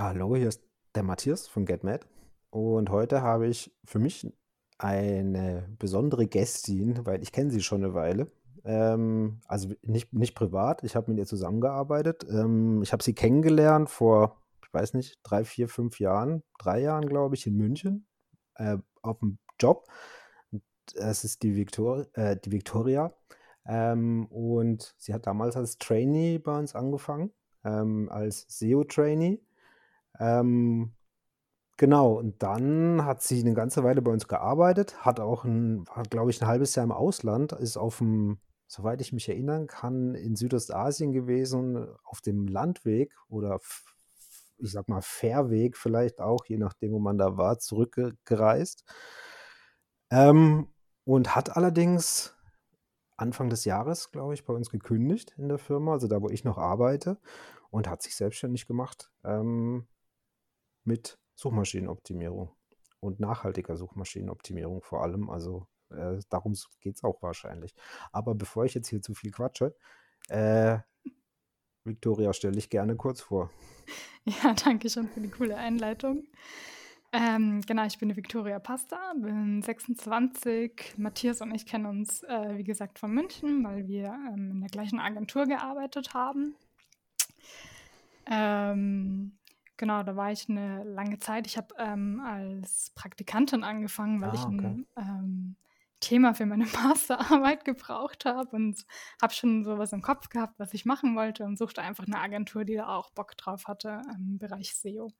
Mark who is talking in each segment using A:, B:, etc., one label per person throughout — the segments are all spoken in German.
A: Hallo, hier ist der Matthias von GetMad und heute habe ich für mich eine besondere Gästin, weil ich kenne sie schon eine Weile. Ähm, also nicht, nicht privat, ich habe mit ihr zusammengearbeitet. Ähm, ich habe sie kennengelernt vor, ich weiß nicht, drei, vier, fünf Jahren, drei Jahren, glaube ich, in München äh, auf dem Job. Das ist die, Victor äh, die Victoria. Ähm, und sie hat damals als Trainee bei uns angefangen, ähm, als SEO-Trainee. Ähm, genau, und dann hat sie eine ganze Weile bei uns gearbeitet, hat auch ein, glaube ich, ein halbes Jahr im Ausland, ist auf dem, soweit ich mich erinnern kann, in Südostasien gewesen, auf dem Landweg oder ich sag mal Fährweg vielleicht auch, je nachdem, wo man da war, zurückgereist. Ähm, und hat allerdings Anfang des Jahres, glaube ich, bei uns gekündigt in der Firma, also da, wo ich noch arbeite, und hat sich selbstständig gemacht ähm, mit Suchmaschinenoptimierung und nachhaltiger Suchmaschinenoptimierung vor allem. Also äh, darum geht es auch wahrscheinlich. Aber bevor ich jetzt hier zu viel quatsche, äh, Victoria, stelle dich gerne kurz vor.
B: Ja, danke schon für die coole Einleitung. Ähm, genau, ich bin die Victoria Pasta, bin 26. Matthias und ich kennen uns, äh, wie gesagt, von München, weil wir ähm, in der gleichen Agentur gearbeitet haben. Ähm, genau, da war ich eine lange Zeit. Ich habe ähm, als Praktikantin angefangen, weil ah, ich ein ähm, Thema für meine Masterarbeit gebraucht habe und habe schon sowas im Kopf gehabt, was ich machen wollte und suchte einfach eine Agentur, die da auch Bock drauf hatte im Bereich SEO.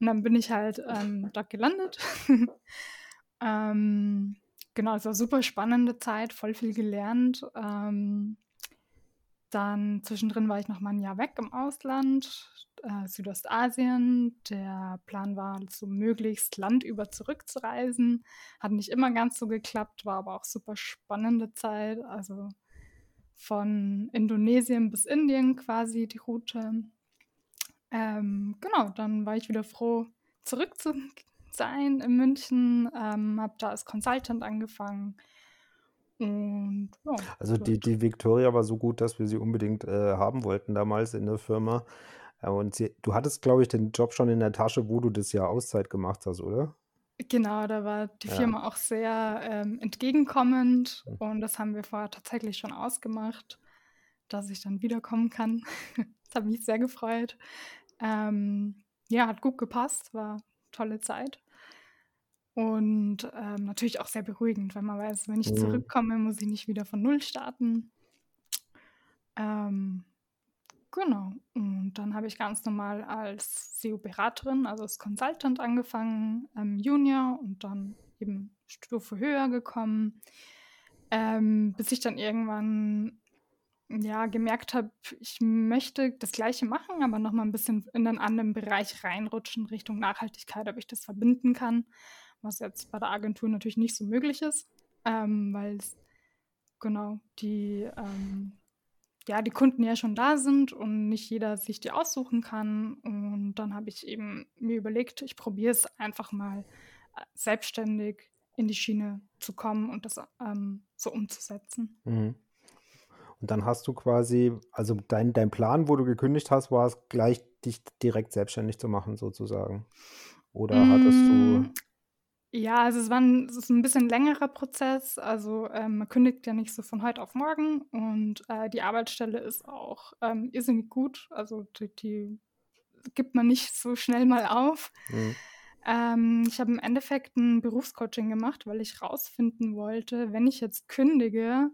B: Und dann bin ich halt ähm, dort gelandet. ähm, genau, es war super spannende Zeit, voll viel gelernt. Ähm, dann zwischendrin war ich noch mal ein Jahr weg im Ausland, äh, Südostasien. Der Plan war, so möglichst landüber zurückzureisen. Hat nicht immer ganz so geklappt, war aber auch super spannende Zeit. Also von Indonesien bis Indien quasi die Route. Ähm, genau, dann war ich wieder froh, zurück zu sein in München, ähm, habe da als Consultant angefangen.
A: Und, ja, also die, die Victoria war so gut, dass wir sie unbedingt äh, haben wollten damals in der Firma. Äh, und sie, du hattest, glaube ich, den Job schon in der Tasche, wo du das Jahr Auszeit gemacht hast, oder?
B: Genau, da war die ja. Firma auch sehr ähm, entgegenkommend hm. und das haben wir vorher tatsächlich schon ausgemacht, dass ich dann wiederkommen kann. das hat mich sehr gefreut. Ähm, ja, hat gut gepasst, war tolle Zeit. Und ähm, natürlich auch sehr beruhigend, weil man weiß, wenn ich mhm. zurückkomme, muss ich nicht wieder von Null starten. Ähm, genau. Und dann habe ich ganz normal als SEO-Beraterin, also als Consultant angefangen, ähm, Junior und dann eben Stufe höher gekommen, ähm, bis ich dann irgendwann ja, gemerkt habe, ich möchte das Gleiche machen, aber noch mal ein bisschen in einen anderen Bereich reinrutschen, Richtung Nachhaltigkeit, ob ich das verbinden kann, was jetzt bei der Agentur natürlich nicht so möglich ist, ähm, weil genau die, ähm, ja, die Kunden ja schon da sind und nicht jeder sich die aussuchen kann. Und dann habe ich eben mir überlegt, ich probiere es einfach mal äh, selbstständig in die Schiene zu kommen und das ähm, so umzusetzen.
A: Mhm. Und dann hast du quasi, also dein, dein Plan, wo du gekündigt hast, war es gleich, dich direkt selbstständig zu machen, sozusagen. Oder hattest du.
B: Ja, also es war ein, es ist ein bisschen längerer Prozess. Also ähm, man kündigt ja nicht so von heute auf morgen und äh, die Arbeitsstelle ist auch ähm, irrsinnig gut. Also die, die gibt man nicht so schnell mal auf. Mhm. Ähm, ich habe im Endeffekt ein Berufscoaching gemacht, weil ich rausfinden wollte, wenn ich jetzt kündige,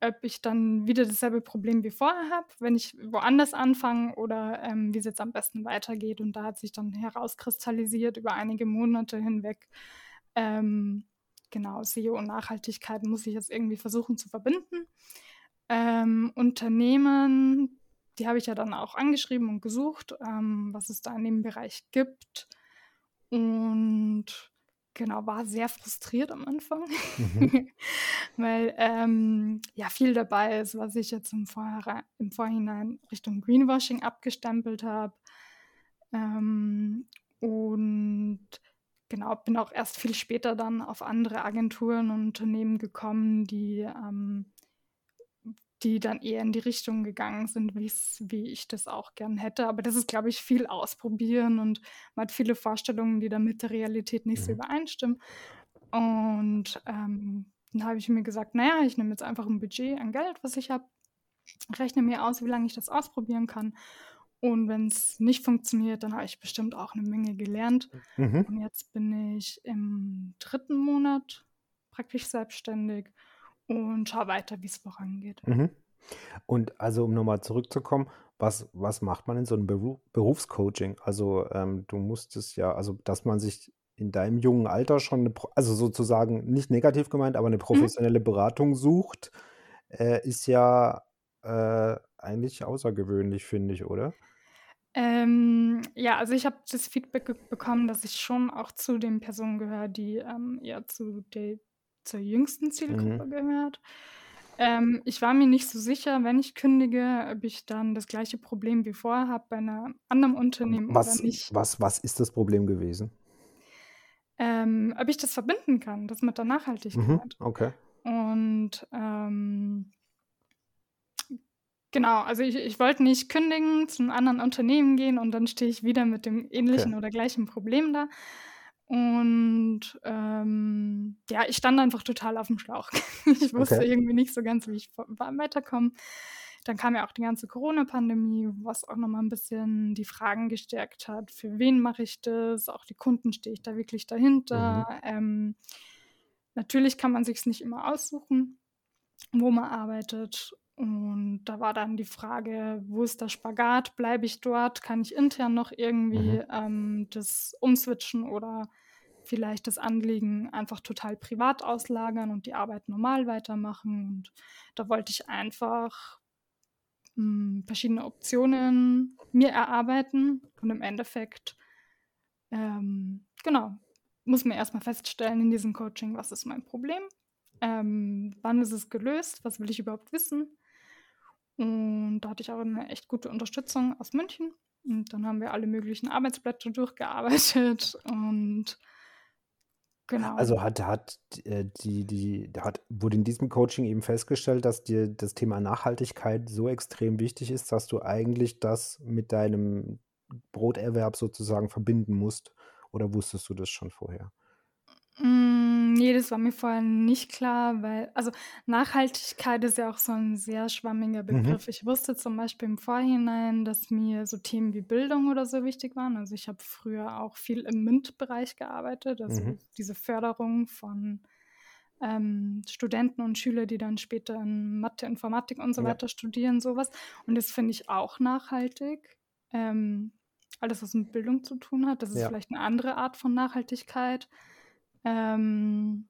B: ob ich dann wieder dasselbe Problem wie vorher habe, wenn ich woanders anfange oder ähm, wie es jetzt am besten weitergeht. Und da hat sich dann herauskristallisiert über einige Monate hinweg, ähm, genau, SEO und Nachhaltigkeit muss ich jetzt irgendwie versuchen zu verbinden. Ähm, Unternehmen, die habe ich ja dann auch angeschrieben und gesucht, ähm, was es da in dem Bereich gibt. Und Genau, war sehr frustriert am Anfang, mhm. weil ähm, ja viel dabei ist, was ich jetzt im, Vorher im Vorhinein Richtung Greenwashing abgestempelt habe. Ähm, und genau, bin auch erst viel später dann auf andere Agenturen und Unternehmen gekommen, die ähm, die dann eher in die Richtung gegangen sind, wie ich das auch gern hätte. Aber das ist, glaube ich, viel ausprobieren und man hat viele Vorstellungen, die dann mit der Realität nicht so
A: Mhm.
B: übereinstimmen. Und, ähm, dann habe ich mir gesagt: „Na ja, ich nehme jetzt einfach 'n Budget an Geld, was ich habe, rechne mir aus, wie lange ich das ausprobieren kann. Und wenn's nicht funktioniert, dann habe ich bestimmt auch 'ne Menge gelernt.“
A: Mhm.
B: Und jetzt bin ich im dritten Monat praktisch selbstständig und schaue weiter, wie's vorangeht.
A: Mhm. Und also, um noch mal zurückzukommen, was was macht man in so 'nem Beru Berufscoaching? Also, ähm, du musstest ja also, dass man sich in deinem jungen Alter schon 'ne pro also, sozusagen nicht negativ gemeint, aber 'ne
B: Mhm.
A: professionelle Beratung sucht, äh, ist ja, äh, eigentlich außergewöhnlich, finde ich, oder?
B: Ähm, ja, also, ich habe das Feedback bekommen, dass ich schon auch zu den Personen gehöre, die, ähm, eher zu der zur jüngsten
A: Mhm.
B: Zielgruppe gehört. Ähm, ich war mir nicht so sicher, wenn ich kündige, ob ich dann das gleiche Problem wie vorher habe bei 'ner anderen Unternehmen oder
A: was
B: nicht.
A: was was ist das Problem gewesen?
B: Ähm, ob ich das verbinden kann, das mit der
A: Mhm,
B: Nachhaltigkeit.
A: okay.
B: Und, ähm genau, also, ich ich wollte nicht kündigen, zu 'nem anderen Unternehmen gehen und dann stehe ich wieder mit dem
A: Okay.
B: ähnlichen oder gleichen Problem da. Und, ähm, ja, ich stand einfach total aufm Schlauch. Ich wusste
A: Okay.
B: irgendwie nicht so ganz, wie ich weiterkomme. Dann kam ja auch die ganze Corona-Pandemie, was auch noch mal 'n bisschen die Fragen gestärkt hat: „Für wen mache ich das? Auch die Kunden, stehe ich da wirklich dahinter?“
A: Mhm.
B: Ähm, natürlich kann man sich's nicht immer aussuchen, wo man arbeitet. Und da war dann die Frage: „Wo ist der Spagat? Bleibe ich dort? Kann ich intern noch
A: Mhm.
B: irgendwie, ähm, das umswitchen oder vielleicht das Anliegen einfach total privat auslagern und die Arbeit normal weitermachen?“ Und da wollte ich einfach, hm, verschiedene Optionen mir erarbeiten und im Endeffekt, ähm, genau, muss man erst mal feststellen in diesem Coaching: „Was ist mein Problem? Ähm, wann ist es gelöst? Was will ich überhaupt wissen?“ Und da hatte ich auch 'ne echt gute Unterstützung aus München. Und dann haben wir alle möglichen Arbeitsblätter durchgearbeitet und genau.
A: Also, hat hat äh, die die hat wurde in diesem Coaching eben festgestellt, dass dir das Thema Nachhaltigkeit so extrem wichtig ist, dass du eigentlich das mit deinem Broterwerb sozusagen verbinden musst? Oder wusstest du das schon vorher?
B: Hm, ne, das war mir vorher nicht klar, weil also, Nachhaltigkeit ist ja auch so 'n sehr schwammiger
A: Mhm.
B: Begriff. Ich wusste zum Beispiel im Vorhinein, dass mir so Themen wie Bildung oder so wichtig waren. Also, ich habe früher auch viel im MINT-Bereich gearbeitet,
A: Mhm.
B: also, diese Förderung von, ähm, Studenten und Schüler, die dann später in Mathe, Informatik und so
A: Ja.
B: weiter studieren, so was. Und das finde ich auch nachhaltig. Ähm, alles, was mit Bildung zu tun hat, das ist
A: Ja.
B: vielleicht 'ne andere Art von Nachhaltigkeit. Ähm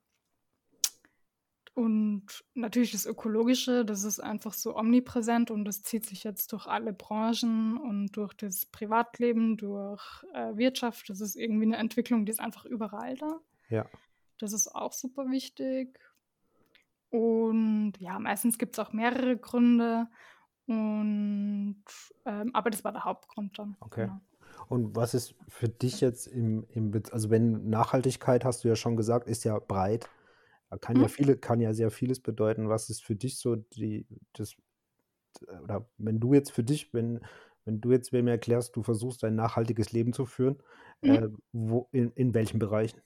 B: und natürlich das Ökologische, das ist einfach so omnipräsent und das zieht sich jetzt durch alle Branchen und durch das Privatleben, durch, äh, Wirtschaft. Das ist irgendwie 'ne Entwicklung, die ist einfach überall da.
A: Ja.
B: Das ist auch super wichtig. Und ja, meistens gibt's auch mehrere Gründe und, ähm aber das war der Hauptgrund dann,
A: Okay.
B: genau.
A: Und was ist für dich jetzt im im also, wenn Nachhaltigkeit, hast du ja schon gesagt, ist ja breit. Kann ja
B: Mhm.
A: viele kann ja sehr vieles bedeuten. Was ist für dich so die das oder wenn du jetzt für dich wenn wenn du jetzt wem erklärst, du versuchst ein nachhaltiges Leben zu führen, äh,
B: Mhm.
A: wo in in welchen Bereichen?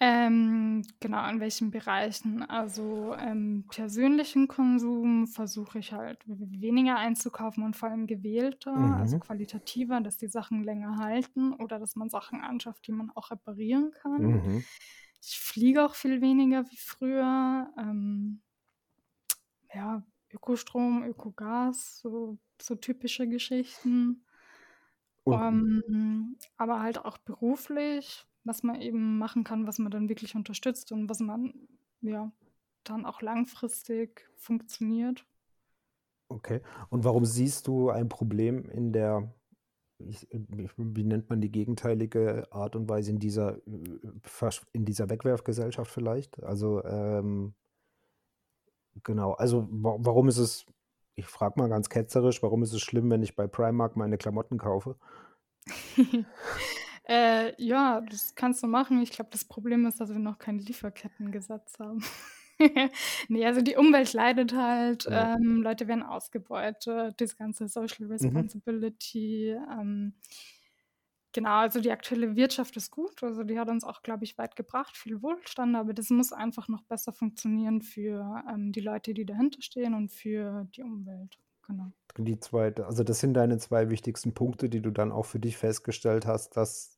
B: Ähm, genau, in welchen Bereichen? Also, ähm, persönlichen Konsum versuche ich halt weniger einzukaufen und vor allem gewählter, also,
A: Mhm.
B: qualitativer, dass die Sachen länger halten oder dass man Sachen anschafft, die man auch reparieren kann.
A: Mhm.
B: Ich fliege auch viel weniger wie früher, ähm ja, Ökostrom, Ökogas, so so typische Geschichten.
A: Und
B: Ähm, aber halt auch beruflich, was man eben machen kann, was man dann wirklich unterstützt und was man, ja, dann auch langfristig funktioniert.
A: Okay. Und warum siehst du ein Problem in der wie nennt man die gegenteilige Art und Weise in dieser, in dieser Wegwerfgesellschaft vielleicht? Also, ähm genau, also, wa warum ist es ich frage mal ganz ketzerisch, warum ist es schlimm, wenn ich bei Primark meine Klamotten kaufe?
B: Äh, ja, das kannst du machen. Ich glaube, das Problem ist, dass wir noch kein Lieferkettengesetz haben. Ne, also die Umwelt leidet halt,
A: Genau.
B: ähm, Leute werden ausgebeutet, das ganze Social
A: Mhm.
B: Responsibility, ähm genau, also die aktuelle Wirtschaft ist gut, also die hat uns auch, glaube ich, weit gebracht, viel Wohlstand, aber das muss einfach noch besser funktionieren für, ähm, die Leute, die dahinter stehen und für die Umwelt, genau.
A: Die zweite also das sind deine 2 wichtigsten Punkte, die du dann auch für dich festgestellt hast, dass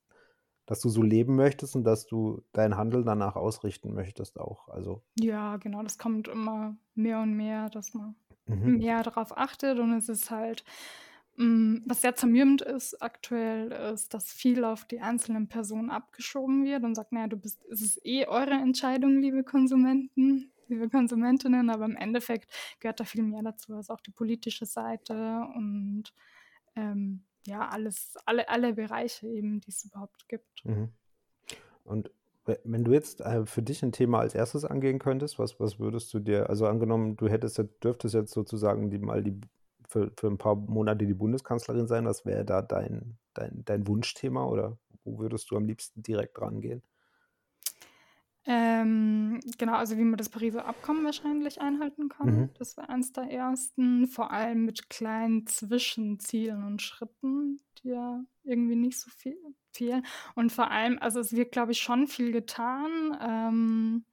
A: dass du so leben möchtest und dass du dein Handeln danach ausrichten möchtest auch, also
B: Ja, genau, das kommt immer mehr und mehr, dass man
A: Mhm.
B: mehr darauf achtet und es ist halt hm, was sehr zermürbend ist aktuell, ist, dass viel auf die einzelnen Personen abgeschoben wird und sagt: „Na ja, du bist es ist eh eure Entscheidung, liebe Konsumenten, liebe Konsumentinnen“, aber im Endeffekt gehört da viel mehr dazu, also auch die politische Seite und, ähm, ja, alles alle alle Bereiche eben, die es überhaupt gibt.
A: Mhm. Und we wenn du jetzt, äh, für dich 'n Thema als Erstes angehen könntest, was was würdest du dir also angenommen, du hättest dürftest jetzt sozusagen die mal die für für 'n paar Monate die Bundeskanzlerin sein, was wäre da dein dein dein Wunschthema oder wo würdest du am liebsten direkt rangehen?
B: Ähm, genau, also wie man das Pariser Abkommen wahrscheinlich einhalten kann.
A: Mhm.
B: Das wäre eins der ersten, vor allem mit kleinen Zwischenzielen und Schritten, die ja irgendwie nicht so viel fehlen. Und vor allem also es wird, glaube ich, schon viel getan, ähm,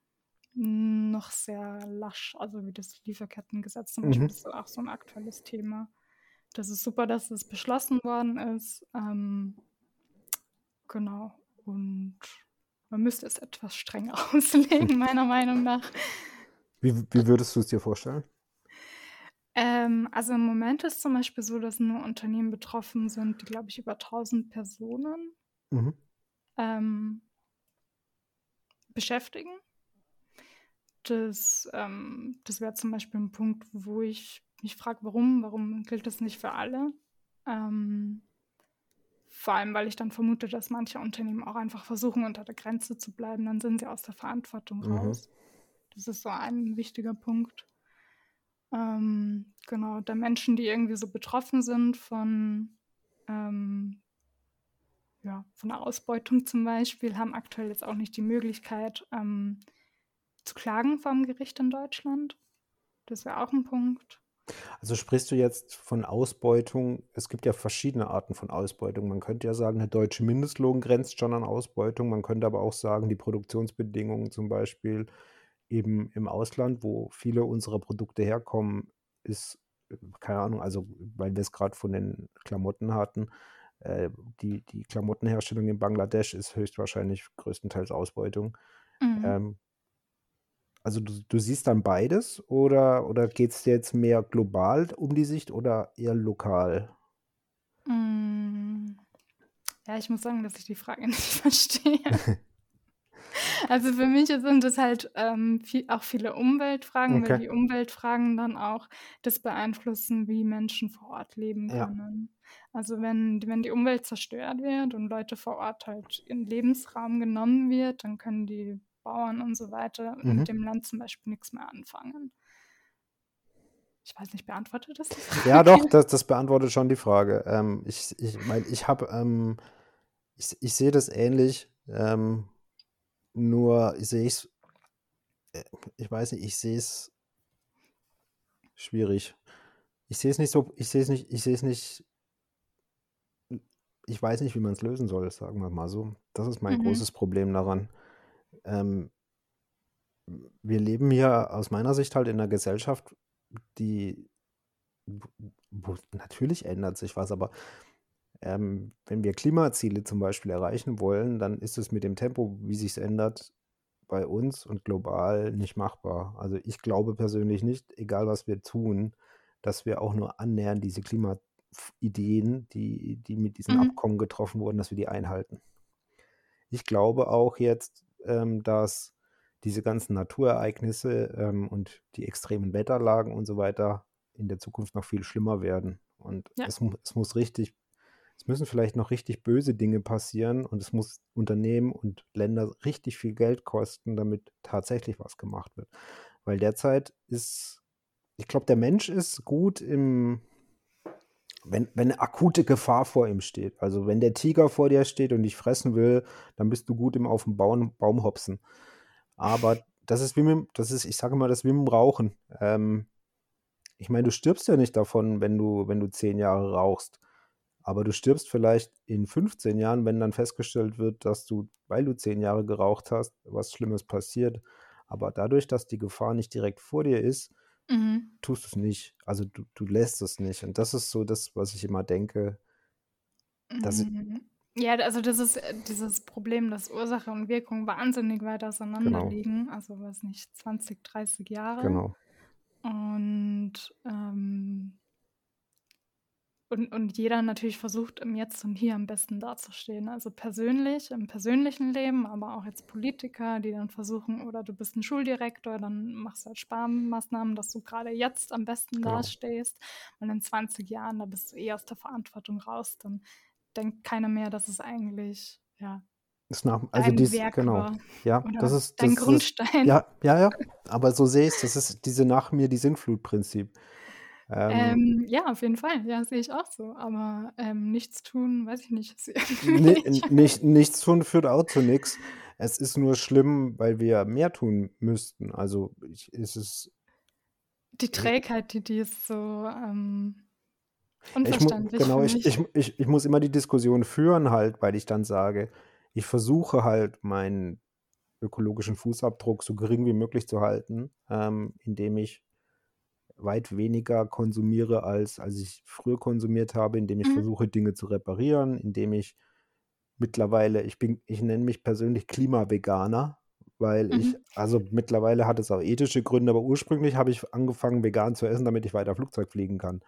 B: noch sehr lasch, also wie das Lieferkettengesetz zum Beispiel,
A: Mhm.
B: das ist auch so 'n aktuelles Thema. Das ist super, dass es beschlossen worden ist, ähm genau. Und man müsste es etwas strenger auslegen, meiner Meinung nach.
A: Wie wie würdest du's dir vorstellen?
B: Ähm, also im Moment ist zum Beispiel so, dass nur Unternehmen betroffen sind, die, glaube ich, über 1.000 Personen
A: Mhm.
B: ähm beschäftigen. Das ähm, das wäre zum Beispiel 'n Punkt, wo ich mich frage: „Warum? Warum gilt das nicht für alle?“ Ähm vor allem, weil ich dann vermute, dass manche Unternehmen auch einfach versuchen, unter der Grenze zu bleiben, dann sind sie aus der Verantwortung
A: Mhm.
B: raus. Das ist so ein wichtiger Punkt. Ähm, genau, da Menschen, die irgendwie so betroffen sind von, ähm ja, von der Ausbeutung zum Beispiel, haben aktuell jetzt auch nicht die Möglichkeit, ähm, zu klagen vorm Gericht in Deutschland. Das wäre auch 'n Punkt.
A: Also sprichst du jetzt von Ausbeutung es gibt ja verschiedene Arten von Ausbeutung. Man könnte ja sagen, der deutsche Mindestlohn grenzt schon an Ausbeutung. Man könnte aber auch sagen, die Produktionsbedingungen zum Beispiel eben im Ausland, wo viele unserer Produkte herkommen, ist, keine Ahnung, also weil wir's grad von den Klamotten hatten, äh, die die Klamottenherstellung in Bangladesch ist höchstwahrscheinlich größtenteils Ausbeutung.
B: Mhm.
A: Ähm also du du siehst dann beides oder oder geht's dir jetzt mehr global um die Sicht oder eher lokal?
B: Hm, ja, ich muss sagen, dass ich die Frage nicht verstehe. Also für mich sind es halt, ähm, vie auch viele Umweltfragen, weil
A: Okay.
B: die Umweltfragen dann auch das beeinflussen, wie Menschen vor Ort leben
A: Ja.
B: können. Also wenn wenn die Umwelt zerstört wird und Leute vor Ort halt ihren Lebensraum genommen wird, dann können die Bauern und so weiter mit
A: Mhm.
B: dem Land zum Beispiel nix mehr anfangen. Ich weiß nicht, beantwortet das die
A: Ja doch,
B: Frage?
A: das das beantwortet schon die Frage. Ähm, ich ich weil ich habe, ähm ich ich sehe das ähnlich, ähm, nur sehe ich's äh, ich weiß nicht, ich sehe es schwierig. Ich sehe es nicht so ich sehe es nicht ich sehe es nicht ich weiß nicht, wie man's lösen soll, sagen wir mal so. Das ist mein
B: Mhm.
A: großes Problem daran. Ähm wir leben hier aus meiner Sicht halt in 'ner Gesellschaft, die natürlich ändert sich was, aber, ähm, wenn wir Klimaziele zum Beispiel erreichen wollen, dann ist es mit dem Tempo, wie sich's ändert, bei uns und global nicht machbar. Also, ich glaube persönlich nicht, egal was wir tun, dass wir auch nur annähernd diese Klima f Ideen, die die mit diesen
B: Mhm.
A: Abkommen getroffen wurden, dass wir die einhalten. Ich glaube auch jetzt, ähm, dass diese ganzen Naturereignisse, ähm, und die extremen Wetterlagen und so weiter in der Zukunft noch viel schlimmer werden. Und
B: Ja.
A: es es muss richtig es müssen vielleicht noch richtig böse Dinge passieren und es muss Unternehmen und Länder richtig viel Geld kosten, damit tatsächlich was gemacht wird. Weil derzeit ist ich glaube, der Mensch ist gut im wenn wenn 'ne akute Gefahr vor ihm steht. Also, wenn der Tiger vor dir steht und dich fressen will, dann bist du gut im aufm Bauen Baum hopsen. Aber das ist wie mit, das ist, ich sage mal, das ist wie mit dem Rauchen. Ähm, ich meine, du stirbst ja nicht davon, wenn du, wenn du zehn Jahre rauchst. Aber du stirbst vielleicht in 15 Jahren, wenn dann festgestellt wird, dass du, weil du zehn Jahre geraucht hast, was Schlimmes passiert. Aber dadurch, dass die Gefahr nicht direkt vor dir ist,
B: Mhm.
A: tust du es nicht. Also du, du lässt es nicht. Und das ist so das, was ich immer denke. Dass
B: Mhm. Ja, also das ist äh, dieses Problem, dass Ursache und Wirkung wahnsinnig weit auseinander
A: Genau.
B: liegen. Also weiß nicht, 20, 30 Jahre.
A: genau.
B: Und, ähm, und, und jeder natürlich versucht, im Jetzt und Hier am besten dazustehen. Also persönlich, im persönlichen Leben, aber auch jetzt Politiker, die dann versuchen, oder du bist ein Schuldirektor, dann machst du halt Sparmaßnahmen, dass du gerade jetzt am besten
A: Genau.
B: dastehst. Und in 20 Jahren, da bist du eh aus der Verantwortung raus. Dann denkt keiner mehr, dass es eigentlich ja,
A: Ist nach, also dies,
B: Werk
A: genau. Ja, das ist,
B: dein
A: das ist,
B: Grundstein.
A: ja, ja, ja. Aber so sehe ich es. Das ist diese nach mir die Sintflut-Prinzip. Ähm,
B: Ähm, ja, auf jeden Fall. Ja, sehe ich auch so. Aber ähm, nichts tun, weiß ich nicht. Ist
A: ni-
B: irgendwie
A: nicht, nichts tun führt auch zu nichts. Es ist nur schlimm, weil wir mehr tun müssten. Also ich, es ist,
B: die Trägheit, die, die ist so ähm,
A: ich
B: unverständlich
A: genau,
B: für
A: ich, ich, ich, ich muss immer die Diskussion führen halt, weil ich dann sage, ich versuche halt meinen ökologischen Fußabdruck so gering wie möglich zu halten, ähm, indem ich weit weniger konsumiere, als, als ich früher konsumiert habe, indem ich
B: Mhm.
A: versuche, Dinge zu reparieren, indem ich mittlerweile, ich bin, ich nenne mich persönlich Klimaveganer, weil ich,
B: Mhm.
A: also mittlerweile hat es auch ethische Gründe, aber ursprünglich habe ich angefangen, vegan zu essen, damit ich weiter Flugzeug fliegen kann.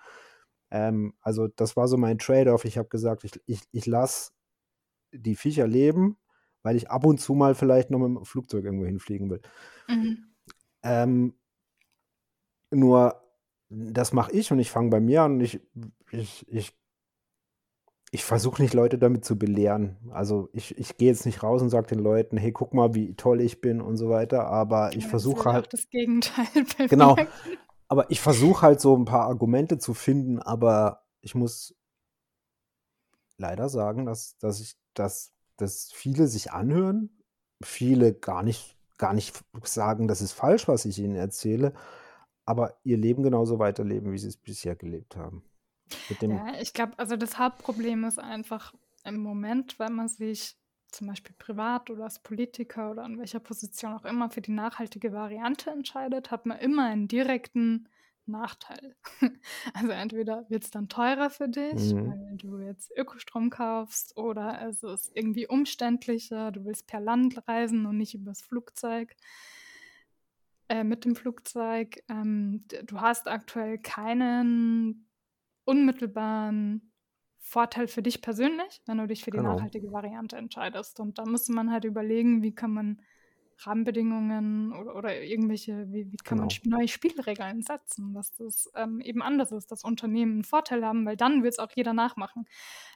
A: Ähm, also das war so mein Trade-off. Ich habe gesagt, ich, ich, ich lasse die Viecher leben, weil ich ab und zu mal vielleicht noch mit dem Flugzeug irgendwo hinfliegen will.
B: Mhm.
A: Ähm, nur das mache ich und ich fange bei mir an und ich, ich, ich, ich versuche nicht Leute damit zu belehren. Also ich, ich gehe jetzt nicht raus und sage den Leuten, hey, guck mal, wie toll ich bin und so weiter, aber ich
B: Ja,
A: versuche halt,
B: das Gegenteil
A: genau,
B: bewirken.
A: aber ich versuche halt so ein paar Argumente zu finden, aber ich muss leider sagen, dass, dass ich, dass, dass viele sich anhören, viele gar nicht, gar nicht sagen, das ist falsch, was ich ihnen erzähle, aber ihr Leben genauso weiterleben, wie sie es bisher gelebt haben.
B: Ja, ich glaube, also das Hauptproblem ist einfach im Moment, wenn man sich zum Beispiel privat oder als Politiker oder in welcher Position auch immer für die nachhaltige Variante entscheidet, hat man immer einen direkten Nachteil. Also entweder wird es dann teurer für dich,
A: Mhm.
B: weil du jetzt Ökostrom kaufst, oder es ist irgendwie umständlicher, du willst per Land reisen und nicht übers Flugzeug äh, mit dem Flugzeug. Ähm, du hast aktuell keinen unmittelbaren Vorteil für dich persönlich, wenn du dich für die
A: genau,
B: nachhaltige Variante entscheidest. Und da müsste man halt überlegen, wie kann man Rahmenbedingungen oder, oder irgendwelche, wie, wie kann man
A: genau.
B: sp- neue Spielregeln setzen, dass das ähm, eben anders ist, dass Unternehmen einen Vorteil haben, weil dann wird es auch jeder nachmachen.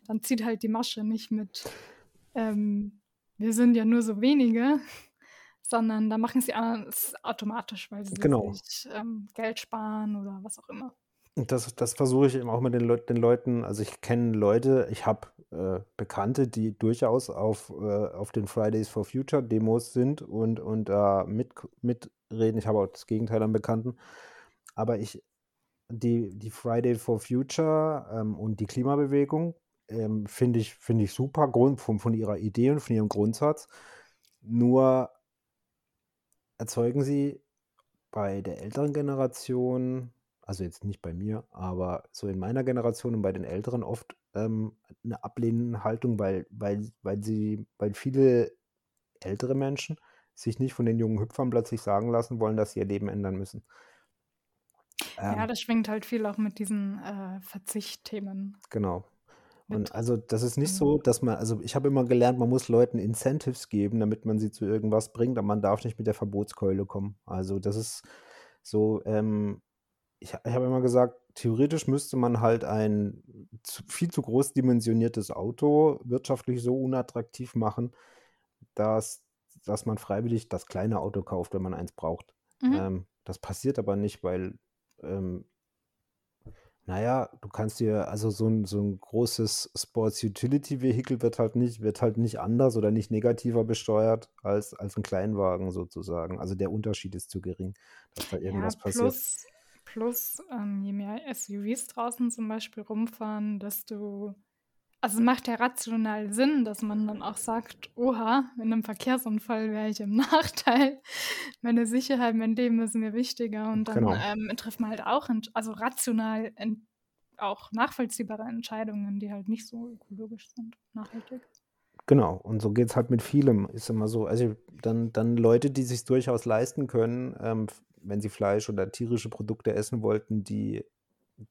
B: Dann zieht halt die Masche nicht mit, ähm, wir sind ja nur so wenige, sondern da machen sie alles automatisch, weil sie
A: Genau.
B: sich ähm, Geld sparen oder was auch immer.
A: Und das, das versuche ich eben auch mit den, Leut den Leuten. Also ich kenne Leute, ich habe äh, Bekannte, die durchaus auf, äh, auf den Fridays for Future Demos sind und, und da mit, mitreden. Ich habe auch das Gegenteil an Bekannten. Aber ich, die, die Friday for Future ähm, und die Klimabewegung ähm, finde ich, finde ich super Grund, von, von ihrer Idee und von ihrem Grundsatz. Nur erzeugen sie bei der älteren Generation, also jetzt nicht bei mir, aber so in meiner Generation und bei den Älteren oft ähm, eine ablehnende Haltung, weil, weil, weil sie, weil viele ältere Menschen sich nicht von den jungen Hüpfern plötzlich sagen lassen wollen, dass sie ihr Leben ändern müssen.
B: Ja,
A: Ähm,
B: das schwingt halt viel auch mit diesen äh, Verzichtthemen
A: genau. Und also das ist nicht
B: Ähm,
A: so, dass man, also ich habe immer gelernt, man muss Leuten Incentives geben, damit man sie zu irgendwas bringt, aber man darf nicht mit der Verbotskeule kommen. Also das ist so, ähm, ich, ich habe immer gesagt, theoretisch müsste man halt ein zu, viel zu groß dimensioniertes Auto wirtschaftlich so unattraktiv machen, dass, dass man freiwillig das kleine Auto kauft, wenn man eins braucht.
B: mhm.
A: Ähm, das passiert aber nicht, weil ähm, Naja, du kannst dir, also so ein, so ein großes Sports Utility Vehicle wird halt nicht, wird halt nicht anders oder nicht negativer besteuert als, als ein Kleinwagen sozusagen. Also der Unterschied ist zu gering, dass da
B: Ja,
A: irgendwas passiert.
B: plus, plus ähm, je mehr SUVs draußen zum Beispiel rumfahren, desto. Also es macht ja rational Sinn, dass man dann auch sagt, oha, in einem Verkehrsunfall wäre ich im Nachteil. Meine Sicherheit, mein Leben ist mir wichtiger. Und dann
A: Genau.
B: ähm, trifft man halt auch, also rational auch nachvollziehbare Entscheidungen, die halt nicht so ökologisch sind, nachhaltig.
A: Genau, und so geht es halt mit vielem, ist immer so. Also dann, dann Leute, die sich durchaus leisten können, ähm, wenn sie Fleisch oder tierische Produkte essen wollten, die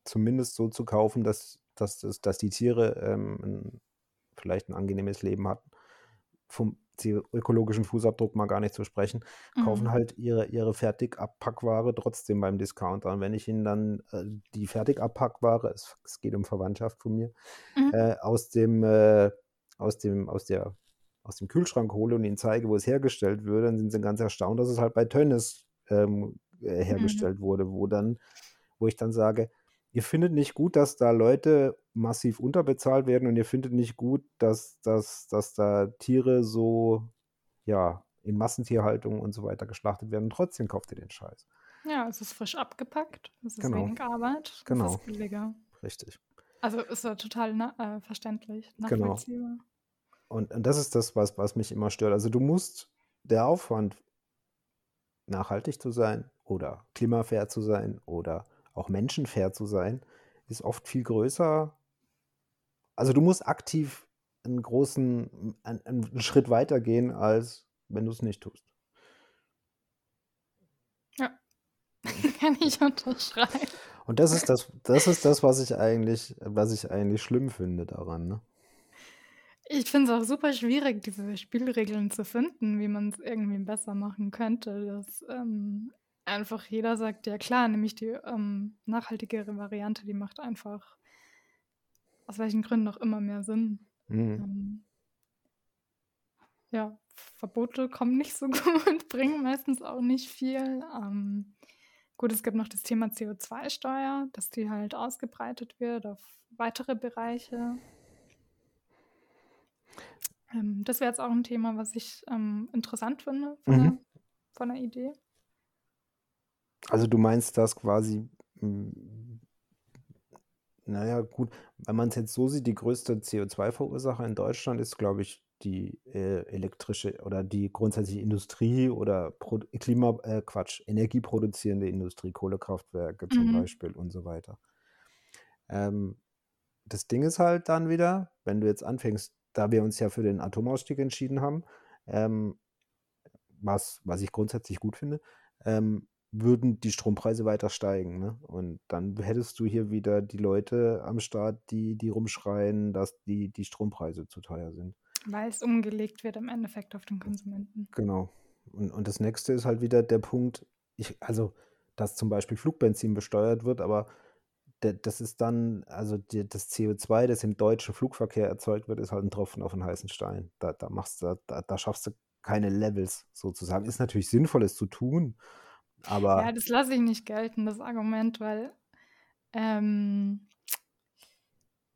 A: zumindest so zu kaufen, dass, dass, dass, dass die Tiere ähm, ein, vielleicht ein angenehmes Leben hatten. Vom ökologischen Fußabdruck mal gar nicht zu sprechen, kaufen
B: Mhm.
A: halt ihre, ihre Fertigabpackware trotzdem beim Discounter. Und wenn ich ihnen dann äh, die Fertigabpackware, es, es geht um Verwandtschaft von mir,
B: Mhm.
A: äh, aus dem, äh, aus dem, aus der, aus dem Kühlschrank hole und ihnen zeige, wo es hergestellt würde, dann sind sie ganz erstaunt, dass es halt bei Tönnies ähm, äh,
B: Mhm.
A: hergestellt wurde, wo dann, wo ich dann sage, ihr findet nicht gut, dass da Leute massiv unterbezahlt werden und ihr findet nicht gut, dass, dass, dass da Tiere so, ja, in Massentierhaltung und so weiter geschlachtet werden. Trotzdem kauft ihr den Scheiß.
B: Ja, es ist frisch abgepackt, es ist
A: Genau.
B: wenig Arbeit, es
A: Genau.
B: ist billiger.
A: Richtig.
B: Also ist ja total na äh, verständlich,
A: Genau.
B: nachvollziehbar.
A: Und, und das ist das, was, was mich immer stört. Also du musst der Aufwand, nachhaltig zu sein oder klimafair zu sein oder auch menschenfair zu sein, ist oft viel größer. Also du musst aktiv einen großen, einen, einen Schritt weiter gehen, als wenn du es nicht tust.
B: Ja, kann ich unterschreiben.
A: Und das ist das, das ist das, was ich eigentlich, was ich eigentlich schlimm finde daran. Ne?
B: Ich finde es auch super schwierig, diese Spielregeln zu finden, wie man es irgendwie besser machen könnte, dass ähm, einfach jeder sagt, ja klar, nämlich die ähm, nachhaltigere Variante, die macht einfach aus welchen Gründen auch immer mehr Sinn.
A: Mhm.
B: Ähm, ja, Verbote kommen nicht so gut, bringen meistens auch nicht viel. Ähm, gut, es gibt noch das Thema CO2-Steuer, dass die halt ausgebreitet wird auf weitere Bereiche. Ähm, das wäre jetzt auch ein Thema, was ich ähm, interessant finde von,
A: Mhm.
B: der, von der Idee.
A: Also du meinst das quasi, mh, naja, gut, wenn man es jetzt so sieht, die größte CO2-Verursacher in Deutschland ist, glaube ich, die äh, elektrische oder die grundsätzliche Industrie oder Pro Klima, äh, Quatsch, energieproduzierende Industrie, Kohlekraftwerke zum
B: Mhm.
A: Beispiel und so weiter. Ähm, das Ding ist halt dann wieder, wenn du jetzt anfängst, da wir uns ja für den Atomausstieg entschieden haben, ähm, was, was ich grundsätzlich gut finde, ähm, würden die Strompreise weiter steigen. Ne? Und dann hättest du hier wieder die Leute am Start, die, die rumschreien, dass die, die Strompreise zu teuer sind.
B: Weil es umgelegt wird im Endeffekt auf den Konsumenten.
A: Genau. Und, und das nächste ist halt wieder der Punkt, ich, also, dass zum Beispiel Flugbenzin besteuert wird, aber das ist dann, also die, das CO2, das im deutschen Flugverkehr erzeugt wird, ist halt ein Tropfen auf einen heißen Stein. Da, da machst du, da, da schaffst du keine Levels sozusagen. Ist natürlich sinnvoll, es zu tun, aber
B: Ja, das lasse ich nicht gelten, das Argument, weil ähm,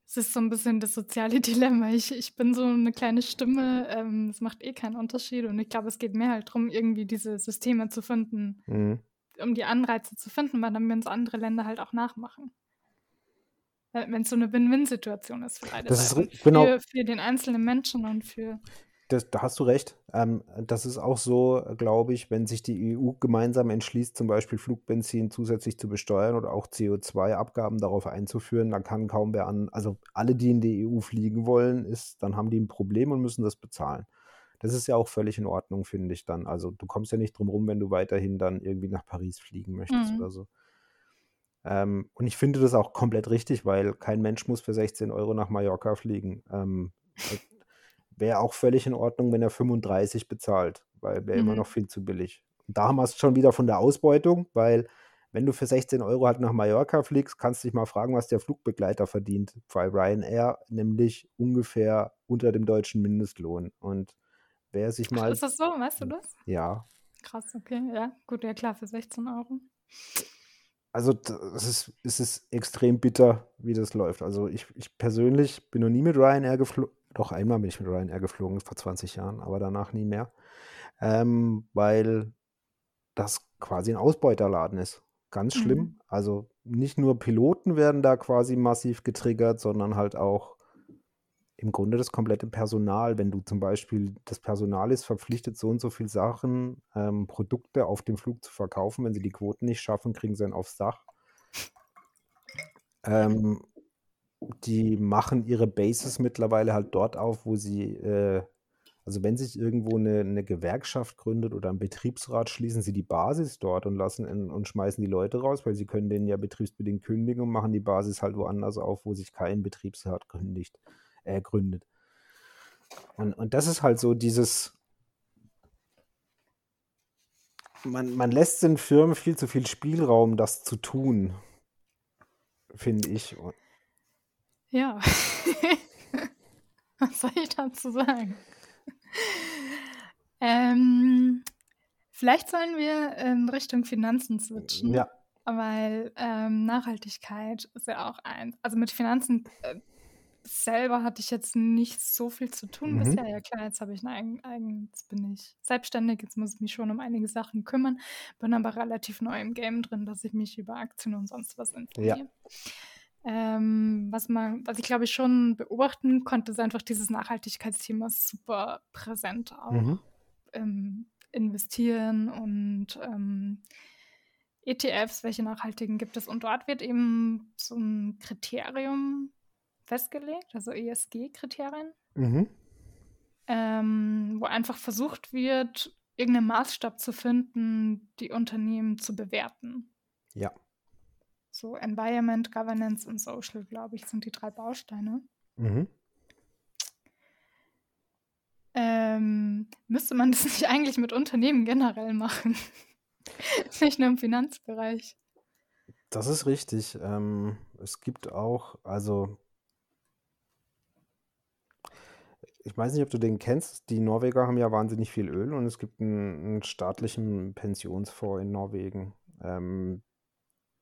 B: es ist so ein bisschen das soziale Dilemma. Ich, ich bin so eine kleine Stimme, ähm, es macht eh keinen Unterschied und ich glaube, es geht mehr halt darum, irgendwie diese Systeme zu finden,
A: mhm.
B: um die Anreize zu finden, weil dann werden es andere Länder halt auch nachmachen. Wenn es so eine Win-Win-Situation ist für beide
A: Das ist genau.
B: Für, für den einzelnen Menschen und für.
A: Das, da hast du recht. Ähm, das ist auch so, glaube ich, wenn sich die EU gemeinsam entschließt, zum Beispiel Flugbenzin zusätzlich zu besteuern oder auch CO2-Abgaben darauf einzuführen, dann kann kaum wer an, also alle, die in die EU fliegen wollen, ist, dann haben die ein Problem und müssen das bezahlen. Das ist ja auch völlig in Ordnung, finde ich dann. Also du kommst ja nicht drum rum, wenn du weiterhin dann irgendwie nach Paris fliegen möchtest
B: Mhm.
A: oder so. Ähm, und ich finde das auch komplett richtig, weil kein Mensch muss für 16 Euro nach Mallorca fliegen. Ähm, Wäre auch völlig in Ordnung, wenn er 35 bezahlt, weil wäre immer
B: Mhm.
A: noch viel zu billig. Und da haben wir es schon wieder von der Ausbeutung, weil wenn du für 16 Euro halt nach Mallorca fliegst, kannst du dich mal fragen, was der Flugbegleiter verdient. Bei Ryanair nämlich ungefähr unter dem deutschen Mindestlohn. Und wer sich mal,
B: ist das so? Weißt du das?
A: ja,
B: Krass, okay. Ja, gut, ja klar, für 16 Euro.
A: also es ist, es ist extrem bitter, wie das läuft. Also ich, ich persönlich bin noch nie mit Ryanair geflogen. Doch einmal bin ich mit Ryanair geflogen, vor 20 Jahren, aber danach nie mehr. Ähm, weil das quasi ein Ausbeuterladen ist. Ganz schlimm. Mhm. Also nicht nur Piloten werden da quasi massiv getriggert, sondern halt auch im Grunde das komplette Personal. Wenn du zum Beispiel, das Personal ist verpflichtet, so und so viele Sachen, ähm, Produkte auf dem Flug zu verkaufen. Wenn sie die Quoten nicht schaffen, kriegen sie dann aufs Dach. Ähm, die machen ihre Bases mittlerweile halt dort auf, wo sie äh, also wenn sich irgendwo eine, eine Gewerkschaft gründet oder ein Betriebsrat, schließen sie die Basis dort und lassen in, und schmeißen die Leute raus, weil sie können denen ja betriebsbedingt kündigen und machen die Basis halt woanders auf, wo sich kein Betriebsrat gründigt, äh, gründet. Und, und das ist halt so dieses, man, man lässt den Firmen viel zu viel Spielraum, das zu tun, finde ich.
B: Ja. Was soll ich dazu sagen? ähm, vielleicht sollen wir in Richtung Finanzen switchen.
A: Ja.
B: Weil ähm, Nachhaltigkeit ist ja auch ein. Also mit Finanzen äh, selber hatte ich jetzt nicht so viel zu tun mhm. bisher. Ja klar, jetzt habe ich einen eigen, jetzt bin ich selbstständig, jetzt muss ich mich schon um einige Sachen kümmern, bin aber relativ neu im Game drin, dass ich mich über Aktien und sonst was informiere. Ja. Ähm, was man, was ich glaube ich schon beobachten konnte, ist einfach dieses Nachhaltigkeitsthema super präsent auch mhm. im Investieren und ähm, ETFs, welche nachhaltigen gibt es. Und dort wird eben so ein Kriterium festgelegt, also ESG-Kriterien, mhm. ähm, wo einfach versucht wird, irgendeinen Maßstab zu finden, die Unternehmen zu bewerten.
A: Ja.
B: So Environment, Governance und Social, glaube ich, sind die drei Bausteine. Mhm. Ähm, müsste man das nicht eigentlich mit Unternehmen generell machen? nicht nur im Finanzbereich.
A: Das ist richtig. Ähm, es gibt auch, also ich weiß nicht, ob du den kennst. Die Norweger haben ja wahnsinnig viel Öl und es gibt einen, einen staatlichen Pensionsfonds in Norwegen. Ähm,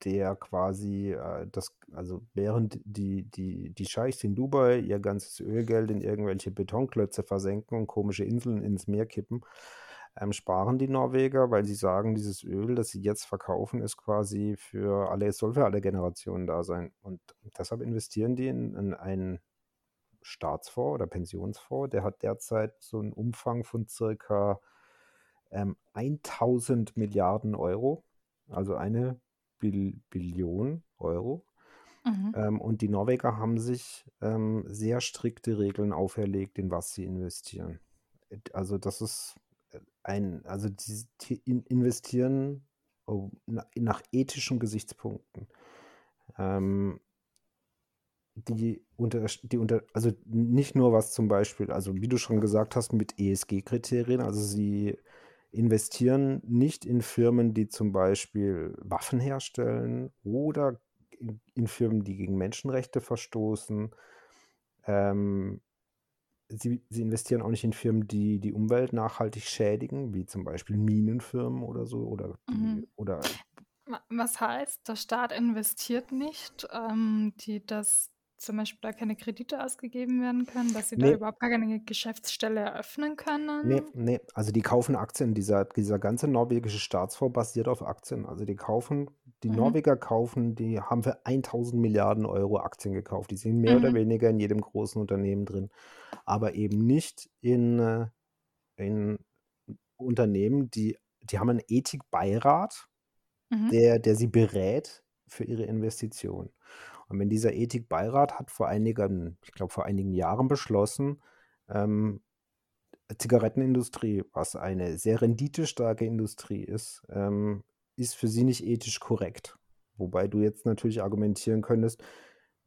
A: der quasi äh, das, also während die, die, die Scheichs in Dubai ihr ganzes Ölgeld in irgendwelche Betonklötze versenken und komische Inseln ins Meer kippen, ähm, sparen die Norweger, weil sie sagen, dieses Öl, das sie jetzt verkaufen, ist quasi für alle, es soll für alle Generationen da sein. Und deshalb investieren die in, in einen Staatsfonds oder Pensionsfonds, der hat derzeit so einen Umfang von circa ähm, 1000 Milliarden Euro, also eine Bil Billion Euro. Mhm. Ähm, und die Norweger haben sich ähm, sehr strikte Regeln auferlegt, in was sie investieren. Also das ist äh, ein, also die, die investieren oh, nach ethischen Gesichtspunkten. Ähm, die unter, die unter, also nicht nur was zum Beispiel, also wie du schon gesagt hast, mit ESG-Kriterien, also sie investieren nicht in Firmen, die zum Beispiel Waffen herstellen oder in, in Firmen, die gegen Menschenrechte verstoßen. Ähm, sie, sie, investieren auch nicht in Firmen, die die Umwelt nachhaltig schädigen, wie zum Beispiel Minenfirmen oder so. Oder, mhm. oder
B: was heißt, der Staat investiert nicht, ähm, die das zum Beispiel da keine Kredite ausgegeben werden können, dass sie da überhaupt gar keine Geschäftsstelle eröffnen können?
A: Nee, nee, also die kaufen Aktien. Dieser, dieser ganze norwegische Staatsfonds basiert auf Aktien. Also die kaufen, die Mhm. Norweger kaufen, die haben für 1000 Milliarden Euro Aktien gekauft. Die sind mehr oder mhm. weniger in jedem großen Unternehmen drin, aber eben nicht in, äh, in Unternehmen, die, die haben einen Ethikbeirat, Mhm. der, der sie berät für ihre Investitionen. Und wenn dieser Ethikbeirat hat vor einigen, ich glaube vor einigen Jahren beschlossen, ähm, Zigarettenindustrie, was eine sehr renditestarke Industrie ist, ähm, ist für sie nicht ethisch korrekt. Wobei du jetzt natürlich argumentieren könntest,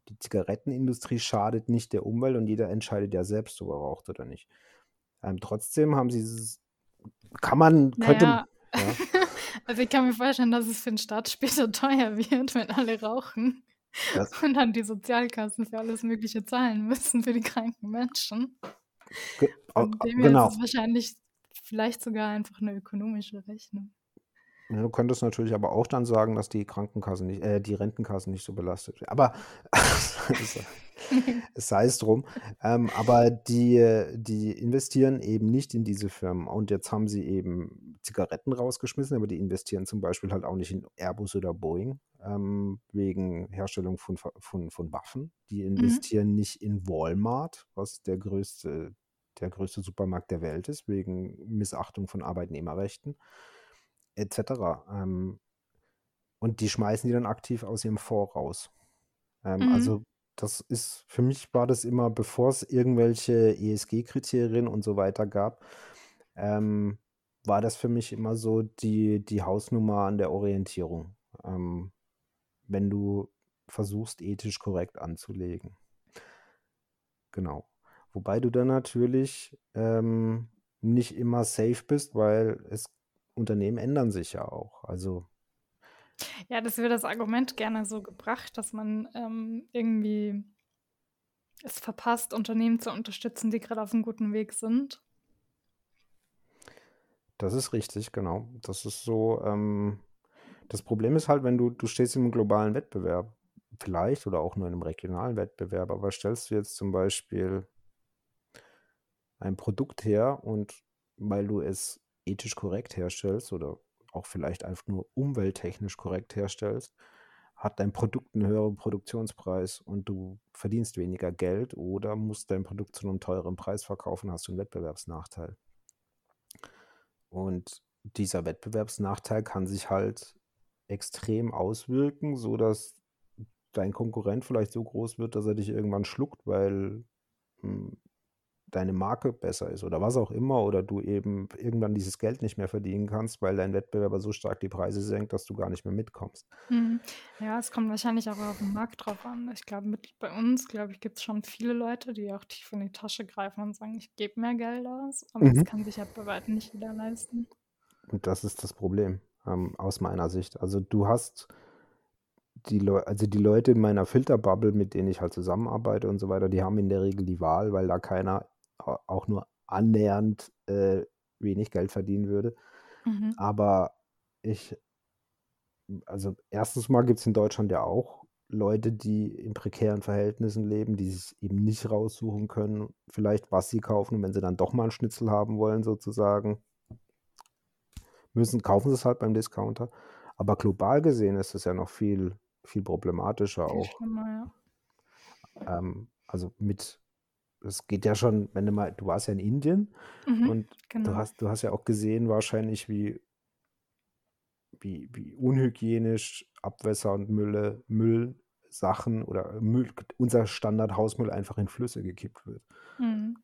A: die Zigarettenindustrie schadet nicht der Umwelt und jeder entscheidet ja selbst, ob er raucht oder nicht. Ähm, trotzdem haben sie, kann man, könnte. Naja. Ja.
B: also ich kann mir vorstellen, dass es für den Staat später teuer wird, wenn alle rauchen. Das und dann die Sozialkassen für alles Mögliche zahlen müssen für die kranken Menschen. Ge Und dem genau. ist es wahrscheinlich vielleicht sogar einfach eine ökonomische Rechnung.
A: Du könntest natürlich aber auch dann sagen, dass die Krankenkassen nicht, äh, die Rentenkassen nicht so belastet werden. Aber sei es drum. Ähm, aber die, die investieren eben nicht in diese Firmen. Und jetzt haben sie eben Zigaretten rausgeschmissen, aber die investieren zum Beispiel halt auch nicht in Airbus oder Boeing ähm, wegen Herstellung von, von, von Waffen. Die
B: Mhm.
A: investieren nicht in Walmart, was der größte, der größte Supermarkt der Welt ist, wegen Missachtung von Arbeitnehmerrechten etc. Ähm, und die schmeißen die dann aktiv aus ihrem Fonds raus. Ähm,
B: Mhm.
A: also das ist, für mich war das immer, bevor es irgendwelche ESG-Kriterien und so weiter gab, ähm, war das für mich immer so die, die Hausnummer an der Orientierung. Ähm, wenn du versuchst, ethisch korrekt anzulegen. Genau. Wobei du dann natürlich ähm, nicht immer safe bist, weil es Unternehmen ändern sich ja auch. Also
B: Ja, das wird das Argument gerne so gebracht, dass man ähm, irgendwie es verpasst, Unternehmen zu unterstützen, die gerade auf einem guten Weg sind.
A: Das ist richtig, genau. Das ist so, ähm, das Problem ist halt, wenn du, du stehst im globalen Wettbewerb, vielleicht oder auch nur in einem regionalen Wettbewerb, aber stellst du jetzt zum Beispiel ein Produkt her und weil du es ethisch korrekt herstellst oder auch vielleicht einfach nur umwelttechnisch korrekt herstellst, hat dein Produkt einen höheren Produktionspreis und du verdienst weniger Geld oder musst dein Produkt zu einem teuren Preis verkaufen, hast du einen Wettbewerbsnachteil. Und dieser Wettbewerbsnachteil kann sich halt extrem auswirken, sodass dein Konkurrent vielleicht so groß wird, dass er dich irgendwann schluckt, weil hm, deine Marke besser ist oder was auch immer oder du eben irgendwann dieses Geld nicht mehr verdienen kannst, weil dein Wettbewerber so stark die Preise senkt, dass du gar nicht mehr mitkommst.
B: Mhm. Ja, es kommt wahrscheinlich auch auf den Markt drauf an. Ich glaube, bei uns, glaube ich, gibt es schon viele Leute, die auch tief in die Tasche greifen und sagen, ich gebe mehr Geld aus, aber
A: Mhm.
B: das kann sich ja bei weitem nicht jeder leisten.
A: Und das ist das Problem ähm, aus meiner Sicht. Also du hast die Leute, also die Leute in meiner Filterbubble, mit denen ich halt zusammenarbeite und so weiter, die haben in der Regel die Wahl, weil da keiner auch nur annähernd äh, wenig Geld verdienen würde.
B: Mhm.
A: Aber ich, also erstens mal gibt es in Deutschland ja auch Leute, die in prekären Verhältnissen leben, die sich eben nicht raussuchen können, vielleicht was sie kaufen. Und wenn sie dann doch mal einen Schnitzel haben wollen, sozusagen, müssen, kaufen sie es halt beim Discounter. Aber global gesehen ist es ja noch viel, viel problematischer
B: Viel
A: auch.
B: schlimmer, ja.
A: Ähm, also mit, es geht ja schon, wenn du mal, du warst ja in Indien
B: Mhm,
A: und du
B: genau.
A: hast, du hast ja auch gesehen wahrscheinlich, wie, wie, wie unhygienisch Abwässer und Mülle, Müllsachen oder Müll, unser Standard-Hausmüll einfach in Flüsse gekippt wird.
B: Mhm.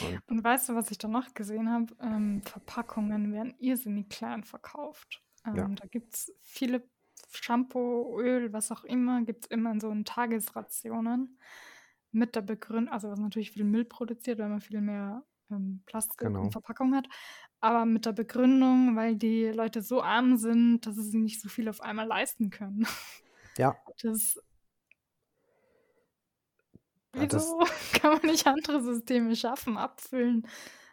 A: Und
B: Und weißt du, was ich da noch gesehen habe? Ähm, Verpackungen werden irrsinnig klein verkauft.
A: ja,
B: Ähm, da gibt es viele Shampoo, Öl, was auch immer, gibt es immer in so Tagesrationen mit der Begründung, also was natürlich viel Müll produziert, weil man viel mehr ähm, Plastik und
A: genau.
B: Verpackung hat, aber mit der Begründung, weil die Leute so arm sind, dass sie sich nicht so viel auf einmal leisten können.
A: Ja,
B: Das,
A: ja,
B: wieso kann man nicht andere Systeme schaffen, abfüllen?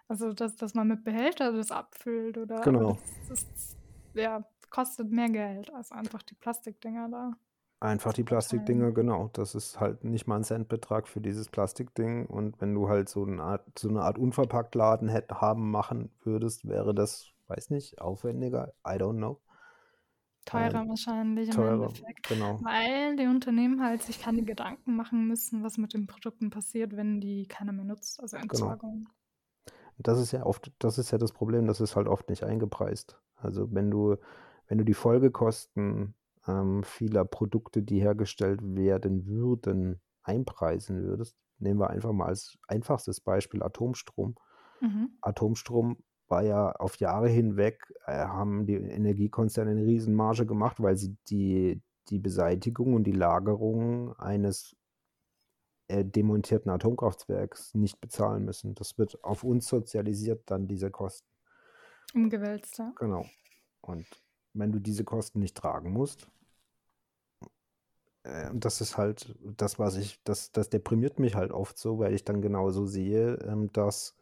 B: Also, dass, dass man mit Behälter das abfüllt oder,
A: genau.
B: das, das ja, kostet mehr Geld als einfach die Plastikdinger da
A: Einfach die. Plastikdinger, genau. Das ist halt nicht mal ein Centbetrag für dieses Plastikding. Und wenn du halt so eine Art, so eine Art Unverpacktladen hätt, haben machen würdest, wäre das, weiß nicht, aufwendiger. I don't know.
B: Teurer
A: Ähm,
B: wahrscheinlich im
A: teurer,
B: Endeffekt,
A: genau,
B: weil die Unternehmen halt sich keine Gedanken machen müssen, was mit den Produkten passiert, wenn die keiner mehr nutzt, also
A: genau.
B: Entsorgung.
A: Das ist ja oft, das ist ja das Problem, das ist halt oft nicht eingepreist. Also wenn du, wenn du die Folgekosten ähm, vieler Produkte, die hergestellt werden würden, einpreisen würdest, nehmen wir einfach mal als einfachstes Beispiel Atomstrom.
B: Mhm.
A: Atomstrom war ja auf Jahre hinweg, äh, haben die Energiekonzerne eine Riesenmarge gemacht, weil sie die, die Beseitigung und die Lagerung eines äh, demontierten Atomkraftwerks nicht bezahlen müssen. Das wird auf uns sozialisiert, dann diese Kosten.
B: Umgewälzt, ja.
A: Genau. Und wenn du diese Kosten nicht tragen musst, äh, und das ist halt das, was ich, das, das deprimiert mich halt oft so, weil ich dann genauso sehe, ähm, dass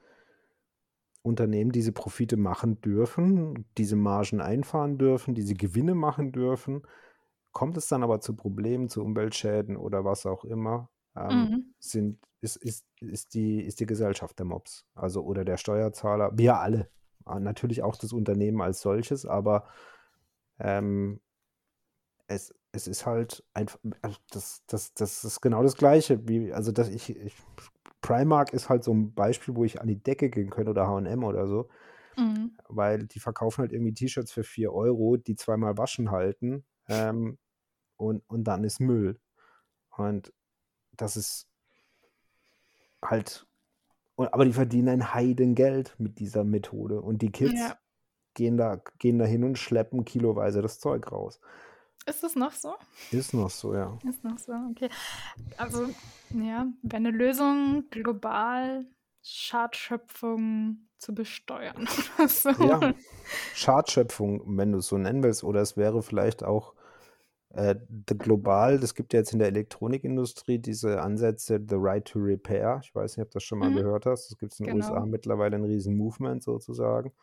A: Unternehmen diese Profite machen dürfen, diese Margen einfahren dürfen, diese Gewinne machen dürfen. Kommt es dann aber zu Problemen, zu Umweltschäden oder was auch immer, ähm,
B: Mhm.
A: sind, ist, ist, ist, die, ist die Gesellschaft der Mops. Also oder der Steuerzahler, wir alle. Ah, Natürlich auch das Unternehmen als solches, aber ähm, es, es ist halt einfach, also das, das, das ist genau das Gleiche. Wie, also dass ich, ich, Primark ist halt so ein Beispiel, wo ich an die Decke gehen könnte oder H&M oder so,
B: Mhm.
A: weil die verkaufen halt irgendwie T-Shirts für 4 Euro, die zweimal waschen halten ähm, und, und dann ist Müll. Und das ist halt, aber die verdienen ein Heidengeld mit dieser Methode und die Kids
B: Ja.
A: Gehen da, gehen da hin und schleppen kiloweise das Zeug raus.
B: Ist das noch so?
A: Ist noch so, ja.
B: Ist noch so, okay. Also, ja, wäre eine Lösung, global Schadschöpfung zu besteuern oder so.
A: Ja, Schadschöpfung, wenn du es so nennen willst, oder es wäre vielleicht auch äh, the global, das gibt ja jetzt in der Elektronikindustrie diese Ansätze, the right to repair. Ich weiß nicht, ob du das schon mal
B: Mhm.
A: gehört hast. Das gibt es in den USA
B: Genau.
A: mittlerweile ein riesen Movement sozusagen.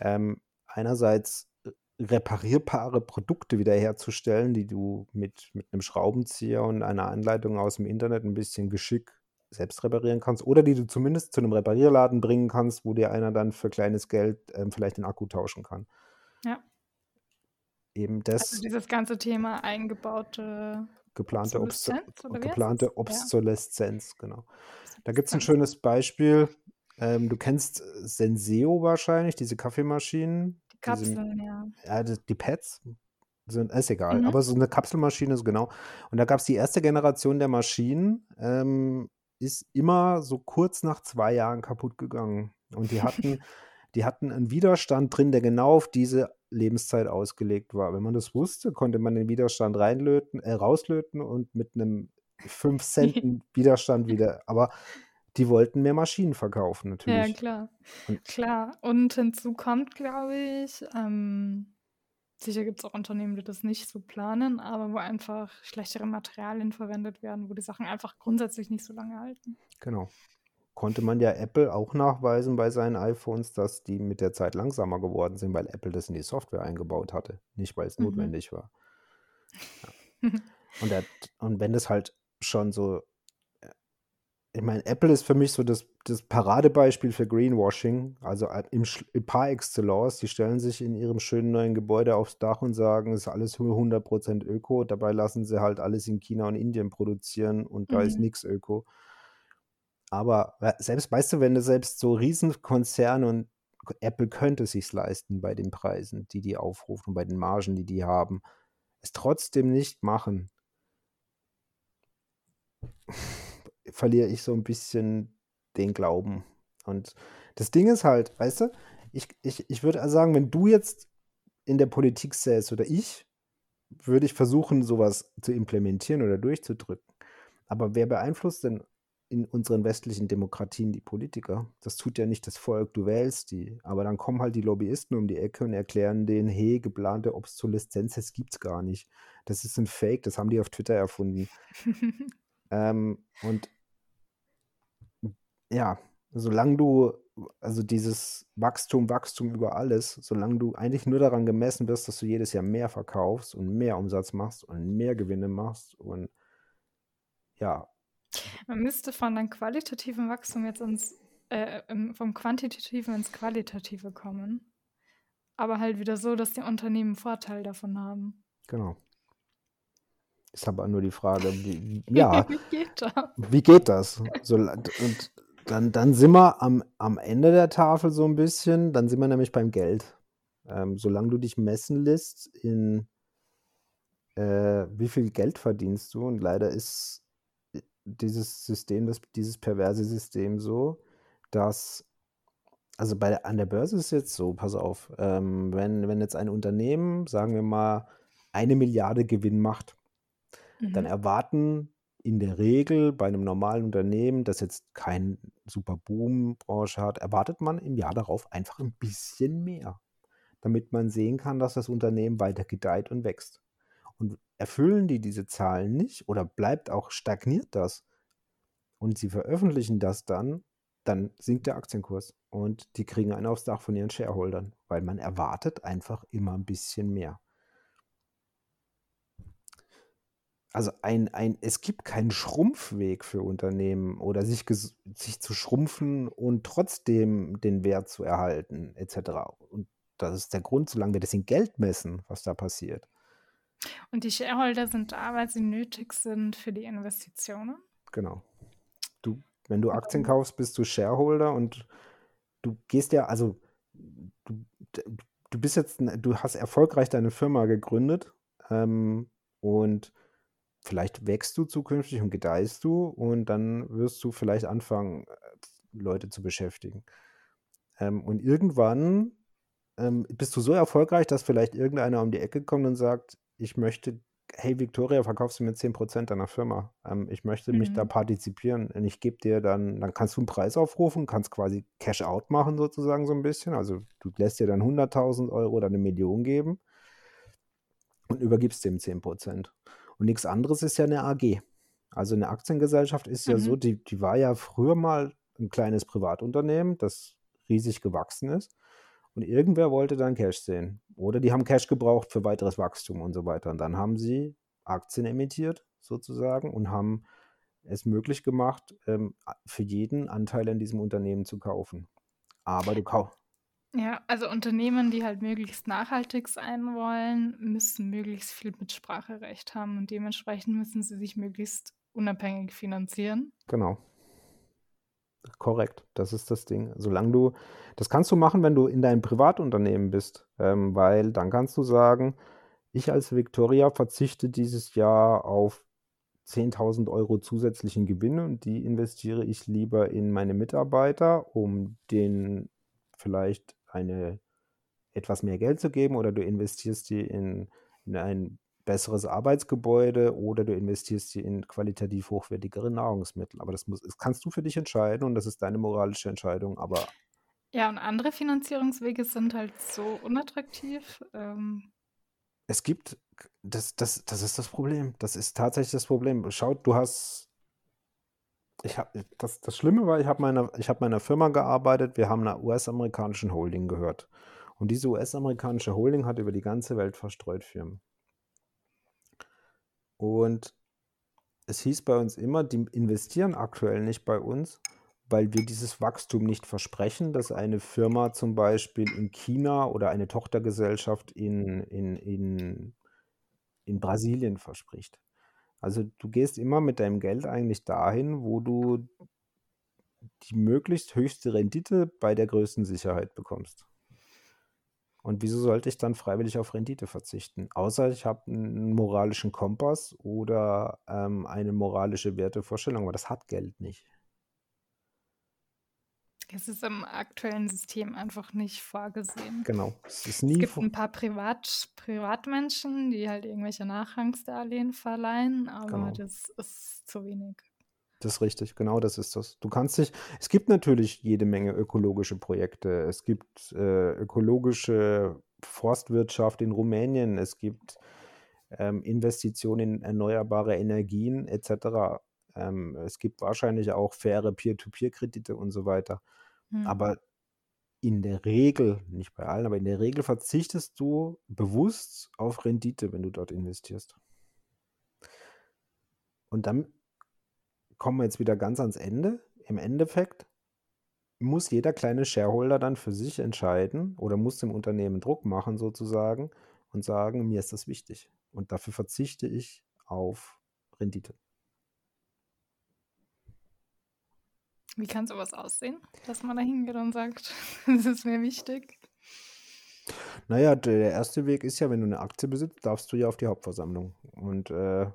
A: Ähm, einerseits äh, reparierbare Produkte wiederherzustellen, die du mit, mit einem Schraubenzieher und einer Anleitung aus dem Internet ein bisschen Geschick selbst reparieren kannst oder die du zumindest zu einem Reparierladen bringen kannst, wo dir einer dann für kleines Geld ähm, vielleicht den Akku tauschen kann.
B: Ja.
A: Eben
B: Also
A: das
B: dieses ganze Thema eingebaute
A: geplante,
B: Obsoleszenz, heißt
A: geplante
B: das? Ja.
A: Obsoleszenz, genau. Da gibt es ein
B: Obsoleszenz.
A: schönes Beispiel. Ähm, du kennst Senseo wahrscheinlich, diese Kaffeemaschinen.
B: Die
A: Diese,
B: Kapseln, ja.
A: ja, die, die Pads sind, ist egal,
B: Mhm.
A: aber so eine Kapselmaschine ist genau. Und da gab es die erste Generation der Maschinen, ähm, ist immer so kurz nach zwei Jahren kaputt gegangen. Und die hatten, die hatten einen Widerstand drin, der genau auf diese Lebenszeit ausgelegt war. Wenn man das wusste, konnte man den Widerstand reinlöten, äh, rauslöten und mit einem 5 Cent Widerstand wieder. Aber die wollten mehr Maschinen verkaufen,
B: Ja,
A: natürlich.
B: klar.
A: Und
B: Klar. Und hinzu kommt, glaube ich, ähm, sicher gibt es auch Unternehmen, die das nicht so planen, aber wo einfach schlechtere Materialien verwendet werden, wo die Sachen einfach grundsätzlich nicht so lange halten.
A: genau. Konnte man ja Apple auch nachweisen bei seinen iPhones, dass die mit der Zeit langsamer geworden sind, weil Apple das in die Software eingebaut hatte, nicht weil es
B: Mhm.
A: notwendig war. Ja. Und, der, und wenn das halt schon so, ich meine, Apple ist für mich so das, das Paradebeispiel für Greenwashing, also äh, im, im par excellence. Die stellen sich in ihrem schönen neuen Gebäude aufs Dach und sagen, es ist alles 100% Öko. Dabei lassen sie halt alles in China und Indien produzieren und da ist
B: Mhm.
A: nichts Öko. Aber selbst, weißt du, wenn du selbst so Riesenkonzerne und Apple könnte es sich leisten bei den Preisen, die die aufrufen, bei den Margen, die die haben, es trotzdem nicht machen, verliere ich so ein bisschen den Glauben. Und das Ding ist halt, weißt du, ich, ich, ich würde sagen, wenn du jetzt in der Politik säßt oder ich, würde ich versuchen, sowas zu implementieren oder durchzudrücken. Aber wer beeinflusst denn in unseren westlichen Demokratien die Politiker? Das tut ja nicht das Volk, du wählst die. Aber dann kommen halt die Lobbyisten um die Ecke und erklären denen, hey, geplante Obsoleszenz, das gibt's gar nicht. Das ist ein Fake, das haben die auf Twitter erfunden. Ähm, und ja, solange du, also dieses Wachstum, Wachstum über alles, solange du eigentlich nur daran gemessen wirst, dass du jedes Jahr mehr verkaufst und mehr Umsatz machst und mehr Gewinne machst und ja,
B: Man müsste von einem qualitativen Wachstum jetzt ins, äh, vom quantitativen ins qualitative kommen. Aber halt wieder so, dass die Unternehmen Vorteil davon haben.
A: genau. Ist aber nur die Frage, wie, ja,
B: Wie geht das?
A: wie geht das? So, und dann, dann sind wir am, am Ende der Tafel so ein bisschen, dann sind wir nämlich beim Geld. Ähm, solange du dich messen lässt in äh, wie viel Geld verdienst du und leider ist dieses System, das, dieses perverse System so, dass also bei der, an der Börse ist es jetzt so, pass auf, ähm, wenn, wenn jetzt ein Unternehmen, sagen wir mal, eine Milliarde Gewinn macht, dann
B: Mhm.
A: erwarten in der Regel bei einem normalen Unternehmen, das jetzt keinen super Boom-Branche hat, erwartet man im Jahr darauf einfach ein bisschen mehr, damit man sehen kann, dass das Unternehmen weiter gedeiht und wächst. Und erfüllen die diese Zahlen nicht oder bleibt auch stagniert das und sie veröffentlichen das dann, dann sinkt der Aktienkurs und die kriegen einen aufs Dach von ihren Shareholdern, weil man erwartet einfach immer ein bisschen mehr. Also ein, ein, es gibt keinen Schrumpfweg für Unternehmen oder sich, sich zu schrumpfen und trotzdem den Wert zu erhalten, etc. Und das ist der Grund, solange wir das in Geld messen, was da passiert.
B: Und die Shareholder sind da, weil sie nötig sind für die Investitionen?
A: Genau. Du, wenn du Aktien kaufst, bist du Shareholder und du gehst ja, also du, du bist jetzt, du hast erfolgreich deine Firma gegründet ähm, und vielleicht wächst du zukünftig und gedeihst du und dann wirst du vielleicht anfangen, äh, Leute zu beschäftigen. Ähm, und irgendwann ähm, bist du so erfolgreich, dass vielleicht irgendeiner um die Ecke kommt und sagt, ich möchte, hey Victoria, verkaufst du mir 10% deiner Firma? Ähm, ich möchte mich da mhm. partizipieren und ich gebe dir dann, dann kannst du einen Preis aufrufen, kannst quasi Cash-out machen sozusagen so ein bisschen. Also du lässt dir dann 100.000 Euro oder eine Million geben und übergibst dem 10%. Und nichts anderes ist ja eine AG. Also eine Aktiengesellschaft ist ja so, mhm. die, die war ja früher mal ein kleines Privatunternehmen, das riesig gewachsen ist. Und irgendwer wollte dann Cash sehen. Oder die haben Cash gebraucht für weiteres Wachstum und so weiter. Und dann haben sie Aktien emittiert, sozusagen, und haben es möglich gemacht, ähm, für jeden Anteil in diesem Unternehmen zu kaufen. Aber du kaufst.
B: Ja, also Unternehmen, die halt möglichst nachhaltig sein wollen, müssen möglichst viel Mitspracherecht haben und dementsprechend müssen sie sich möglichst unabhängig finanzieren.
A: Genau. Korrekt, das ist das Ding. Solange du, das kannst du machen, wenn du in deinem Privatunternehmen bist, ähm, weil dann kannst du sagen, ich als Victoria verzichte dieses Jahr auf 10.000 Euro zusätzlichen Gewinn und die investiere ich lieber in meine Mitarbeiter, um denen vielleicht eine etwas mehr Geld zu geben oder du investierst die in, in ein besseres Arbeitsgebäude oder du investierst hier in qualitativ hochwertigere Nahrungsmittel. Aber das, muss, das kannst du für dich entscheiden und das ist deine moralische Entscheidung. Aber
B: ja, und andere Finanzierungswege sind halt so unattraktiv. Ähm.
A: Es gibt, das, das, das ist das Problem. Das ist tatsächlich das Problem. Schaut, du hast, ich habe, das, das Schlimme war, ich habe meiner, ich habe meiner Firma gearbeitet, wir haben einer US-amerikanischen Holding gehört. Und diese US-amerikanische Holding hat über die ganze Welt verstreut Firmen. Und es hieß bei uns immer, die investieren aktuell nicht bei uns, weil wir dieses Wachstum nicht versprechen, dass eine Firma zum Beispiel in China oder eine Tochtergesellschaft in, in, in, in Brasilien verspricht. Also du gehst immer mit deinem Geld eigentlich dahin, wo du die möglichst höchste Rendite bei der größten Sicherheit bekommst. Und wieso sollte ich dann freiwillig auf Rendite verzichten? Außer ich habe einen moralischen Kompass oder ähm, eine moralische Wertevorstellung, aber das hat Geld nicht.
B: Es ist im aktuellen System einfach nicht vorgesehen.
A: Genau.
B: Es, ist nie es gibt ein paar Privat Privatmenschen, die halt irgendwelche Nachrangsdarlehen verleihen, aber genau. das ist zu wenig.
A: Das ist richtig, genau das ist das. Du kannst dich, es gibt natürlich jede Menge ökologische Projekte. Es gibt äh, ökologische Forstwirtschaft in Rumänien, es gibt ähm, Investitionen in erneuerbare Energien etc. Ähm, es gibt wahrscheinlich auch faire Peer-to-Peer-Kredite und so weiter. Hm. Aber in der Regel, nicht bei allen, aber in der Regel verzichtest du bewusst auf Rendite, wenn du dort investierst. Und dann kommen wir jetzt wieder ganz ans Ende. Im Endeffekt muss jeder kleine Shareholder dann für sich entscheiden oder muss dem Unternehmen Druck machen sozusagen und sagen, mir ist das wichtig und dafür verzichte ich auf Rendite.
B: Wie kann sowas aussehen, dass man da hingeht und sagt, das ist mir wichtig?
A: Naja, der erste Weg ist ja, wenn du eine Aktie besitzt, darfst du ja auf die Hauptversammlung. Und äh,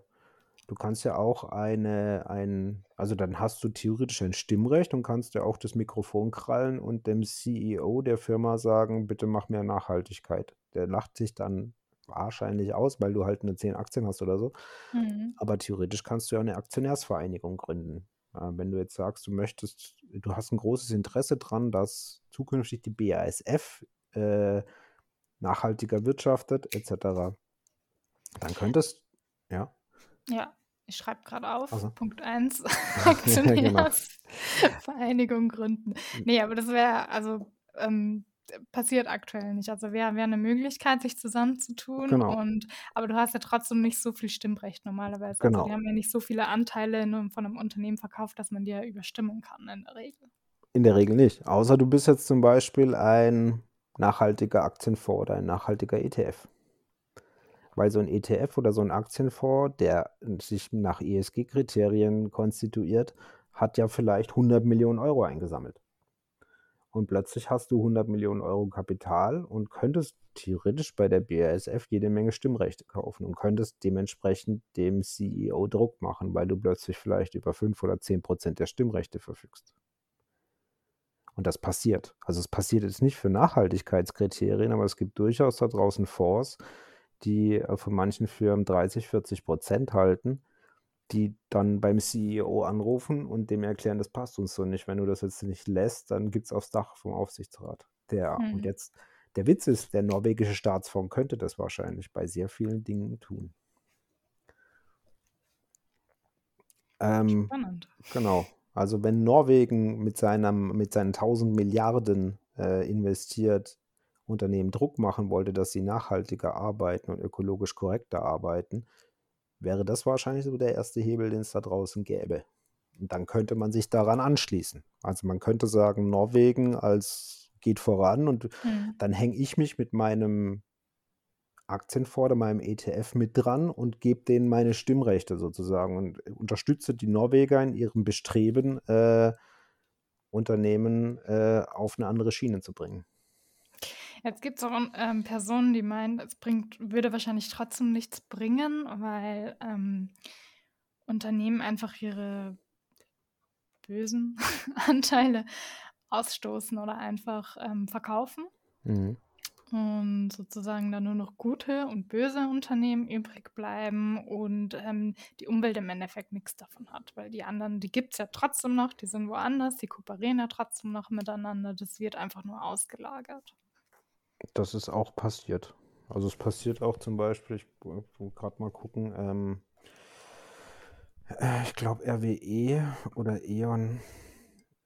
A: Du kannst ja auch eine, ein, also dann hast du theoretisch ein Stimmrecht und kannst ja auch das Mikrofon krallen und dem CEO der Firma sagen, bitte mach mehr Nachhaltigkeit. Der lacht sich dann wahrscheinlich aus, weil du halt eine 10 Aktien hast oder so. Mhm. Aber theoretisch kannst du ja eine Aktionärsvereinigung gründen. Äh, wenn du jetzt sagst, du möchtest, du hast ein großes Interesse dran, dass zukünftig die BASF äh, nachhaltiger wirtschaftet, etc., dann könntest, ja.
B: Ja, Ich schreibe gerade auf,
A: Also.
B: Punkt 1,
A: Ja, genau.
B: Aktionärsvereinigung gründen.
A: Hm.
B: Ne, aber das wäre also, ähm, passiert aktuell nicht. Also wäre wäre 'ne Möglichkeit, sich zusammenzutun
A: Genau.
B: und aber du hast ja trotzdem nicht so viel Stimmrecht normalerweise. Also,
A: Genau.
B: haben ja nicht so viele Anteile in von 'nem Unternehmen verkauft, dass man die ja überstimmen kann in der Regel.
A: In der Regel nicht, außer du bist jetzt zum Beispiel ein nachhaltiger Aktienfonds oder ein nachhaltiger ETF. Weil so 'n ETF oder so 'n Aktienfonds, der sich nach ESG-Kriterien konstituiert, hat ja vielleicht 100.000.000 € eingesammelt. Und plötzlich hast du 100.000.000 € Kapital und könntest theoretisch bei der BASF jede Menge Stimmrechte kaufen und könntest dementsprechend dem CEO Druck machen, weil du plötzlich vielleicht über 5 oder 10 % der Stimmrechte verfügst. Und das passiert. Also, es passiert jetzt nicht für Nachhaltigkeitskriterien, aber es gibt durchaus da draußen Fonds, die, äh, von manchen Firmen 30, 40 % halten, die dann beim CEO anrufen und dem erklären: „Das passt uns so nicht. Wenn du das jetzt nicht lässt, dann gibt's aufs Dach vom Aufsichtsrat.“ Der und
B: Mhm.
A: jetzt der Witz ist, der norwegische Staatsfonds könnte das wahrscheinlich bei sehr vielen Dingen tun. Ähm,
B: Spannend.
A: genau. Also, wenn Norwegen mit seinem mit seinen 1.000 Milliarden, äh, investiert Unternehmen Druck machen wollte, dass sie nachhaltiger arbeiten und ökologisch korrekter arbeiten, wäre das wahrscheinlich so der erste Hebel, den es da draußen gäbe. Und dann könnte man sich daran anschließen. Also, man könnte sagen, Norwegen als geht voran und
B: Mhm.
A: dann hänge ich mich mit meinem Aktienfonds meinem ETF mit dran und gebe denen meine Stimmrechte sozusagen und unterstütze die Norweger in ihrem Bestreben, äh, Unternehmen, äh, auf 'ne andere Schiene zu bringen.
B: Jetzt gibt's auch, ähm, Personen, die meinen, es bringt würde wahrscheinlich trotzdem nichts bringen, weil, ähm, Unternehmen einfach ihre bösen Anteile ausstoßen oder einfach, ähm, verkaufen.
A: Mhm.
B: Und sozusagen dann nur noch gute und böse Unternehmen übrig bleiben und, ähm, die Umwelt im Endeffekt nix davon hat, weil die anderen, die gibt's ja trotzdem noch, die sind woanders, die kooperieren ja trotzdem noch miteinander. Das wird einfach nur ausgelagert.
A: Das ist auch passiert. Also, es passiert auch zum Beispiel ich wo grad mal gucken, ähm äh, ich glaube, RWE oder E.ON,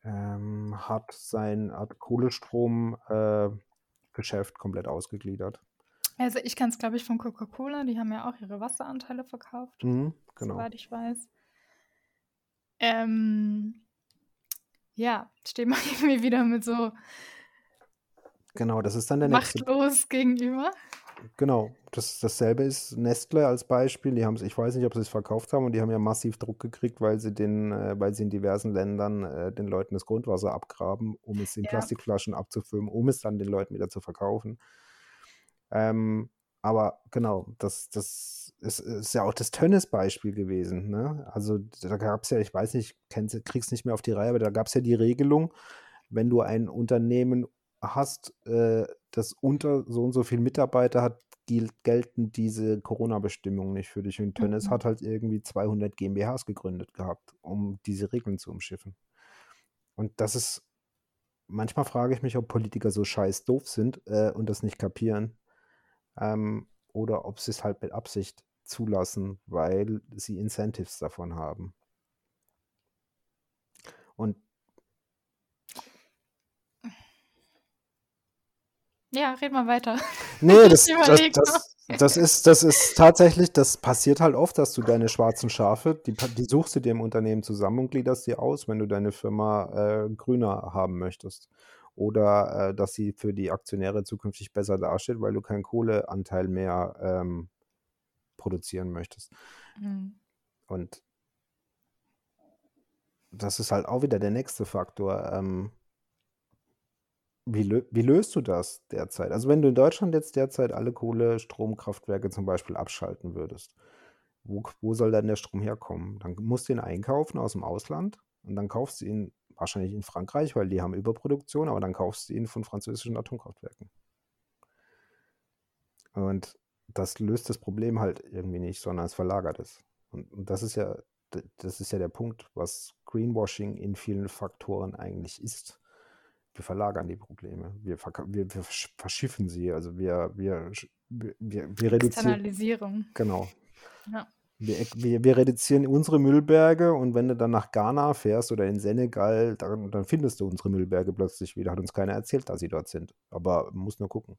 A: ähm, hat sein Art Kohlestrom äh, komplett ausgegliedert.
B: Also, ich kenne es, glaube ich, von Coca-Cola, die haben ja auch ihre Wasseranteile verkauft,
A: Mhm, genau.
B: soweit ich weiß. Ähm, ja, steht man irgendwie wieder mit so
A: Genau, das ist dann der nächste
B: machtlos gegenüber.
A: Genau, das dasselbe ist Nestlé als Beispiel. Die haben's ich weiß nicht, ob sie's verkauft haben und die haben ja massiv Druck gekriegt, weil sie den äh, weil sie in diversen Ländern, äh, den Leuten das Grundwasser abgraben, um es in
B: Ja.
A: Plastikflaschen abzufüllen, um es dann den Leuten wieder zu verkaufen. Ähm, aber genau, das das ist ist ja auch das Tönnies-Beispiel gewesen, ne? Also, da gab's ja ich weiß nicht, kennst krieg's nicht mehr auf die Reihe, aber da gab's ja die Regelung, wenn du ein Unternehmen hast, äh, das unter so und so viel Mitarbeiter hat, gilt gelten diese Corona-Bestimmungen nicht für dich. Und Tönnies
B: Mhm.
A: hat halt irgendwie 200 GmbHs gegründet gehabt, um diese Regeln zu umschiffen. Und das ist manchmal frage ich mich, ob Politiker so scheißdoof sind, äh, und das nicht kapieren, ähm, oder ob sie's halt mit Absicht zulassen, weil sie Incentives davon haben. Und
B: Ja, red mal weiter.
A: Ne, das das das das ist das ist tatsächlich das passiert halt oft, dass du deine schwarzen Schafe, die die suchst du dir im Unternehmen zusammen und gliederst die aus, wenn du deine Firma, äh, grüner haben möchtest. Oder, äh, dass sie für die Aktionäre zukünftig besser dasteht, weil du keinen Kohleanteil mehr, ähm, produzieren möchtest.
B: Mhm.
A: Und das ist halt auch wieder der nächste Faktor, ähm wie lö wie löst du das derzeit? Also, wenn du in Deutschland jetzt derzeit alle Kohlestromkraftwerke zum Beispiel abschalten würdest, wo wo soll dann der Strom herkommen? Dann musst du ihn einkaufen aus'm Ausland und dann kaufst du ihn wahrscheinlich in Frankreich, weil die haben Überproduktion, aber dann kaufst du ihn von französischen Atomkraftwerken. Und das löst das Problem halt irgendwie nicht, sondern es verlagert es. Und und das ist ja das ist ja der Punkt, was Greenwashing in vielen Faktoren eigentlich ist. Wir verlagern die Probleme. Wir wir wir versch verschiffen sie. Also, wir wir wir wir wir reduzieren
B: Externalisierung.
A: genau.
B: Ja.
A: wir, wir, wir, reduzieren unsere Müllberge und wenn du dann nach Ghana fährst oder in Senegal, dann, dann, findest du unsere Müllberge plötzlich wieder. Hat uns keiner erzählt, dass sie dort sind. Aber man muss nur gucken.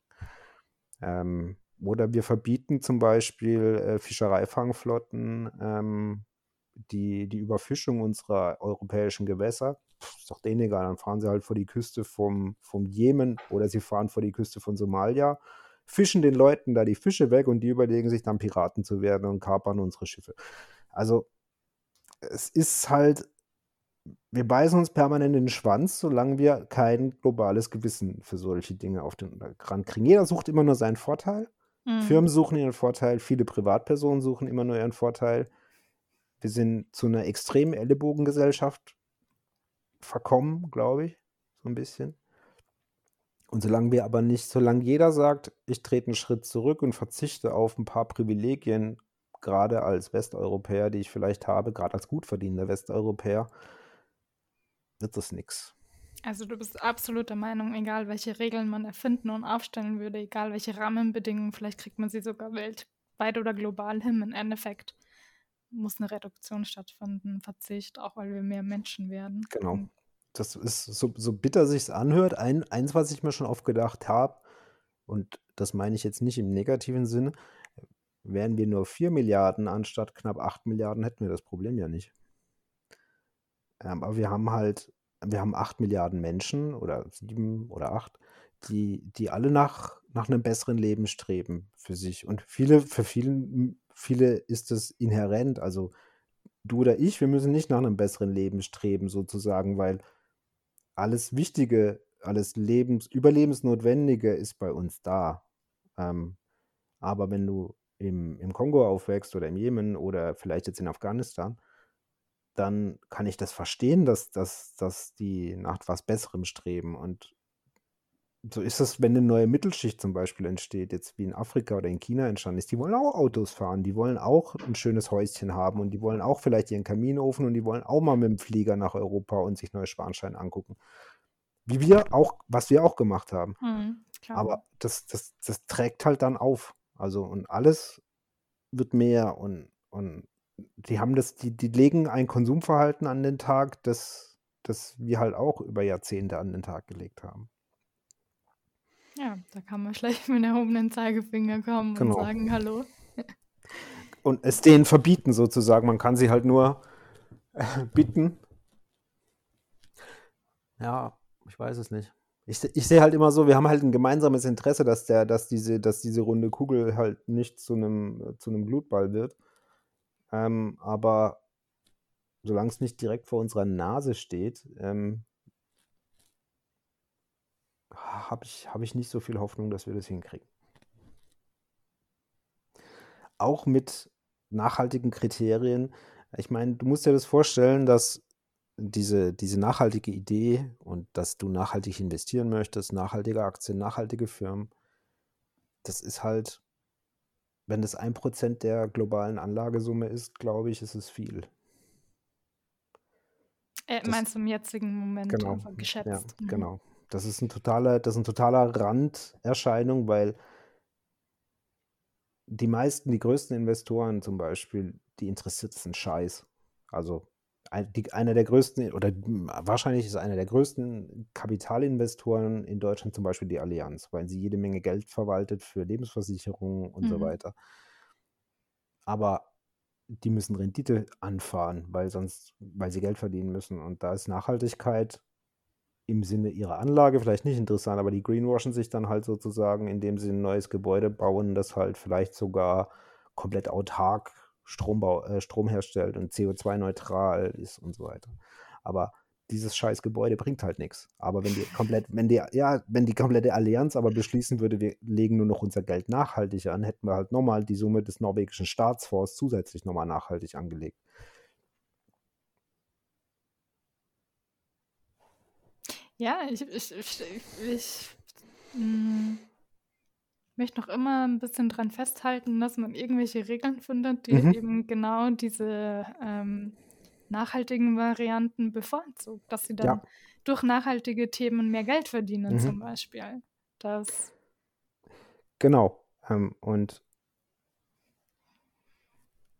A: Ähm, oder wir verbieten zum Beispiel äh, Fischereifangflotten ähm, die, die Überfischung unserer europäischen Gewässer. Pff, ist doch denen egal, dann fahren sie halt vor die Küste vom, vom Jemen oder sie fahren vor die Küste von Somalia fischen den Leuten da die Fische weg und die überlegen sich dann Piraten zu werden und kapern unsere Schiffe. Also es ist halt, wir beißen uns permanent in den Schwanz, solange wir kein globales Gewissen für solche Dinge auf den Rand kriegen. Jeder sucht immer nur seinen Vorteil. Mhm. Firmen suchen ihren Vorteil, viele Privatpersonen suchen immer nur ihren Vorteil. Wir sind zu einer extremen Ellenbogengesellschaft verkommen, glaube ich, so ein bisschen. Und solange wir aber nicht, solange jeder sagt, ich trete einen Schritt zurück und verzichte auf ein paar Privilegien, gerade als Westeuropäer, die ich vielleicht habe, gerade als gut verdienender Westeuropäer, wird das nichts.
B: Also du bist absolut der Meinung, egal welche Regeln man erfinden und aufstellen würde, egal welche Rahmenbedingungen, vielleicht kriegt man sie sogar weltweit oder global hin. Im Endeffekt muss eine Reduktion stattfinden, Verzicht, auch weil wir mehr Menschen werden.
A: Genau das ist so, so bitter sich's anhört. Ein, eins, was ich mir schon oft gedacht habe, und das meine ich jetzt nicht im negativen Sinne, wären wir nur 4 Milliarden anstatt knapp 8 Milliarden, hätten wir das Problem ja nicht. Ähm, aber wir haben halt, wir haben 8 Milliarden Menschen oder 7 oder 8, die, die alle nach, nach einem besseren Leben streben für sich. Und viele, für vielen, viele ist es inhärent. Also du oder ich, wir müssen nicht nach einem besseren Leben streben, sozusagen, weil alles Wichtige, alles Lebens Überlebensnotwendige ist bei uns da. Ähm, aber wenn du im, im Kongo aufwächst oder im Jemen oder vielleicht jetzt in Afghanistan, dann kann ich das verstehen, dass, dass, dass die nach was Besserem streben. Und so ist es, wenn eine neue Mittelschicht zum Beispiel entsteht, jetzt wie in Afrika oder in China entstanden ist, die wollen auch Autos fahren, die wollen auch ein schönes Häuschen haben und die wollen auch vielleicht ihren Kaminofen und die wollen auch mal mit dem Flieger nach Europa und sich Neuschwanstein angucken. Wie wir auch, was wir auch gemacht haben. Mhm, Aber das, das, das trägt halt dann auf. Also und alles wird mehr und, und die haben das, die, die legen ein Konsumverhalten an den Tag, das, das wir halt auch über Jahrzehnte an den Tag gelegt haben.
B: Ja, da kann man schlecht mit erhobenen Zeigefinger kommen genau. und sagen Hallo.
A: Und es denen verbieten sozusagen. Man kann sie halt nur äh, bitten. Ja, ich weiß es nicht. Ich, ich sehe halt immer so, wir haben halt ein gemeinsames Interesse, dass der, dass diese, dass diese runde Kugel halt nicht zu einem, zu einem Blutball wird. Ähm, aber solange es nicht direkt vor unserer Nase steht, ähm, habe ich, hab ich nicht so viel Hoffnung, dass wir das hinkriegen. Auch mit nachhaltigen Kriterien. Ich meine, du musst dir das vorstellen, dass diese, diese nachhaltige Idee und dass du nachhaltig investieren möchtest, nachhaltige Aktien, nachhaltige Firmen, das ist halt, wenn das ein Prozent der globalen Anlagesumme ist, glaube ich, ist es viel.
B: Äh, meinst du im jetzigen Moment
A: genau,
B: geschätzt?
A: Ja, mhm. genau. Das ist ein totaler, das ist ein totaler Randerscheinung, weil die meisten, die größten Investoren zum Beispiel, die interessiert es einen Scheiß. Also ein, die, einer der größten, oder wahrscheinlich ist einer der größten Kapitalinvestoren in Deutschland zum Beispiel die Allianz, weil sie jede Menge Geld verwaltet für Lebensversicherungen und mhm. so weiter. Aber die müssen Rendite anfahren, weil sonst, weil sie Geld verdienen müssen. Und da ist Nachhaltigkeit im Sinne ihrer Anlage vielleicht nicht interessant, aber die greenwashen sich dann halt sozusagen, indem sie ein neues Gebäude bauen, das halt vielleicht sogar komplett autark Strombau, äh, Strom herstellt und CO2-neutral ist und so weiter. Aber dieses scheiß Gebäude bringt halt nichts. Aber wenn die komplett, wenn die, ja, wenn die komplette Allianz aber beschließen würde, wir legen nur noch unser Geld nachhaltig an, hätten wir halt nochmal die Summe des norwegischen Staatsfonds zusätzlich nochmal nachhaltig angelegt.
B: Ja, ich, ich, ich, ich hm, möchte noch immer ein bisschen dran festhalten, dass man irgendwelche Regeln findet, die Mhm. eben genau diese ähm, nachhaltigen Varianten bevorzugt, dass sie dann Ja. durch nachhaltige Themen mehr Geld verdienen, Mhm. zum Beispiel. Das
A: Genau. Ähm, und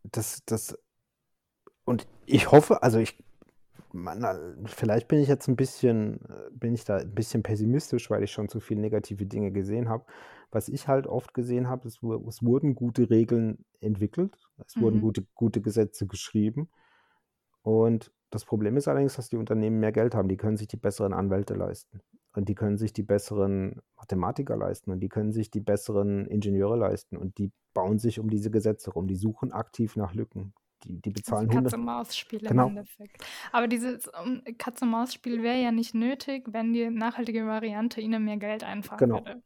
A: das, das, und ich hoffe, also ich, man, vielleicht bin ich jetzt ein bisschen, bin ich da ein bisschen pessimistisch, weil ich schon zu viele negative Dinge gesehen habe. Was ich halt oft gesehen habe, es, es wurden gute Regeln entwickelt, es mhm. wurden gute, gute Gesetze geschrieben. Und das Problem ist allerdings, dass die Unternehmen mehr Geld haben. Die können sich die besseren Anwälte leisten. Und die können sich die besseren Mathematiker leisten. Und die können sich die besseren Ingenieure leisten. Und die bauen sich um diese Gesetze rum. Die suchen aktiv nach Lücken. Die, die bezahlen
B: Katze Maus Spiel genau. im Endeffekt. Aber dieses um, Katze Maus Spiel wäre ja nicht nötig, wenn die nachhaltige Variante ihnen mehr Geld einfahren genau. würde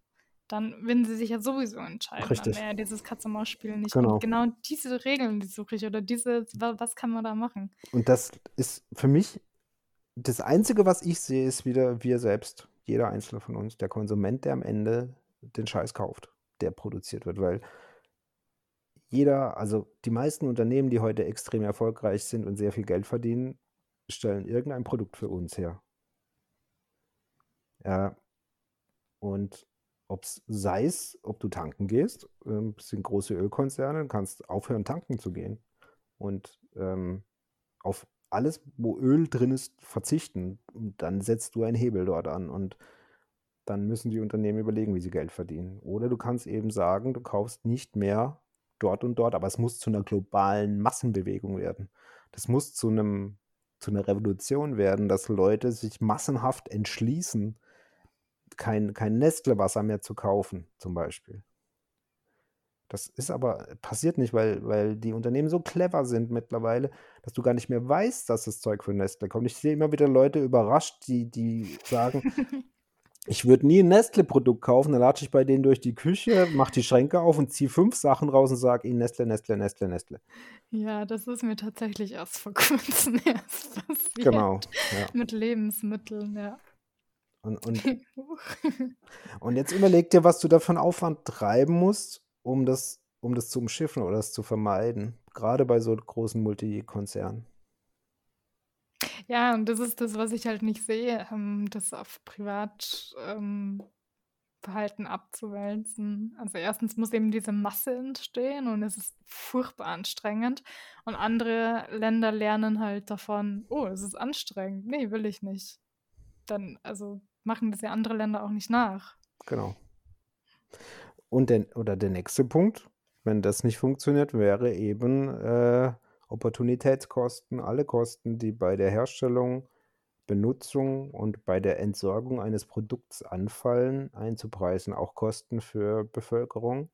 B: dann würden sie sich ja sowieso entscheiden. Richtig. Dann wäre dieses Katz-und-Maus-Spiel nicht. Genau. Und genau diese Regeln, die suche ich oder diese, was kann man da machen?
A: Und das ist für mich das Einzige, was ich sehe, ist wieder wir selbst, jeder Einzelne von uns, der Konsument, der am Ende den Scheiß kauft, der produziert wird, weil jeder, also die meisten Unternehmen, die heute extrem erfolgreich sind und sehr viel Geld verdienen, stellen irgendein Produkt für uns her. Ja. Und ob es sei es, ob du tanken gehst, ähm, sind große Ölkonzerne, kannst aufhören, tanken zu gehen und ähm, auf alles, wo Öl drin ist, verzichten. Und dann setzt du einen Hebel dort an und dann müssen die Unternehmen überlegen, wie sie Geld verdienen. Oder du kannst eben sagen, du kaufst nicht mehr dort und dort, aber es muss zu einer globalen Massenbewegung werden. Das muss zu einem zu einer Revolution werden, dass Leute sich massenhaft entschließen, kein, kein Nestle-Wasser mehr zu kaufen, zum Beispiel. Das ist aber passiert nicht, weil, weil die Unternehmen so clever sind mittlerweile, dass du gar nicht mehr weißt, dass das Zeug von Nestle kommt. Ich sehe immer wieder Leute überrascht, die, die sagen, ich würde nie ein Nestle-Produkt kaufen, dann latsche ich bei denen durch die Küche, mache die Schränke auf und ziehe fünf Sachen raus und sage ihnen Nestle, Nestle, Nestle, Nestle.
B: Ja, das ist mir tatsächlich erst vor kurzem erst passiert. Genau. Ja. Mit Lebensmitteln, ja.
A: Und, und, und jetzt überleg dir, was du da für einen Aufwand treiben musst, um das, um das zu umschiffen oder das zu vermeiden. Gerade bei so großen Multikonzernen.
B: Ja, und das ist das, was ich halt nicht sehe, ähm, das auf Privatverhalten ähm, abzuwälzen. Also erstens muss eben diese Masse entstehen und es ist furchtbar anstrengend. Und andere Länder lernen halt davon, oh, es ist anstrengend. Nee, will ich nicht. Dann, also machen das ja andere Länder auch nicht nach.
A: Genau. Und der, oder der nächste Punkt, wenn das nicht funktioniert, wäre eben äh, Opportunitätskosten, alle Kosten, die bei der Herstellung, Benutzung und bei der Entsorgung eines Produkts anfallen, einzupreisen. Auch Kosten für Bevölkerung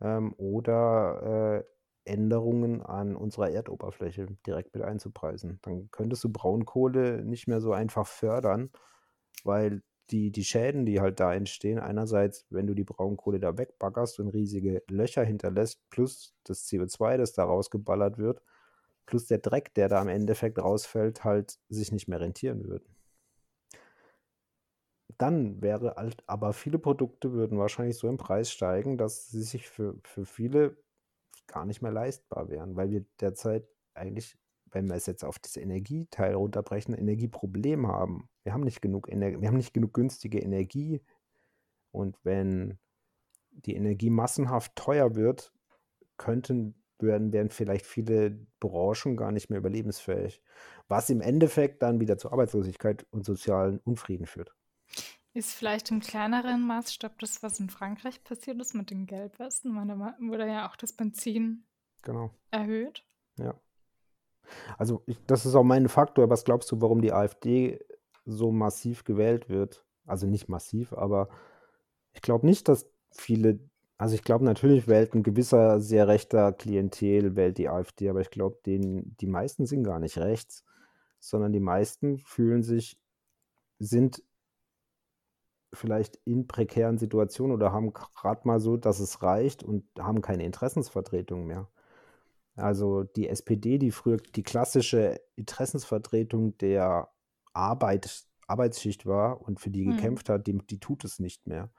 A: ähm, oder äh, Änderungen an unserer Erdoberfläche direkt mit einzupreisen. Dann könntest du Braunkohle nicht mehr so einfach fördern, weil die, die Schäden, die halt da entstehen, einerseits, wenn du die Braunkohle da wegbaggerst und riesige Löcher hinterlässt, plus das CO2, das da rausgeballert wird, plus der Dreck, der da im Endeffekt rausfällt, halt sich nicht mehr rentieren würden. Dann wäre halt, aber viele Produkte würden wahrscheinlich so im Preis steigen, dass sie sich für, für viele gar nicht mehr leistbar wären, weil wir derzeit eigentlich wenn wir es jetzt auf das Energieteil runterbrechen, ein Energieproblem haben. Wir haben nicht genug Ener wir haben nicht genug günstige Energie. Und wenn die Energie massenhaft teuer wird, könnten werden, werden vielleicht viele Branchen gar nicht mehr überlebensfähig. Was im Endeffekt dann wieder zu Arbeitslosigkeit und sozialen Unfrieden führt.
B: Ist vielleicht im kleineren Maßstab das, was in Frankreich passiert ist mit den Gelbwesten? Da wurde ja auch das Benzin
A: genau.
B: erhöht.
A: Ja. Also ich, das ist auch mein Faktor. Was glaubst du, warum die AfD so massiv gewählt wird? Also nicht massiv, aber ich glaube nicht, dass viele, also ich glaube natürlich wählt ein gewisser sehr rechter Klientel wählt die AfD, aber ich glaube, die meisten sind gar nicht rechts, sondern die meisten fühlen sich, sind vielleicht in prekären Situationen oder haben gerade mal so, dass es reicht und haben keine Interessensvertretung mehr. Also die SPD, die früher die klassische Interessensvertretung der Arbeit, Arbeitsschicht war und für die mhm. gekämpft hat, die, die tut es nicht mehr.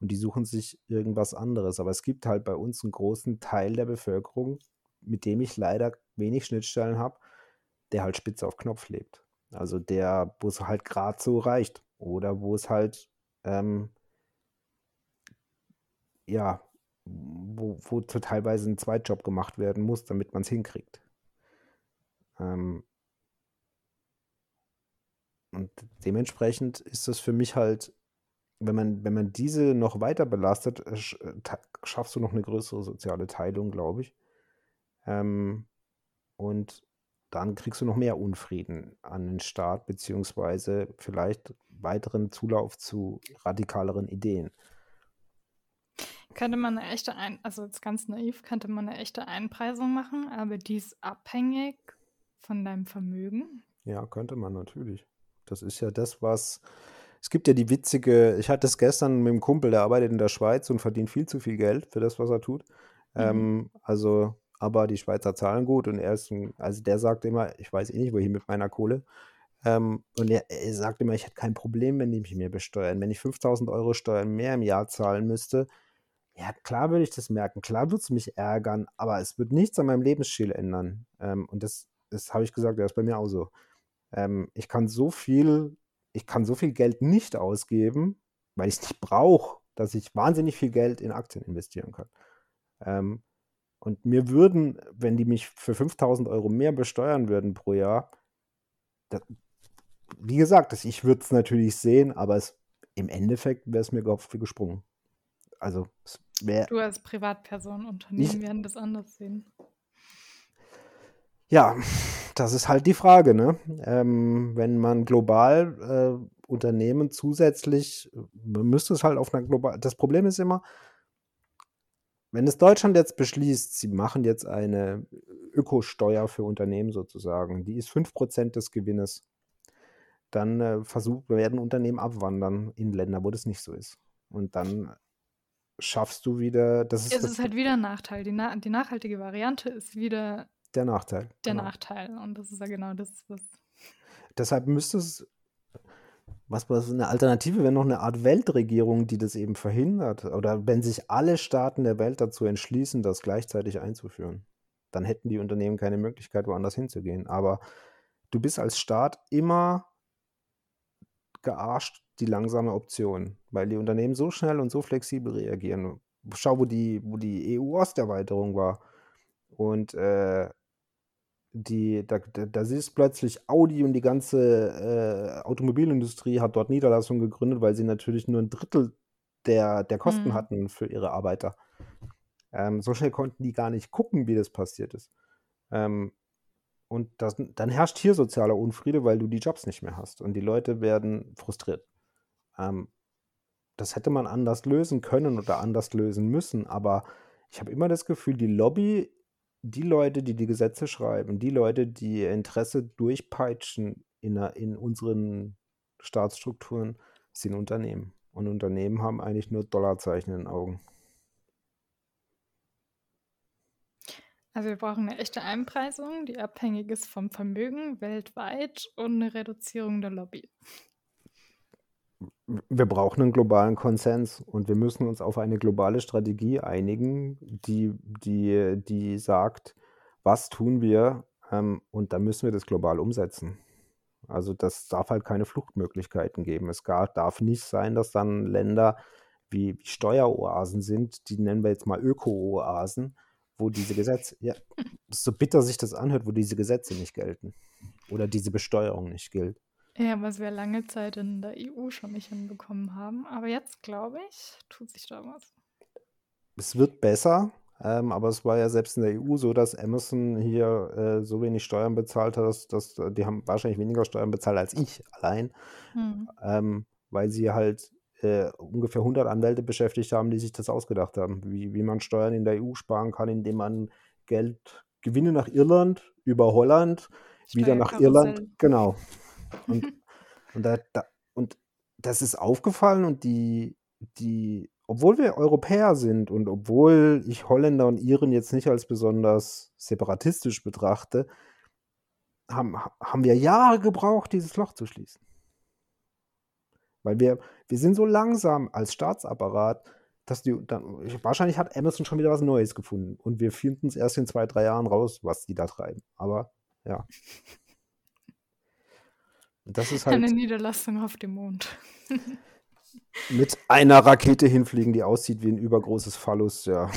A: Und die suchen sich irgendwas anderes. Aber es gibt halt bei uns einen großen Teil der Bevölkerung, mit dem ich leider wenig Schnittstellen habe, der halt spitz auf Knopf lebt. Also der, wo es halt gerade so reicht. Oder wo es halt, ähm, ja, wo, wo teilweise ein Zweitjob gemacht werden muss, damit man es hinkriegt. Ähm, und dementsprechend ist das für mich halt, wenn man, wenn man diese noch weiter belastet, äh, äh, schaffst du noch eine größere soziale Teilung, glaube ich. Ähm, und dann kriegst du noch mehr Unfrieden an den Staat, beziehungsweise vielleicht weiteren Zulauf zu radikaleren Ideen.
B: Könnte man eine echte, Ein also jetzt ganz naiv, könnte man eine echte Einpreisung machen, aber die ist abhängig von deinem Vermögen?
A: Ja, könnte man natürlich. Das ist ja das, was. Es gibt ja die witzige, ich hatte es gestern mit einem Kumpel, der arbeitet in der Schweiz und verdient viel zu viel Geld für das, was er tut. Mhm. Ähm, also, aber die Schweizer zahlen gut und er ist, ein, also der sagt immer, ich weiß eh nicht, wohin mit meiner Kohle. Ähm, und er, er sagt immer, ich hätte kein Problem, wenn die mich mehr besteuern. Wenn ich 5000 Euro Steuern mehr im Jahr zahlen müsste, ja, klar würde ich das merken, klar würde es mich ärgern, aber es wird nichts an meinem Lebensstil ändern. Ähm, und das, das habe ich gesagt, das ist bei mir auch so. Ähm, ich kann so viel, ich kann so viel Geld nicht ausgeben, weil ich es nicht brauche, dass ich wahnsinnig viel Geld in Aktien investieren kann. Ähm, und mir würden, wenn die mich für 5000 Euro mehr besteuern würden pro Jahr, das, wie gesagt, ich würde es natürlich sehen, aber es, im Endeffekt wäre es mir gesprungen. Also,
B: wär, du als Privatperson, Unternehmen werden das anders sehen.
A: Ja, das ist halt die Frage, ne? Ähm, wenn man global äh, Unternehmen zusätzlich, man müsste es halt auf einer global. Das Problem ist immer, wenn es Deutschland jetzt beschließt, sie machen jetzt eine Ökosteuer für Unternehmen sozusagen, die ist 5% des Gewinnes, dann äh, versuch, werden Unternehmen abwandern in Länder, wo das nicht so ist. Und dann schaffst du wieder. Das ist
B: es ist halt wieder ein Nachteil. Die, na die nachhaltige Variante ist wieder
A: der Nachteil.
B: Der genau. Nachteil. Und das ist ja genau das, was.
A: Deshalb müsste es. Was, was eine Alternative wäre noch eine Art Weltregierung, die das eben verhindert. Oder wenn sich alle Staaten der Welt dazu entschließen, das gleichzeitig einzuführen, dann hätten die Unternehmen keine Möglichkeit, woanders hinzugehen. Aber du bist als Staat immer gearscht die langsame Option, weil die Unternehmen so schnell und so flexibel reagieren. Schau, wo die, wo die EU-Osterweiterung war. Und äh, die, da, da, da siehst plötzlich Audi und die ganze äh, Automobilindustrie hat dort Niederlassungen gegründet, weil sie natürlich nur ein Drittel der, der Kosten mhm. hatten für ihre Arbeiter. Ähm, so schnell konnten die gar nicht gucken, wie das passiert ist. Ähm, und das, dann herrscht hier sozialer Unfriede, weil du die Jobs nicht mehr hast und die Leute werden frustriert. Ähm, das hätte man anders lösen können oder anders lösen müssen, aber ich habe immer das Gefühl, die Lobby die Leute, die die Gesetze schreiben, die Leute, die Interesse durchpeitschen in, in unseren Staatsstrukturen, sind Unternehmen. Und Unternehmen haben eigentlich nur Dollarzeichen in den Augen.
B: Also wir brauchen eine echte Einpreisung, die abhängig ist vom Vermögen weltweit und eine Reduzierung der Lobby
A: wir brauchen einen globalen Konsens und wir müssen uns auf eine globale Strategie einigen, die, die, die sagt, was tun wir ähm, und dann müssen wir das global umsetzen. Also das darf halt keine Fluchtmöglichkeiten geben. Es gar, darf nicht sein, dass dann Länder wie, wie Steueroasen sind, die nennen wir jetzt mal Öko-Oasen, wo diese Gesetze, ja, so bitter sich das anhört, wo diese Gesetze nicht gelten oder diese Besteuerung nicht gilt.
B: Ja, was wir lange Zeit in der EU schon nicht hinbekommen haben. Aber jetzt, glaube ich, tut sich da was.
A: Es wird besser, ähm, aber es war ja selbst in der EU so, dass Amazon hier äh, so wenig Steuern bezahlt hat, dass, dass die haben wahrscheinlich weniger Steuern bezahlt als ich allein, hm. ähm, weil sie halt äh, ungefähr 100 Anwälte beschäftigt haben, die sich das ausgedacht haben, wie, wie man Steuern in der EU sparen kann, indem man Geld, Gewinne nach Irland über Holland, wieder nach Irland, genau, und, und, da, da, und das ist aufgefallen und die, die, obwohl wir Europäer sind und obwohl ich Holländer und Iren jetzt nicht als besonders separatistisch betrachte, haben, haben wir Jahre gebraucht, dieses Loch zu schließen. Weil wir, wir sind so langsam als Staatsapparat, dass die dann, wahrscheinlich hat Amazon schon wieder was Neues gefunden und wir finden es erst in zwei, drei Jahren raus, was die da treiben. Aber ja.
B: Das ist halt. Eine Niederlassung auf dem Mond.
A: mit einer Rakete hinfliegen, die aussieht wie ein übergroßes Phallus, ja.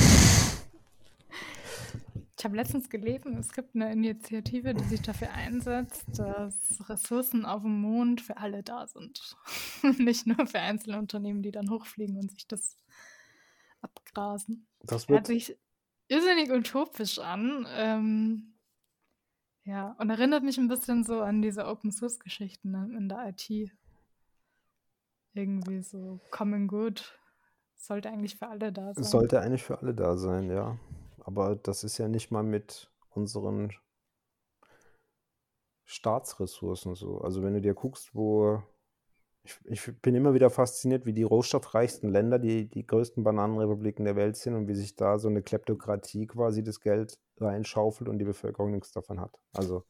B: Ich habe letztens gelesen, es gibt eine Initiative, die sich dafür einsetzt, dass Ressourcen auf dem Mond für alle da sind. Nicht nur für einzelne Unternehmen, die dann hochfliegen und sich das abgrasen.
A: Das
B: Hört
A: wird,
B: sich irrsinnig utopisch an. Ähm, ja, und erinnert mich ein bisschen so an diese Open-Source-Geschichten ne, in der IT. Irgendwie so Common Good sollte eigentlich für alle da sein.
A: sollte eigentlich für alle da sein, ja. Aber das ist ja nicht mal mit unseren Staatsressourcen so. Also wenn du dir guckst, wo ich, ich bin immer wieder fasziniert, wie die rohstoffreichsten Länder, die die größten Bananenrepubliken der Welt sind und wie sich da so eine Kleptokratie quasi das Geld reinschaufelt und die Bevölkerung nichts davon hat. Also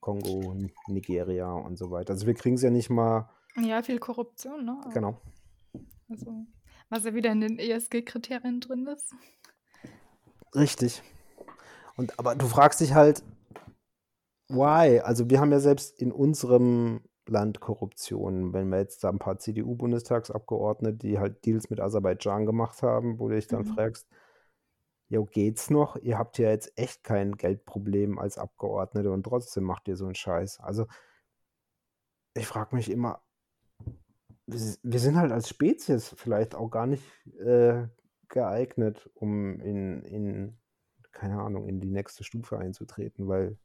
A: Kongo, Nigeria und so weiter. Also wir kriegen es ja nicht mal,
B: Ja, viel Korruption, ne?
A: genau.
B: Also, was ja wieder in den ESG-Kriterien drin ist.
A: Richtig. Und aber du fragst dich halt, why? Also wir haben ja selbst in unserem Land Korruption. Wenn wir jetzt da ein paar CDU-Bundestagsabgeordnete, die halt Deals mit Aserbaidschan gemacht haben, wo du dich dann
B: Mhm.
A: fragst, jo, geht's noch? Ihr habt ja jetzt echt kein Geldproblem als Abgeordnete und trotzdem macht ihr so einen Scheiß. Also ich frage mich immer, wir sind halt als Spezies vielleicht auch gar nicht äh, geeignet, um in, in, keine Ahnung, in die nächste Stufe einzutreten, weil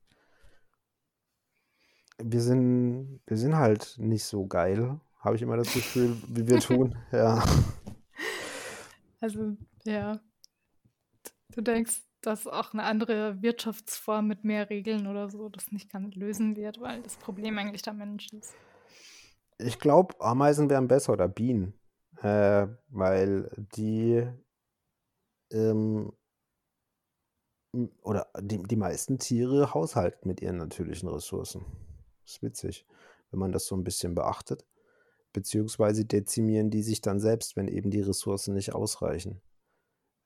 A: wir sind, wir sind halt nicht so geil, habe ich immer das Gefühl, wie wir tun. Ja.
B: Also, ja. Du denkst, dass auch eine andere Wirtschaftsform mit mehr Regeln oder so das nicht ganz lösen wird, weil das Problem eigentlich der Mensch ist.
A: Ich glaube, Ameisen wären besser oder Bienen, äh, weil die ähm, oder die, die meisten Tiere haushalten mit ihren natürlichen Ressourcen. ist witzig, wenn man das so ein bisschen beachtet. Beziehungsweise dezimieren die sich dann selbst, wenn eben die Ressourcen nicht ausreichen.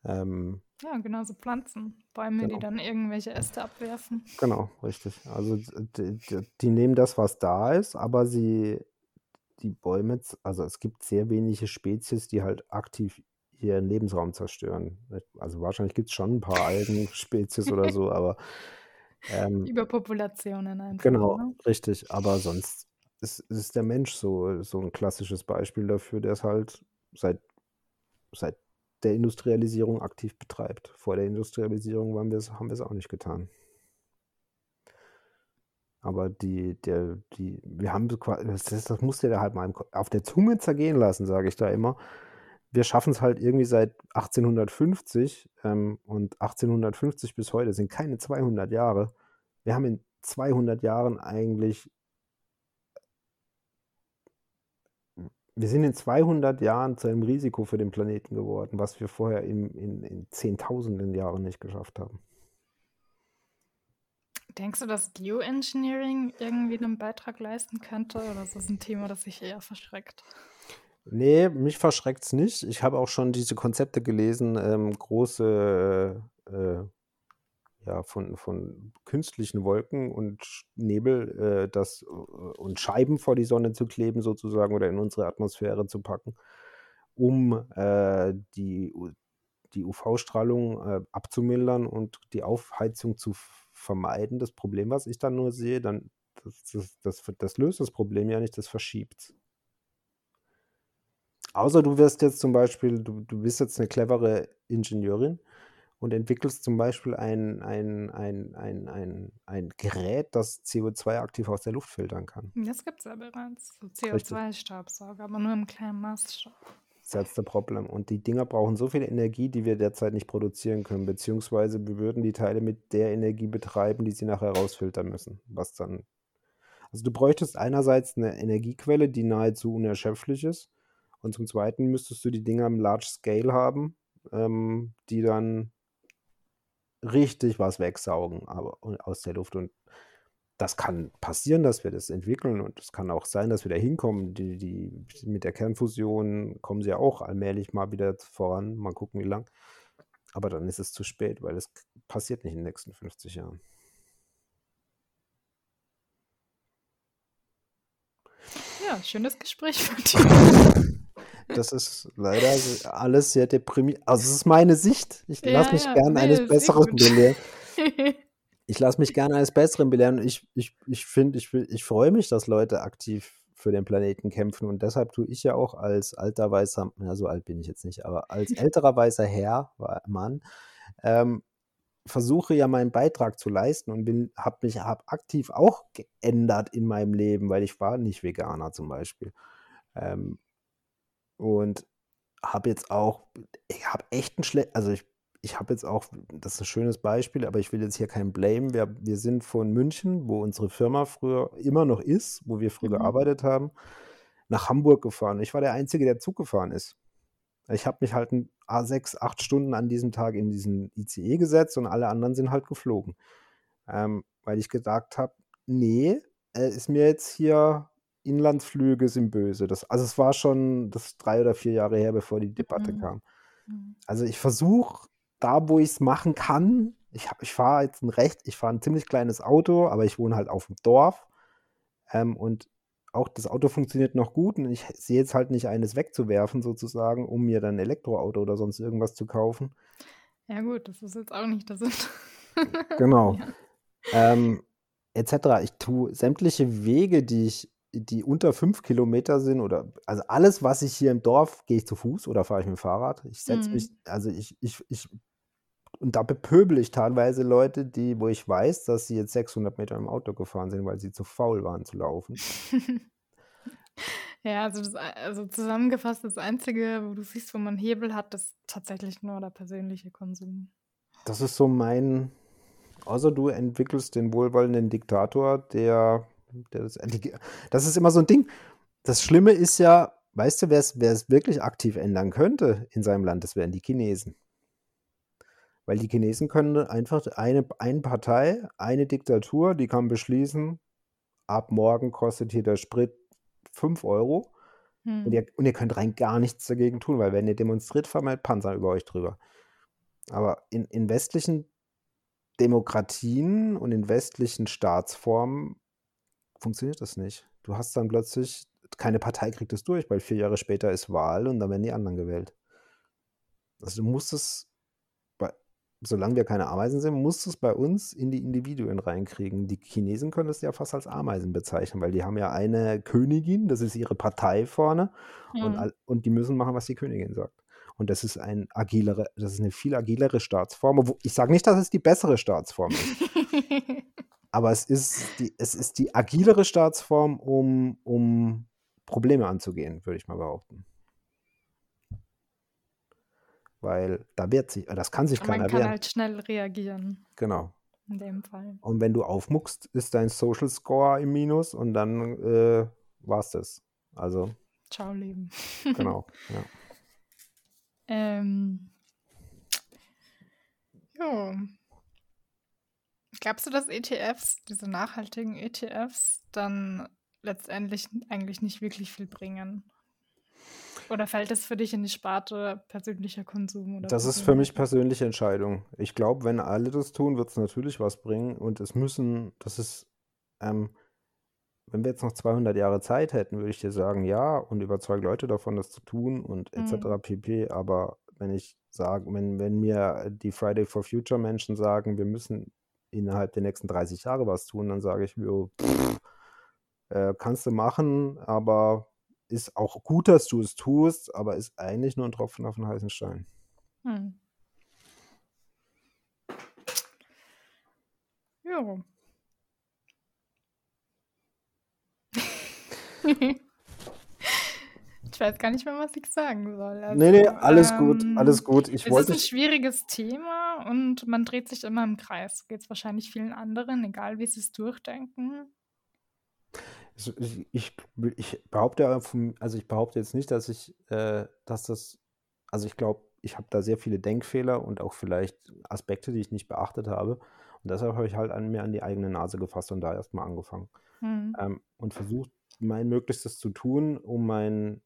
A: Ähm,
B: Ja, genauso Pflanzen, Bäume, die
A: genau.
B: dann irgendwelche Äste abwerfen.
A: Genau, richtig. Also die, die, die nehmen das, was da ist, aber sie, die Bäume, also es gibt sehr wenige Spezies, die halt aktiv ihren Lebensraum zerstören. Also wahrscheinlich gibt es schon ein paar Algenspezies oder so, aber ähm,
B: Überpopulationen einfach,
A: genau,
B: ne?
A: richtig. Aber sonst ist, ist der Mensch so, so ein klassisches Beispiel dafür, der es halt seit, seit der Industrialisierung aktiv betreibt. Vor der Industrialisierung waren wir's, haben wir es auch nicht getan. Aber die, der, die, wir haben das, das musst du dir halt mal auf der Zunge zergehen lassen, sage ich da immer. Wir schaffen es halt irgendwie seit 1850 ähm, und 1850 bis heute sind keine 200 Jahre. Wir haben in 200 Jahren eigentlich, wir sind in 200 Jahren zu einem Risiko für den Planeten geworden, was wir vorher in, in, in Zehntausenden Jahren nicht geschafft haben.
B: Denkst du, dass Geoengineering irgendwie einen Beitrag leisten könnte? Oder ist das ein Thema, das sich eher verschreckt?
A: Nee, mich verschreckt es nicht. Ich habe auch schon diese Konzepte gelesen, ähm, große, äh, äh, ja, von, von künstlichen Wolken und Nebel, äh, das, äh, und Scheiben vor die Sonne zu kleben sozusagen oder in unsere Atmosphäre zu packen, um äh, die, die UV-Strahlung äh, abzumildern und die Aufheizung zu vermeiden. Das Problem, was ich dann nur sehe, dann, das, das, das, das löst das Problem ja nicht, das verschiebt Außer du wirst jetzt zum Beispiel, du, du bist jetzt eine clevere Ingenieurin und entwickelst zum Beispiel ein, ein, ein, ein, ein, ein Gerät, das CO2 aktiv aus der Luft filtern kann.
B: Das gibt es ja bereits. So
A: Richtig.
B: CO2-Staubsauger, aber nur im kleinen Maßstab.
A: That's the problem. Und die Dinger brauchen so viel Energie, die wir derzeit nicht produzieren können, beziehungsweise wir würden die Teile mit der Energie betreiben, die sie nachher rausfiltern müssen. Was dann. Also du bräuchtest einerseits eine Energiequelle, die nahezu unerschöpflich ist. Und zum Zweiten müsstest du die Dinger im Large Scale haben, ähm, die dann richtig was wegsaugen aber, aus der Luft. Und das kann passieren, dass wir das entwickeln und es kann auch sein, dass wir da hinkommen. Die, die, mit der Kernfusion kommen sie ja auch allmählich mal wieder voran. Mal gucken, wie lang. Aber dann ist es zu spät, weil es passiert nicht in den nächsten 50 Jahren.
B: Ja, schönes Gespräch von dir.
A: Das ist leider alles sehr deprimierend. Also, es ist meine Sicht. Ich
B: Ja,
A: lasse mich
B: ja,
A: gern
B: ne,
A: eines Besseren belehren. Ich lasse mich gerne eines Besseren belehren. Ich, ich, ich finde, ich, ich freue mich, dass Leute aktiv für den Planeten kämpfen. Und deshalb tue ich ja auch als alter weißer, ja, so alt bin ich jetzt nicht, aber als älterer weißer Herr, Mann, ähm, versuche ja meinen Beitrag zu leisten und bin, habe mich hab aktiv auch geändert in meinem Leben, weil ich war nicht Veganer zum Beispiel. Ähm, und habe jetzt auch, ich habe echt ein schlecht, also ich, ich habe jetzt auch, das ist ein schönes Beispiel, aber ich will jetzt hier keinen Blame. Wir, wir sind von München, wo unsere Firma früher immer noch ist, wo wir früher
B: Mhm.
A: gearbeitet haben, nach Hamburg gefahren. Ich war der Einzige, der Zug gefahren ist. Ich habe mich halt ein, ah, sechs, acht Stunden an diesem Tag in diesen ICE gesetzt und alle anderen sind halt geflogen. Ähm, weil ich gesagt habe, nee, äh, ist mir jetzt hier Inlandsflüge sind böse. Das, also es war schon das drei oder vier Jahre her, bevor die Debatte
B: Mhm.
A: kam.
B: Mhm.
A: Also ich versuche da, wo ich es machen kann. Ich, hab- ich fahre jetzt ein recht, ich fahre ein ziemlich kleines Auto, aber ich wohne halt auf dem Dorf. Ähm, und auch das Auto funktioniert noch gut und ich sehe jetzt halt nicht eines wegzuwerfen, sozusagen, um mir dann ein Elektroauto oder sonst irgendwas zu kaufen.
B: Ja, gut, das ist jetzt auch nicht der Sinn.
A: Genau.
B: Ja.
A: Ähm, etc. Ich tue sämtliche Wege, die ich, die unter fünf Kilometer sind, oder also alles, was ich hier im Dorf, gehe ich zu Fuß oder fahre ich mit dem Fahrrad. Ich setze mich,
B: Mhm.
A: also ich, ich, ich, und da bepöbel ich teilweise Leute, die, wo ich weiß, dass sie jetzt 600 Meter im Auto gefahren sind, weil sie zu faul waren zu laufen.
B: Ja, also, das, also zusammengefasst, das Einzige, wo du siehst, wo man Hebel hat, ist tatsächlich nur der persönliche Konsum.
A: Das ist so mein, außer du entwickelst den wohlwollenden Diktator, der das, das ist immer so ein Ding. Das Schlimme ist ja, weißt du, wer es, wirklich aktiv ändern könnte in seinem Land, das wären die Chinesen. Weil die Chinesen können einfach eine, eine Partei, eine Diktatur, die kann beschließen, ab morgen kostet hier der Sprit 5 Euro und
B: Hm.
A: ihr, und ihr könnt rein gar nichts dagegen tun, weil wenn ihr demonstriert, fahren wir mit Panzer über euch drüber. Aber in, in westlichen Demokratien und in westlichen Staatsformen funktioniert das nicht. Du hast dann plötzlich, keine Partei kriegt es durch, weil vier Jahre später ist Wahl und dann werden die anderen gewählt. Also du musst es, bei, solange wir keine Ameisen sind, musst du es bei uns in die Individuen reinkriegen. Die Chinesen können es ja fast als Ameisen bezeichnen, weil die haben ja eine Königin, das ist ihre Partei vorne und,
B: Hm.
A: all, und die müssen machen, was die Königin sagt. Und das ist ein agilere, das ist eine viel agilere Staatsform. Ich sage nicht, dass es die bessere Staatsform ist, aber es ist die, es ist die agilere Staatsform, um, um Probleme anzugehen, würde ich mal behaupten. Weil da wehrt sich, das kann sich
B: Und man
A: keiner
B: kann
A: wehren.
B: halt schnell reagieren,
A: Genau.
B: in dem Fall.
A: Und wenn du aufmuckst, ist dein Social Score im Minus und dann äh, war's das. Also,
B: Ciao, Leben.
A: genau. Ja.
B: Ähm, jo. Glaubst du, dass ETFs, diese nachhaltigen ETFs, dann letztendlich eigentlich nicht wirklich viel bringen? Oder fällt es für dich in die Sparte persönlicher Konsum oder
A: Das ist für mich
B: persönliche?
A: Entscheidung. Ich glaube, wenn alle das tun, wird es natürlich was bringen. Und es müssen, das ist, ähm, wenn wir jetzt noch 200 Jahre Zeit hätten, würde ich dir sagen, ja, und überzeug Leute davon, das zu tun und etc.
B: Hm.
A: pp. Aber wenn ich sage, wenn, wenn mir die Friday for Future Menschen sagen, wir müssen innerhalb der nächsten 30 Jahre was tun, dann sage ich, jo, pff, äh, kannst du machen, aber ist auch gut, dass du es tust, aber ist eigentlich nur ein Tropfen auf den heißen Stein.
B: Hm. Jo. Ich weiß gar nicht mehr, was ich sagen soll.
A: Nee, nee,
B: Also,
A: alles gut,
B: ähm,
A: alles gut. Ich
B: es ist
A: wollte
B: ein schwieriges Thema und man dreht sich immer im Kreis. So geht es wahrscheinlich vielen anderen, egal wie sie es durchdenken.
A: Ich, ich, ich, behaupte, also ich behaupte jetzt nicht, dass ich, äh, dass das, also ich glaube, ich habe da sehr viele Denkfehler und auch vielleicht Aspekte, die ich nicht beachtet habe. Und deshalb habe ich halt an mir an die eigene Nase gefasst und da erstmal angefangen.
B: Hm.
A: Ähm, und versucht, mein Möglichstes zu tun, um meinen,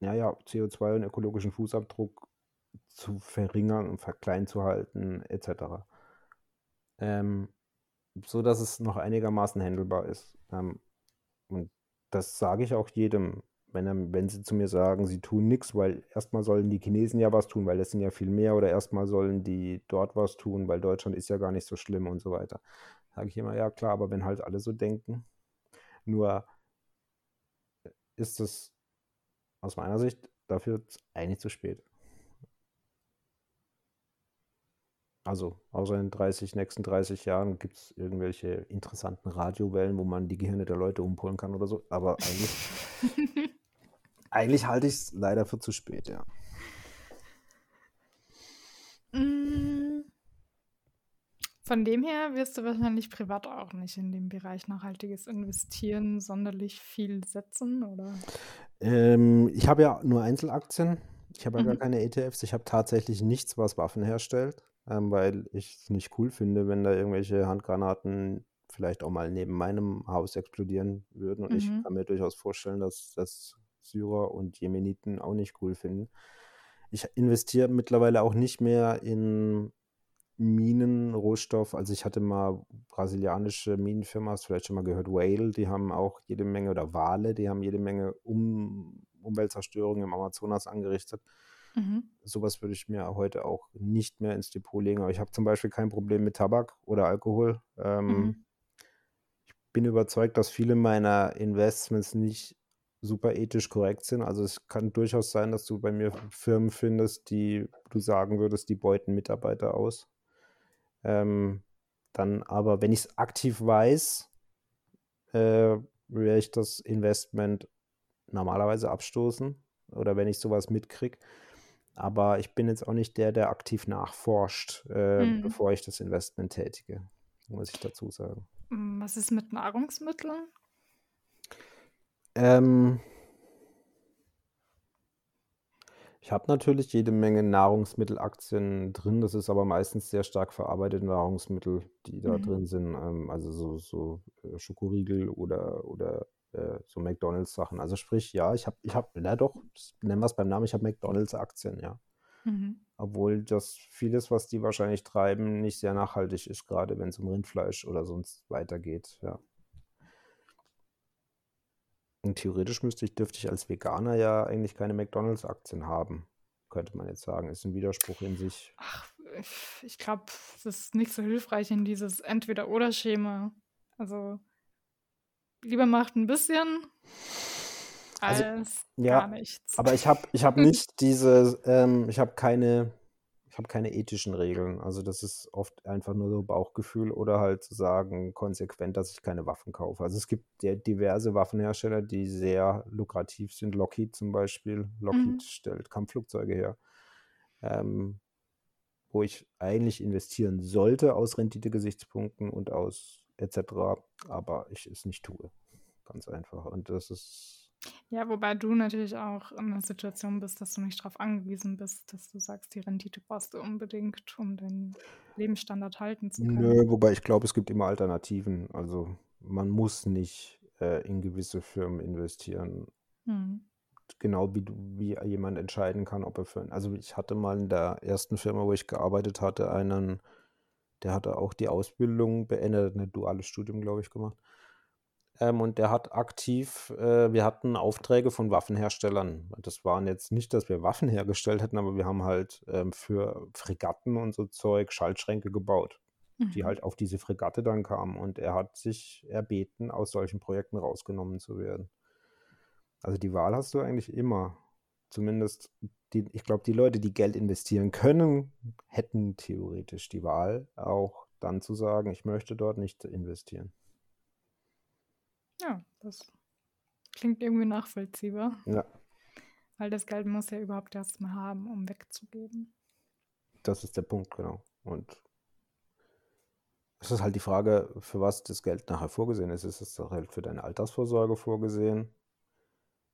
A: ja, ja, CO2 und ökologischen Fußabdruck zu verringern und klein zu halten, etc. Ähm, so dass es noch einigermaßen handelbar ist. Ähm, und das sage ich auch jedem, wenn, wenn sie zu mir sagen, sie tun nichts, weil erstmal sollen die Chinesen ja was tun, weil das sind ja viel mehr, oder erstmal sollen die dort was tun, weil Deutschland ist ja gar nicht so schlimm und so weiter. Sage ich immer, ja klar, aber wenn halt alle so denken, nur ist es aus meiner Sicht dafür eigentlich zu spät. Also, außer in 30, nächsten 30 Jahren gibt es irgendwelche interessanten Radiowellen, wo man die Gehirne der Leute umpolen kann oder so. Aber eigentlich, eigentlich halte ich es leider für zu spät, ja.
B: Mm. Von dem her wirst du wahrscheinlich privat auch nicht in dem Bereich nachhaltiges Investieren sonderlich viel setzen, oder?
A: Ähm, ich habe ja nur Einzelaktien. Ich habe ja gar
B: Mhm.
A: keine ETFs. Ich habe tatsächlich nichts, was Waffen herstellt ähm, weil ich es nicht cool finde, wenn da irgendwelche Handgranaten vielleicht auch mal neben meinem Haus explodieren würden. Und ich
B: Mhm.
A: kann mir durchaus vorstellen, dass das Syrer und Jemeniten auch nicht cool finden. Ich investiere mittlerweile auch nicht mehr in Minen, Rohstoff. Also ich hatte mal brasilianische Minenfirma, hast du vielleicht schon mal gehört, Whale, die haben auch jede Menge, oder Wale, die haben jede Menge um, Umweltzerstörung im Amazonas angerichtet.
B: Mhm.
A: Sowas würde ich mir heute auch nicht mehr ins Depot legen. Aber ich habe zum Beispiel kein Problem mit Tabak oder Alkohol. Ähm,
B: Mhm.
A: Ich bin überzeugt, dass viele meiner Investments nicht super ethisch korrekt sind. Also es kann durchaus sein, dass du bei mir Firmen findest, die du sagen würdest, die beuten Mitarbeiter aus. Ähm, dann aber, wenn ich es aktiv weiß, äh, werde ich das Investment normalerweise abstoßen oder wenn ich sowas mitkriege. Aber ich bin jetzt auch nicht der, der aktiv nachforscht, äh,
B: Mhm.
A: bevor ich das Investment tätige, muss ich dazu sagen.
B: Mm, Was ist mit Nahrungsmitteln?
A: Ähm, ich habe natürlich jede Menge Nahrungsmittelaktien drin. Das ist aber meistens sehr stark verarbeitete Nahrungsmittel, die da
B: Mhm.
A: drin sind. Ähm, also so, so äh, Schokoriegel oder, oder äh, so McDonalds-Sachen. Also sprich, ja, ich habe, ich habe, na doch, nennen wir es beim Namen, ich habe McDonalds-Aktien, ja.
B: Mhm.
A: Obwohl das vieles, was die wahrscheinlich treiben, nicht sehr nachhaltig ist, gerade wenn es um Rindfleisch oder sonst weitergeht, ja. Und theoretisch müsste ich, dürfte ich als Veganer ja eigentlich keine McDonalds-Aktien haben, könnte man jetzt sagen. Ist ein Widerspruch in sich.
B: Ach, ich- glaube, es ist nicht so hilfreich in dieses Entweder-Oder-Schema. Also lieber macht ein bisschen
A: Also,
B: als
A: ja,
B: gar nichts.
A: aber ich habe ich hab nicht diese, ähm, ich habe keine, ich habe keine ethischen Regeln. Also das ist oft einfach nur so Bauchgefühl oder halt zu sagen, konsequent, dass ich keine Waffen kaufe. Also es gibt ja diverse Waffenhersteller, die sehr lukrativ sind. Lockheed zum Beispiel. Lockheed
B: Mhm.
A: stellt Kampfflugzeuge her. Ähm, wo ich eigentlich investieren sollte aus Rendite-Gesichtspunkten und aus etc., aber ich es nicht tue. Ganz einfach. Und das ist,
B: Ja, wobei du natürlich auch in einer Situation bist, dass du nicht darauf angewiesen bist, dass du sagst, die Rendite brauchst du unbedingt, um den Lebensstandard halten zu können.
A: nö, wobei ich glaube, es gibt immer Alternativen. Also man muss nicht äh, in gewisse Firmen investieren.
B: Hm.
A: Genau wie, du, wie jemand entscheiden kann, ob er für. Also ich hatte mal in der ersten Firma, wo ich gearbeitet hatte, einen, der hatte auch die Ausbildung beendet, ein duales Studium, glaube ich, gemacht. Ähm, und der hat aktiv, äh, wir hatten Aufträge von Waffenherstellern. Das waren jetzt nicht, dass wir Waffen hergestellt hätten, aber wir haben halt ähm, für Fregatten und so Zeug Schaltschränke gebaut, die
B: Mhm.
A: halt auf diese Fregatte dann kamen. Und er hat sich erbeten, aus solchen Projekten rausgenommen zu werden. Also die Wahl hast du eigentlich immer. Zumindest, die, ich glaube, die Leute, die Geld investieren können, hätten theoretisch die Wahl, auch dann zu sagen, ich möchte dort nicht investieren.
B: Ja, das klingt irgendwie nachvollziehbar,
A: Ja,
B: weil das Geld muss ja überhaupt erst mal haben, um wegzugeben.
A: das ist der Punkt, genau. Und es ist halt die Frage, für was das Geld nachher vorgesehen ist. Ist es halt für deine Altersvorsorge vorgesehen?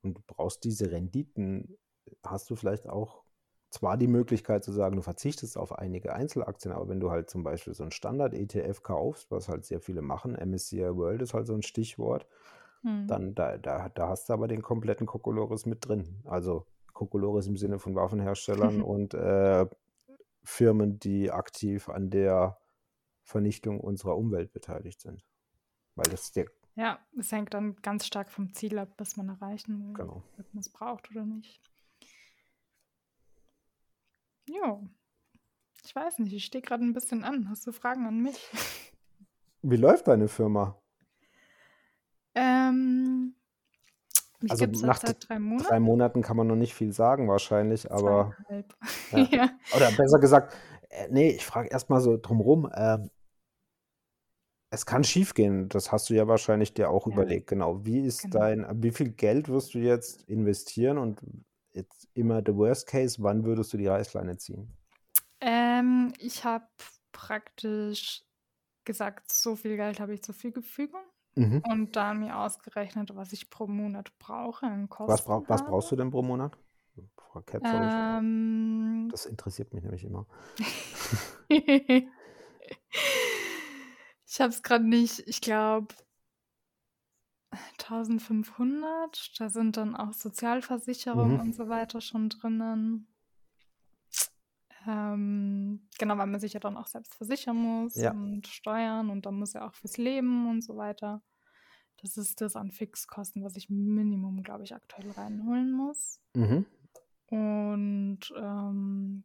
A: Und du brauchst diese Renditen, hast du vielleicht auch zwar die Möglichkeit zu sagen, du verzichtest auf einige Einzelaktien, aber wenn du halt zum Beispiel so ein Standard-ETF kaufst, was halt sehr viele machen, MSCI World ist halt so ein Stichwort,
B: Hm.
A: dann da, da, da hast du aber den kompletten Kokolores mit drin. Also Kokolores im Sinne von Waffenherstellern und äh, Firmen, die aktiv an der Vernichtung unserer Umwelt beteiligt sind. Weil das der
B: Ja, es hängt dann ganz stark vom Ziel ab, was man erreichen will,
A: Genau.
B: ob man es braucht oder nicht. Ja, ich weiß nicht, ich stehe gerade ein bisschen an. Hast du Fragen an mich?
A: Wie läuft deine Firma?
B: Ähm, mich
A: Also
B: gibt es
A: nach
B: seit drei
A: drei
B: Monaten.
A: Monaten kann man noch nicht viel sagen wahrscheinlich, aber ja.
B: Ja.
A: Oder besser gesagt, äh, nee, ich frage erstmal so drumrum. ähm, es kann schiefgehen, das hast du ja wahrscheinlich dir auch
B: Ja,
A: überlegt, genau. Wie ist
B: genau.
A: dein, wie viel Geld wirst du jetzt investieren und jetzt immer the worst case, wann würdest du die Reißleine ziehen?
B: Ähm, ich habe praktisch gesagt, so viel Geld habe ich zur Verfügung
A: Mhm.
B: und dann mir ausgerechnet, was ich pro Monat brauche
A: Was, brauch,
B: Kosten
A: was brauchst
B: habe.
A: du denn pro Monat? Frau ich?
B: Ähm,
A: Das interessiert mich nämlich immer.
B: ich habe es gerade nicht, ich glaube 1500, da sind dann auch Sozialversicherung
A: Mhm.
B: und so weiter schon drinnen. Ähm, genau, weil man sich ja dann auch selbst versichern muss
A: Ja.
B: und steuern und dann muss ja auch fürs Leben und so weiter. Das ist das an Fixkosten, was ich Minimum, glaube ich, aktuell reinholen muss.
A: Mhm.
B: Und ähm,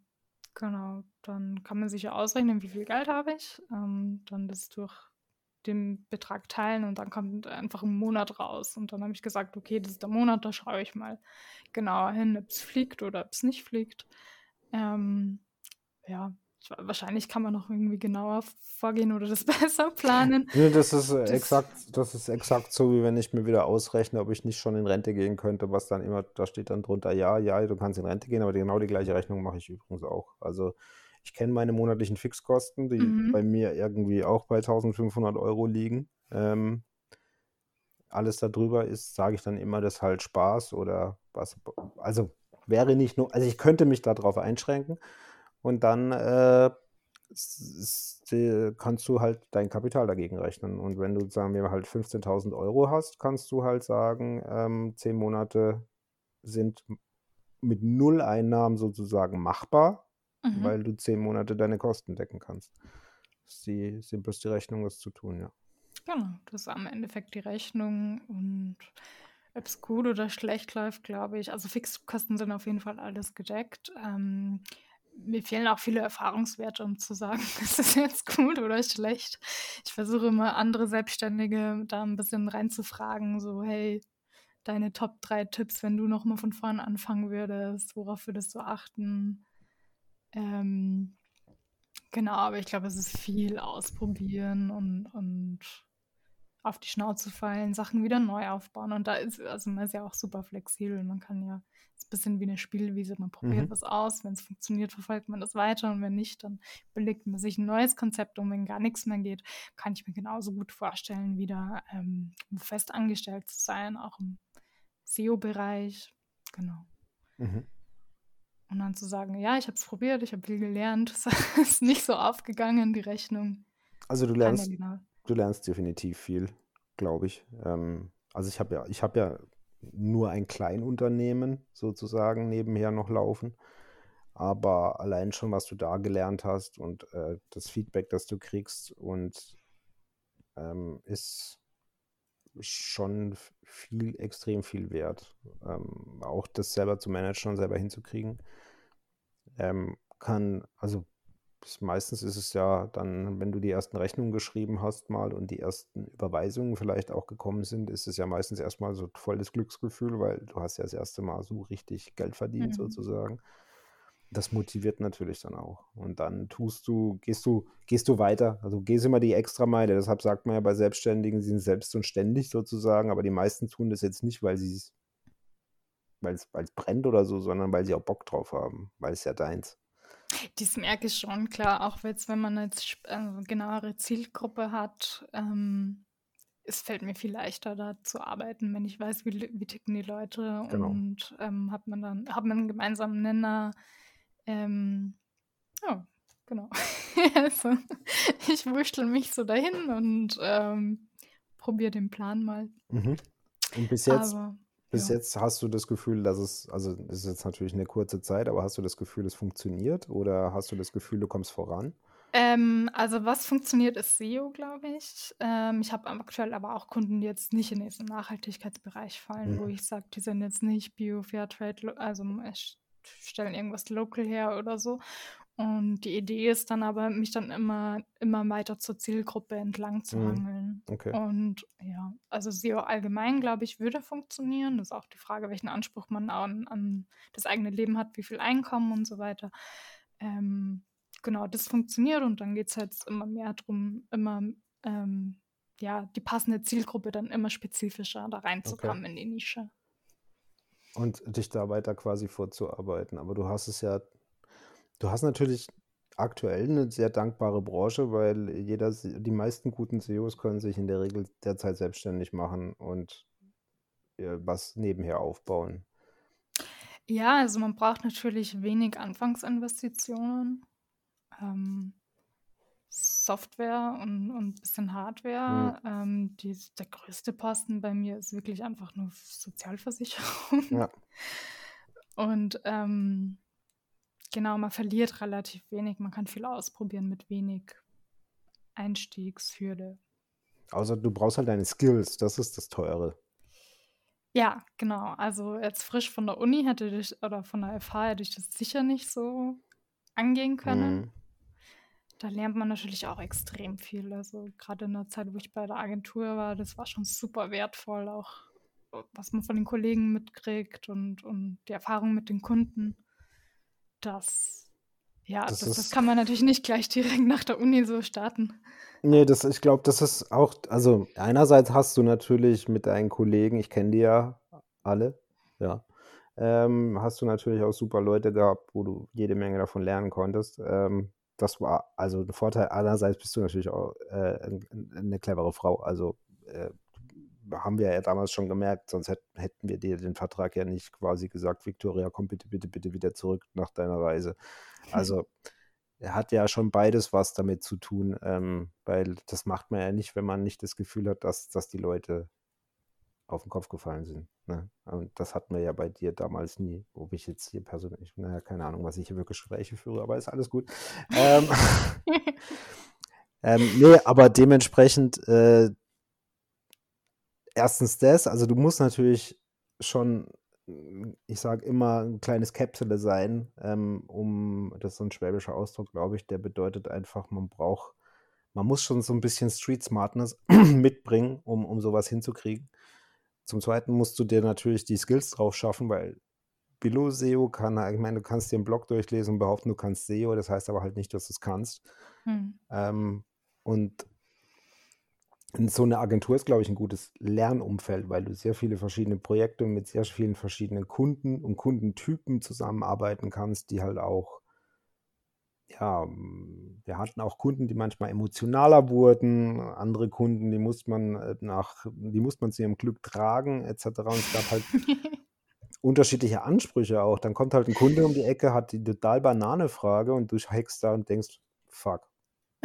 B: genau, dann kann man sich ja ausrechnen, wie viel Geld habe ich. Ähm, dann das durch den Betrag teilen und dann kommt einfach ein Monat raus. Und dann habe ich gesagt, okay, das ist der Monat, da schaue ich mal genauer hin, ob es fliegt oder ob es nicht fliegt. Ähm, ja, ich, wahrscheinlich kann man noch irgendwie genauer vorgehen oder das besser planen.
A: Nee, das ist äh,
B: Das,
A: exakt, das ist exakt so, wie wenn ich mir wieder ausrechne, ob ich nicht schon in Rente gehen könnte, was dann immer, da steht dann drunter, ja, ja, du kannst in Rente gehen, aber genau die gleiche Rechnung mache ich übrigens auch. Also ich kenne meine monatlichen Fixkosten, die
B: mhm,
A: bei mir irgendwie auch bei 1500 Euro liegen. Ähm, alles darüber ist, sage ich dann immer, das halt Spaß oder was. Also wäre nicht nur, also ich könnte mich darauf einschränken und dann äh, kannst du halt dein Kapital dagegen rechnen. Und wenn du, sagen wir mal, halt 15.000 Euro hast, kannst du halt sagen, ähm, zehn Monate sind mit null Einnahmen sozusagen machbar,
B: mhm.
A: weil du zehn Monate deine Kosten decken kannst. Das ist die simpelste Rechnung, das zu tun, ja.
B: Genau, das ist am Endeffekt die Rechnung und ob es gut oder schlecht läuft, glaube ich. Also Fixkosten sind auf jeden Fall alles gedeckt. Ähm, mir fehlen auch viele Erfahrungswerte, um zu sagen, ist das jetzt gut oder schlecht. Ich versuche immer andere Selbstständige da ein bisschen reinzufragen, so hey, deine Top 3 Tipps, wenn du nochmal von vorne anfangen würdest, worauf würdest du achten? Ähm, genau, aber ich glaube, es ist viel ausprobieren und, und auf die Schnauze fallen, Sachen wieder neu aufbauen. Und da ist, also man ist ja auch super flexibel. Man kann ja, es ist ein bisschen wie eine Spielwiese, man probiert
A: Mhm.
B: was aus. Wenn es funktioniert, verfolgt man das weiter. Und wenn nicht, dann überlegt man sich ein neues Konzept. Und wenn gar nichts mehr geht, kann ich mir genauso gut vorstellen, wieder ähm, fest angestellt zu sein, auch im SEO-Bereich. Genau.
A: Mhm.
B: Und dann zu sagen, ja, ich habe es probiert, ich habe viel gelernt, es ist nicht so aufgegangen, die Rechnung.
A: Also du
B: Kann ja
A: lernst,
B: genau.
A: du lernst definitiv viel, glaube ich. Ähm, also ich habe ja, ich habe ja nur ein Kleinunternehmen sozusagen nebenher noch laufen. Aber allein schon, was du da gelernt hast und äh, das Feedback, das du kriegst und ähm, ist schon viel, extrem viel wert. Ähm, auch das selber zu managen und selber hinzukriegen. Ähm, kann, also meistens ist es ja dann, wenn du die ersten Rechnungen geschrieben hast mal und die ersten Überweisungen vielleicht auch gekommen sind, ist es ja meistens erstmal so voll das Glücksgefühl, weil du hast ja das erste Mal so richtig Geld verdient
B: Mhm.
A: sozusagen. Das motiviert natürlich dann auch. Und dann tust du, gehst du, gehst du weiter. Also gehst immer die Extrameile. Deshalb sagt man ja bei Selbstständigen, sie sind selbst und ständig sozusagen, aber die meisten tun das jetzt nicht, weil sie es, weil es, weil es brennt oder so, sondern weil sie auch Bock drauf haben, weil es ja deins.
B: Das merke ich schon, klar, auch jetzt, wenn man jetzt also genauere Zielgruppe hat, ähm, es fällt mir viel leichter, da zu arbeiten, wenn ich weiß, wie, wie ticken die Leute
A: Genau.
B: und ähm, hat man dann, hat man einen gemeinsamen Nenner. Ähm, ja, genau. also, ich wurschtel mich so dahin und ähm, probiere den Plan mal.
A: Mhm. Und bis jetzt,
B: Aber
A: bis
B: ja.
A: jetzt hast du das Gefühl, dass es, also es ist jetzt natürlich eine kurze Zeit, aber hast du das Gefühl, es funktioniert oder hast du das Gefühl, du kommst voran?
B: Ähm, also was funktioniert, ist SEO, glaube ich. Ähm, ich habe aktuell aber auch Kunden, die jetzt nicht in diesen Nachhaltigkeitsbereich fallen, wo
A: Mhm.
B: ich sage, die sind jetzt nicht Bio, Fairtrade, also stellen irgendwas local her oder so. Und die Idee ist dann aber, mich dann immer immer weiter zur Zielgruppe entlang zu
A: Mhm.
B: hangeln.
A: Okay.
B: Und ja, also SEO allgemein, glaube ich, würde funktionieren. Das ist auch die Frage, welchen Anspruch man an an das eigene Leben hat, wie viel Einkommen und so weiter. Ähm, genau, das funktioniert und dann geht's halt immer mehr drum, immer, ähm, ja, die passende Zielgruppe dann immer spezifischer da
A: Okay.
B: reinzukommen in die Nische.
A: Und dich da weiter quasi vorzuarbeiten. Aber du hast es ja du hast natürlich aktuell 'ne sehr dankbare Branche, weil jeder die meisten guten SEOs können sich in der Regel derzeit selbstständig machen und, äh, was nebenher aufbauen.
B: Ja, also man braucht natürlich wenig Anfangsinvestitionen. Ähm, Software und und bisschen
A: Mhm.
B: Hardware. Ähm, dies der größte Posten bei mir ist wirklich einfach nur Sozialversicherung.
A: Ja.
B: Und, ähm, genau, man verliert relativ wenig. Man kann viel ausprobieren mit wenig Einstiegshürde.
A: Außer du brauchst halt deine Skills, das ist das Teure.
B: Ja, genau. Also jetzt frisch von der Uni hätte ich oder von der FH hätte ich das sicher nicht so angehen können.
A: Mhm.
B: Da lernt man natürlich auch extrem viel. Also grade in der Zeit, wo ich bei der Agentur war, das war schon super wertvoll, auch was man von den Kollegen mitkriegt und und die Erfahrung mit den Kunden. Das ja,
A: Das
B: das das kann man natürlich nicht gleich direkt nach der Uni so starten.
A: Ne, das ich glaube, das ist auch also einerseits hast du natürlich mit deinen Kollegen ich kenne die ja alle, ja, ähm, hast du natürlich auch super Leute gehabt, wo du jede Menge davon lernen konntest. Ähm, das war also 'n Vorteil. Andererseits bist du natürlich auch, äh, 'n 'n 'ne clevere Frau. Also, äh, haben wir ja damals schon gemerkt, sonst hätt hätten wir dir den Vertrag ja nicht quasi gesagt: „Viktoria, komm bitte, bitte, bitte wieder zurück nach deiner Reise.“ Also, hat ja schon beides was damit zu tun, ähm, weil das macht man ja nicht, wenn man nicht das Gefühl hat, dass dass die Leute auf 'n Kopf gefallen sind, ne? Und das hatten wir ja bei dir damals nie, ob ich jetzt hier persönlich na ja, keine Ahnung, was ich hier für Gespräche führe, aber ist alles gut. Ähm, ähm, ne, aber dementsprechend, äh 1. das, also du musst natürlich schon, ich sage immer, 'n kleines Käptele sein, ähm, um das ist so 'n schwäbischer Ausdruck, glaube ich, der bedeutet einfach, man braucht man muss schon so 'n bisschen Street Smartness mitbringen, um um so was hinzukriegen. Zum Zweiten musst du dir natürlich die Skills drauf schaffen, weil Billo SEO kann ich meine, du kannst dir 'n Blog durchlesen und behaupten, du kannst SEO, das heißt aber halt nicht, dass du's kannst.
B: Mhm.
A: Ähm, und so 'ne Agentur ist, glaube ich, 'n gutes Lernumfeld, weil du sehr viele verschiedene Projekte mit sehr vielen verschiedenen Kunden und Kundentypen zusammenarbeiten kannst, die halt auch ja, hm, wir hatten auch Kunden, die manchmal emotionaler wurden, andere Kunden, die musste man, äh, nach die musste man zu ihrem Glück tragen et cetera. Und es gab halt unterschiedliche Ansprüche auch. Dann kommt halt 'n Kunde um die Ecke, hat die total Banane-Frage und du hackst da und denkst: „Fuck,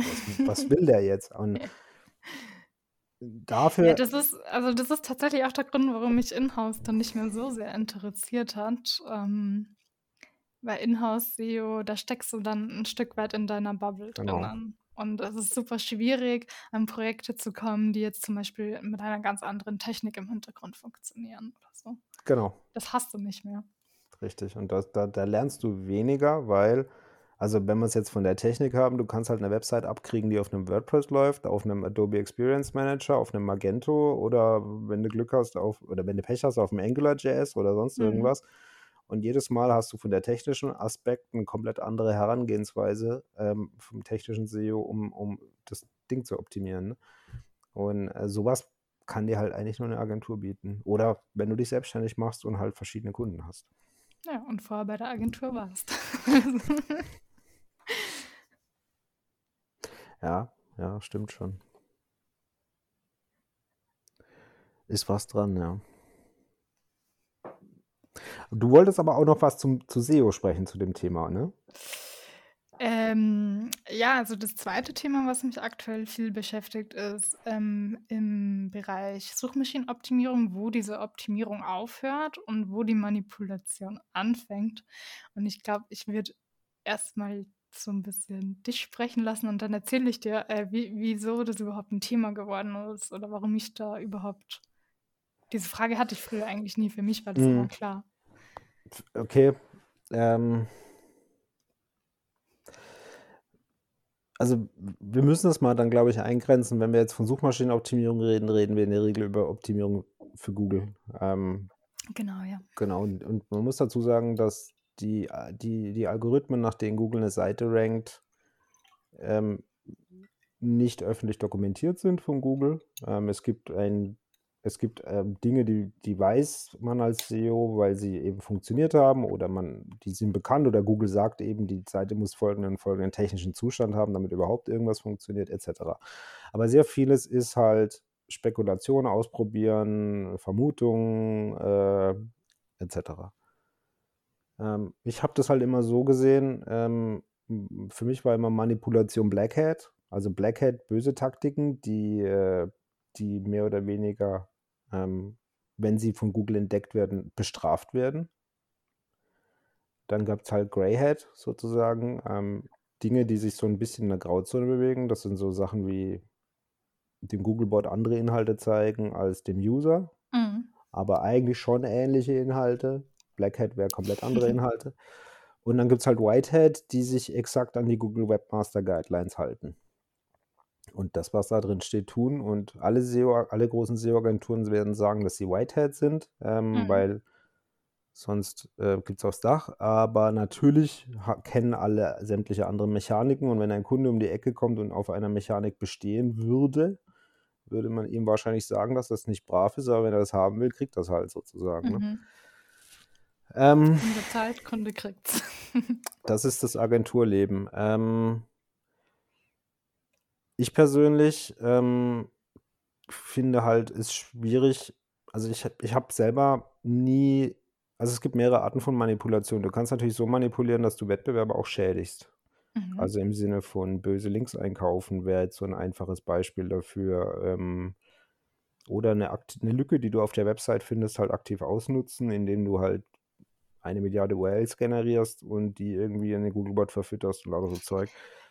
A: was was will der jetzt?“ Und
B: Ja,
A: dafür
B: das ist also das ist tatsächlich auch der Grund, warum mich Inhouse dann nicht mehr so sehr interessiert hat. Ähm, weil Inhouse SEO, da steckst du dann 'n Stück weit in deiner Bubble
A: Genau.
B: drinnen. Und es ist super schwierig, an Projekte zu kommen, die jetzt zum Beispiel mit einer ganz anderen Technik im Hintergrund funktionieren oder so.
A: Genau.
B: Das hast du nicht mehr.
A: Richtig. Und das da da lernst du weniger, weil also wenn wir's jetzt von der Technik haben, du kannst halt 'ne Website abkriegen, die auf 'nem WordPress läuft, auf 'nem Adobe Experience Manager, auf 'nem Magento oder wenn du Glück hast, auf oder wenn du Pech hast, auf 'm AngularJS oder sonst
B: Mhm.
A: Und jedes Mal hast du von der technischen Aspekt 'ne komplett andere Herangehensweise, ähm, vom technischen SEO, um um das Ding zu optimieren, ne? Und, äh, so was kann dir halt eigentlich nur 'ne Agentur bieten. Oder wenn du dich selbstständig machst und halt verschiedene Kunden hast.
B: Ja, und vorher bei der Agentur warst.
A: Ja, ja, stimmt schon. Ist was dran, ja. Du wolltest aber auch noch was zum zu SEO sprechen, zu dem Thema, ne?
B: Ähm, ja, also das 2. Thema, was mich aktuell viel beschäftigt, ist, ähm, im Bereich Suchmaschinenoptimierung, wo diese Optimierung aufhört und wo die Manipulation anfängt. Und ich glaube, ich würde erst mal so ein bisschen dich sprechen lassen und dann erzähle ich dir, äh, wie, wieso das überhaupt ein Thema geworden ist oder warum ich da überhaupt. Diese Frage hatte ich früher eigentlich nie. Für mich war das immer
A: Mhm.
B: klar.
A: Okay. Ähm, also wir müssen das mal dann, glaube ich, eingrenzen. Wenn wir jetzt von Suchmaschinenoptimierung reden, reden wir in der Regel über Optimierung für Google. Ähm,
B: Genau, ja.
A: genau. Und, und man muss dazu sagen, dass die, die, die Algorithmen, nach denen Google eine Seite rankt, ähm, nicht öffentlich dokumentiert sind von Google. Ähm, es gibt ein es gibt ähm, Dinge, die, die weiß man als SEO, weil sie eben funktioniert haben oder man, die sind bekannt oder Google sagt eben, die Seite muss folgenden, folgenden technischen Zustand haben, damit überhaupt irgendwas funktioniert, etc. Aber sehr vieles ist halt Spekulation, Ausprobieren, Vermutungen, äh, etc. Ähm, ich habe das halt immer so gesehen, ähm, für mich war immer Manipulation Black Hat, also Black Hat, böse Taktiken, die, äh, die mehr oder weniger ähm, wenn sie von Google entdeckt werden, bestraft werden. Dann gab es halt Grey Hat sozusagen, ähm, Dinge, die sich so ein bisschen in der Grauzone bewegen. Das sind so Sachen wie dem Googlebot andere Inhalte zeigen als dem User,
B: Mhm.
A: aber eigentlich schon ähnliche Inhalte. Black Hat wäre komplett andere Inhalte. Und dann gibt es halt White Hat, die sich exakt an die Google Webmaster Guidelines halten und das, was da drin steht, tun. Und alle SEO, alle großen SEO-Agenturen werden sagen, dass sie Whitehead sind, ähm,
B: Mhm.
A: weil sonst äh, gibt es aufs Dach. Aber natürlich kennen alle sämtliche andere Mechaniken. Und wenn ein Kunde um die Ecke kommt und auf einer Mechanik bestehen würde, würde man ihm wahrscheinlich sagen, dass das nicht brav ist, aber wenn er das haben will, kriegt das halt sozusagen. Ne?
B: Mhm.
A: Ähm,
B: Kunde zahlt, Kunde kriegt's.
A: Das ist das Agenturleben. Ähm, ich persönlich ähm, finde halt, ist schwierig. Also ich, ich habe selber nie, also es gibt mehrere Arten von Manipulation. Du kannst natürlich so manipulieren, dass du Wettbewerber auch schädigst.
B: Mhm.
A: Also im Sinne von böse Links einkaufen wäre jetzt so ein einfaches Beispiel dafür. Ähm, oder eine, eine Lücke, die du auf der Website findest, halt aktiv ausnutzen, indem du halt eine Milliarde URLs generierst und die irgendwie in den Googlebot verfütterst und lauter so Zeug.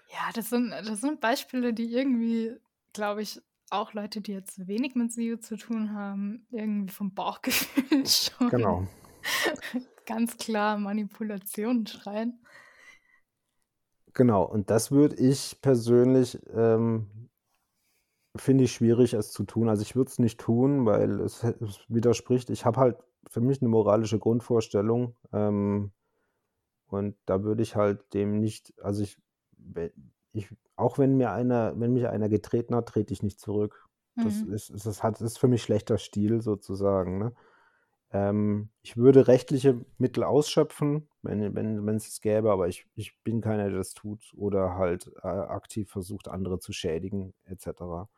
B: Ja, das sind, das sind Beispiele, die irgendwie, glaube ich, auch Leute, die jetzt wenig mit SEO zu tun haben, irgendwie vom Bauchgefühl schon
A: Genau.
B: ganz klar Manipulation schreien.
A: Genau. Und das würde ich persönlich, ähm, finde ich schwierig, es zu tun. Also ich würde es nicht tun, weil es, es widerspricht. Ich habe halt für mich eine moralische Grundvorstellung. Ähm, und da würde ich halt dem nicht, also ich, ich, auch wenn mir einer, wenn mich einer getreten hat, trete ich nicht zurück. Das
B: Mhm.
A: ist, ist, das hat, ist für mich schlechter Stil sozusagen. Ne? Ähm, ich würde rechtliche Mittel ausschöpfen, wenn, wenn, wenn es es gäbe, aber ich, ich bin keiner, der das tut oder halt äh, aktiv versucht, andere zu schädigen, etc.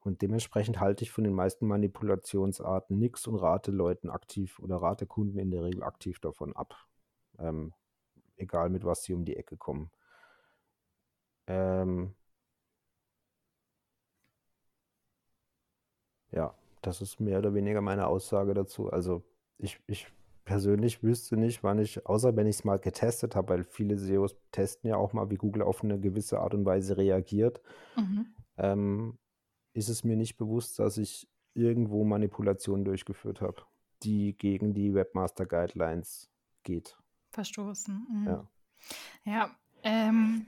A: Und dementsprechend halte ich von den meisten Manipulationsarten nichts und rate Leuten aktiv oder rate Kunden in der Regel aktiv davon ab. Ähm, egal mit was sie um die Ecke kommen. Ähm, ja, das ist mehr oder weniger meine Aussage dazu. Also ich, ich persönlich wüsste nicht, wann ich, außer wenn ich es mal getestet habe, weil viele SEOs testen ja auch mal, wie Google auf eine gewisse Art und Weise reagiert,
B: Mhm.
A: ähm, ist es mir nicht bewusst, dass ich irgendwo Manipulationen durchgeführt habe, die gegen die Webmaster Guidelines geht.
B: Verstoßen. Mhm.
A: Ja.
B: Ja, ähm,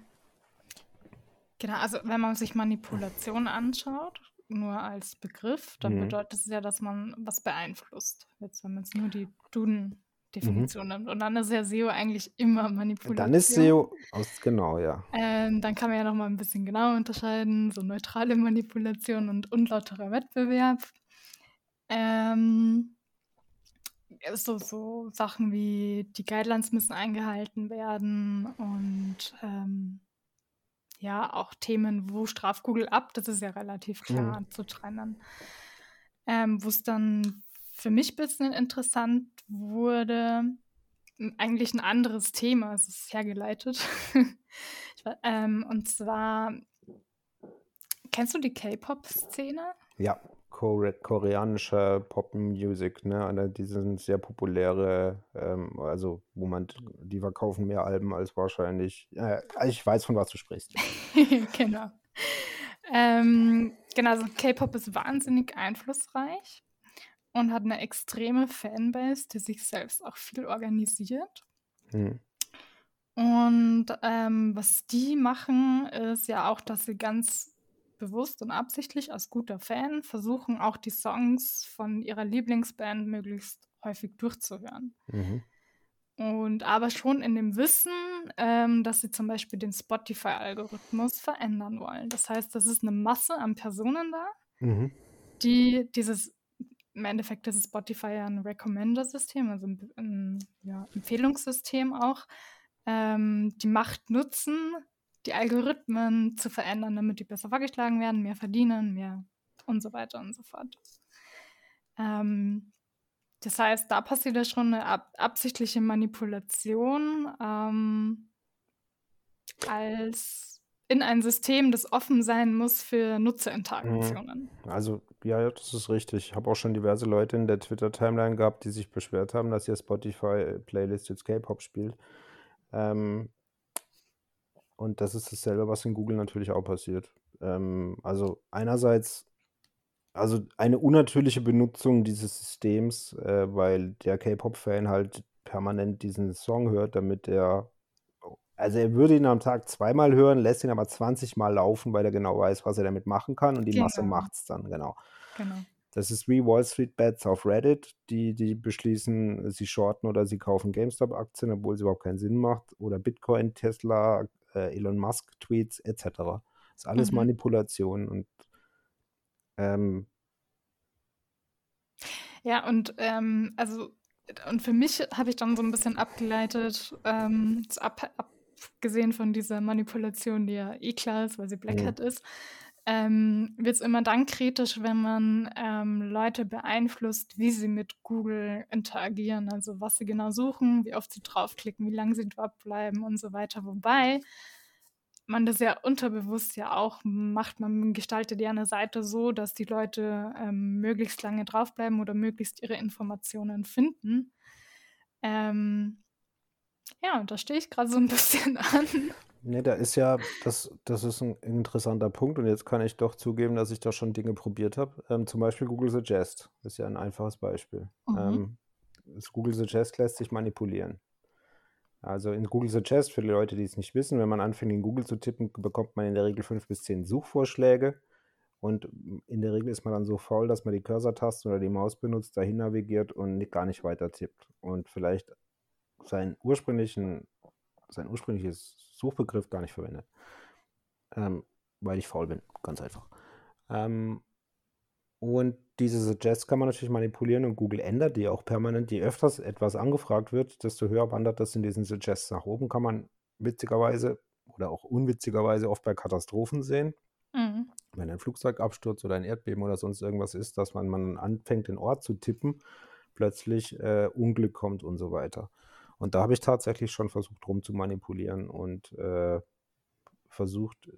B: genau, also wenn man sich Manipulation anschaut, nur als Begriff, dann
A: Mhm.
B: bedeutet es ja, dass man was beeinflusst. Jetzt, wenn man jetzt nur die
A: Mhm.
B: Duden-Definition nimmt. Und dann ist ja SEO eigentlich immer Manipulation.
A: Dann ist SEO aus, genau, ja.
B: Ähm, dann kann man ja noch mal ein bisschen genauer unterscheiden, so neutrale Manipulation und unlauterer Wettbewerb. Ähm, so, so Sachen wie die Guidelines müssen eingehalten werden und ähm, ja, auch Themen, wo straft Google ab, das ist ja relativ klar
A: Mhm.
B: zu trennen. Ähm, wo es dann für mich ein bisschen interessant wurde, eigentlich ein anderes Thema, es ist hergeleitet. wei- ähm, und zwar, kennst du die K-Pop-Szene?
A: Ja, koreanischer Pop-Music, ne? Die sind sehr populäre, ähm, also wo man, die verkaufen mehr Alben als wahrscheinlich. Äh, ich weiß, von was du sprichst.
B: genau. Ähm, genau, also K-Pop ist wahnsinnig einflussreich und hat eine extreme Fanbase, die sich selbst auch viel organisiert. Hm. Und ähm, was die machen, ist ja auch, dass sie ganz bewusst und absichtlich als guter Fan versuchen, auch die Songs von ihrer Lieblingsband möglichst häufig durchzuhören. Mhm. Und aber schon in dem Wissen, ähm, dass sie zum Beispiel den Spotify-Algorithmus verändern wollen. Das heißt, das ist eine Masse an Personen da, mhm. die dieses, im Endeffekt ist Spotify ja ein Recommender-System, also ein, ein ja, Empfehlungssystem auch, ähm, die Macht nutzen, die Algorithmen zu verändern, damit die besser vorgeschlagen werden, mehr verdienen, mehr und so weiter und so fort. Ähm, das heißt, da passiert ja schon eine ab absichtliche Manipulation ähm, als in ein System, das offen sein muss für Nutzerinteraktionen.
A: Mhm. Also, ja, das ist richtig. Ich habe auch schon diverse Leute in der Twitter-Timeline gehabt, die sich beschwert haben, dass ihr Spotify-Playlist jetzt K-Pop spielt. Ähm, und das ist dasselbe, was in Google natürlich auch passiert. Ähm, also einerseits, also eine unnatürliche Benutzung dieses Systems, äh, weil der K-Pop-Fan halt permanent diesen Song hört, damit er, also er würde ihn am Tag zweimal hören, lässt ihn aber 20 Mal laufen, weil er genau weiß, was er damit machen kann und die Masse Genau. macht es dann, genau. Genau. Das ist wie Wall Street Bets auf Reddit, die, die beschließen, sie shorten oder sie kaufen GameStop-Aktien, obwohl es überhaupt keinen Sinn macht. Oder Bitcoin, Tesla, äh, Elon Musk-Tweets etc. Das ist alles mhm. Manipulation und ähm,
B: ja, und ähm, also und für mich habe ich dann so ein bisschen abgeleitet, ähm, ab, abgesehen von dieser Manipulation, die ja eh klar ist, weil sie Black mhm. Hat ist, ähm, wird es immer dann kritisch, wenn man ähm, Leute beeinflusst, wie sie mit Google interagieren, also was sie genau suchen, wie oft sie draufklicken, wie lange sie dort bleiben und so weiter. Wobei man das ja unterbewusst ja auch macht. Man gestaltet ja eine Seite so, dass die Leute ähm, möglichst lange draufbleiben oder möglichst ihre Informationen finden. Ähm, ja, da stehe ich gerade so ein bisschen an.
A: Nee, da ist ja, das, das ist ein interessanter Punkt und jetzt kann ich doch zugeben, dass ich da schon Dinge probiert habe. Ähm, zum Beispiel Google Suggest ist ja ein einfaches Beispiel. Mhm. Ähm, Google Suggest lässt sich manipulieren. Also in Google Suggest, für die Leute, die es nicht wissen, wenn man anfängt, in Google zu tippen, bekommt man in der Regel fünf bis zehn Suchvorschläge. Und in der Regel ist man dann so faul, dass man die Cursor-Taste oder die Maus benutzt, dahin navigiert und gar nicht weiter tippt. Und vielleicht seinen ursprünglichen sein ursprüngliches Suchbegriff gar nicht verwendet. Ähm, weil ich faul bin, ganz einfach. Ähm, und diese Suggests kann man natürlich manipulieren und Google ändert die auch permanent. Je öfters etwas angefragt wird, desto höher wandert das in diesen Suggests nach oben. Kann man witzigerweise oder auch unwitzigerweise oft bei Katastrophen sehen. Mhm. Wenn ein Flugzeugabsturz oder ein Erdbeben oder sonst irgendwas ist, dass man, man anfängt, den Ort zu tippen, plötzlich äh, Unglück kommt und so weiter. Und da habe ich tatsächlich schon versucht, rum zu manipulieren und äh, versucht,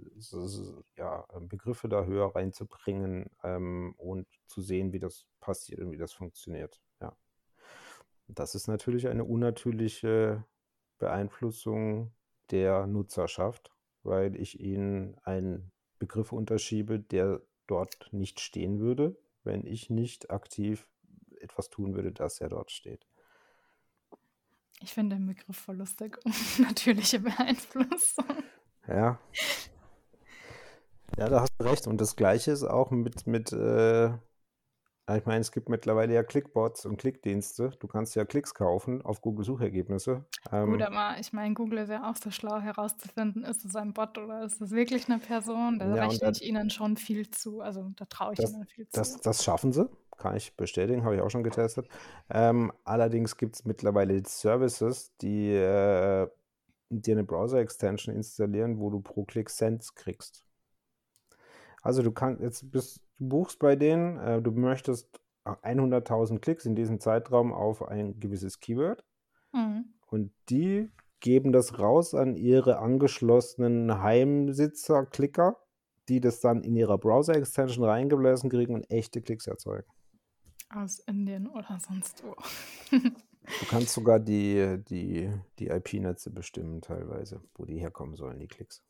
A: ja, Begriffe da höher reinzubringen ähm, und zu sehen, wie das passiert und wie das funktioniert. Ja. Das ist natürlich eine unnatürliche Beeinflussung der Nutzerschaft, weil ich ihnen einen Begriff unterschiebe, der dort nicht stehen würde, wenn ich nicht aktiv etwas tun würde, das er dort steht.
B: Ich finde den Begriff voll lustig. Natürliche Beeinflussung.
A: Ja. Ja, da hast du recht. Und das Gleiche ist auch mit, mit äh, ich meine, es gibt mittlerweile ja Clickbots und Klickdienste. Du kannst ja Klicks kaufen auf Google-Suchergebnisse.
B: Ähm, Gut, aber ich meine, Google ist ja auch so schlau herauszufinden, ist es ein Bot oder ist es wirklich eine Person? Da ja, rechne ich ihnen schon viel zu. Also da traue ich
A: das,
B: ihnen viel
A: das, zu. Das schaffen sie kann ich bestätigen, habe ich auch schon getestet. Ähm, allerdings gibt es mittlerweile Services, die äh, dir eine Browser-Extension installieren, wo du pro Klick Cents kriegst. Also du kannst jetzt bist, du buchst bei denen, äh, du möchtest 100.000 Klicks in diesem Zeitraum auf ein gewisses Keyword mhm. und die geben das raus an ihre angeschlossenen Heimsitzer-Klicker die das dann in ihrer Browser-Extension reingeblasen kriegen und echte Klicks erzeugen.
B: Aus Indien oder sonst wo.
A: Du kannst sogar die, die, die IP-Netze bestimmen, teilweise, wo die herkommen sollen, die Klicks.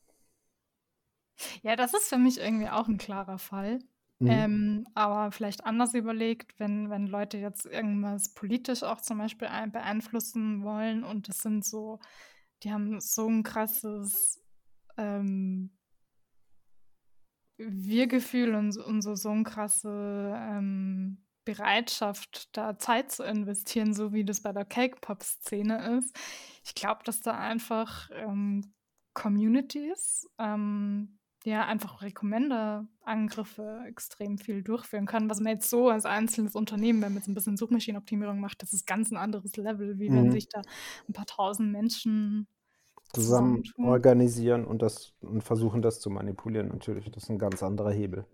B: Ja, das ist für mich irgendwie auch ein klarer Fall. Mhm. Ähm, aber vielleicht anders überlegt, wenn, wenn Leute jetzt irgendwas politisch auch zum Beispiel beeinflussen wollen und das sind so, die haben so ein krasses ähm, Wir-Gefühl und, und so, so ein krasse ähm, Bereitschaft, da Zeit zu investieren, so wie das bei der Cake-Pop-Szene ist. Ich glaube, dass da einfach ähm, Communities ähm, ja einfach Recommender-Angriffe extrem viel durchführen kann, was man jetzt so als einzelnes Unternehmen, wenn man jetzt ein bisschen Suchmaschinenoptimierung macht, das ist ganz ein anderes Level, wie mhm. wenn sich da ein paar tausend Menschen
A: zusammen organisieren und das und versuchen, das zu manipulieren. Natürlich, das ist ein ganz anderer Hebel.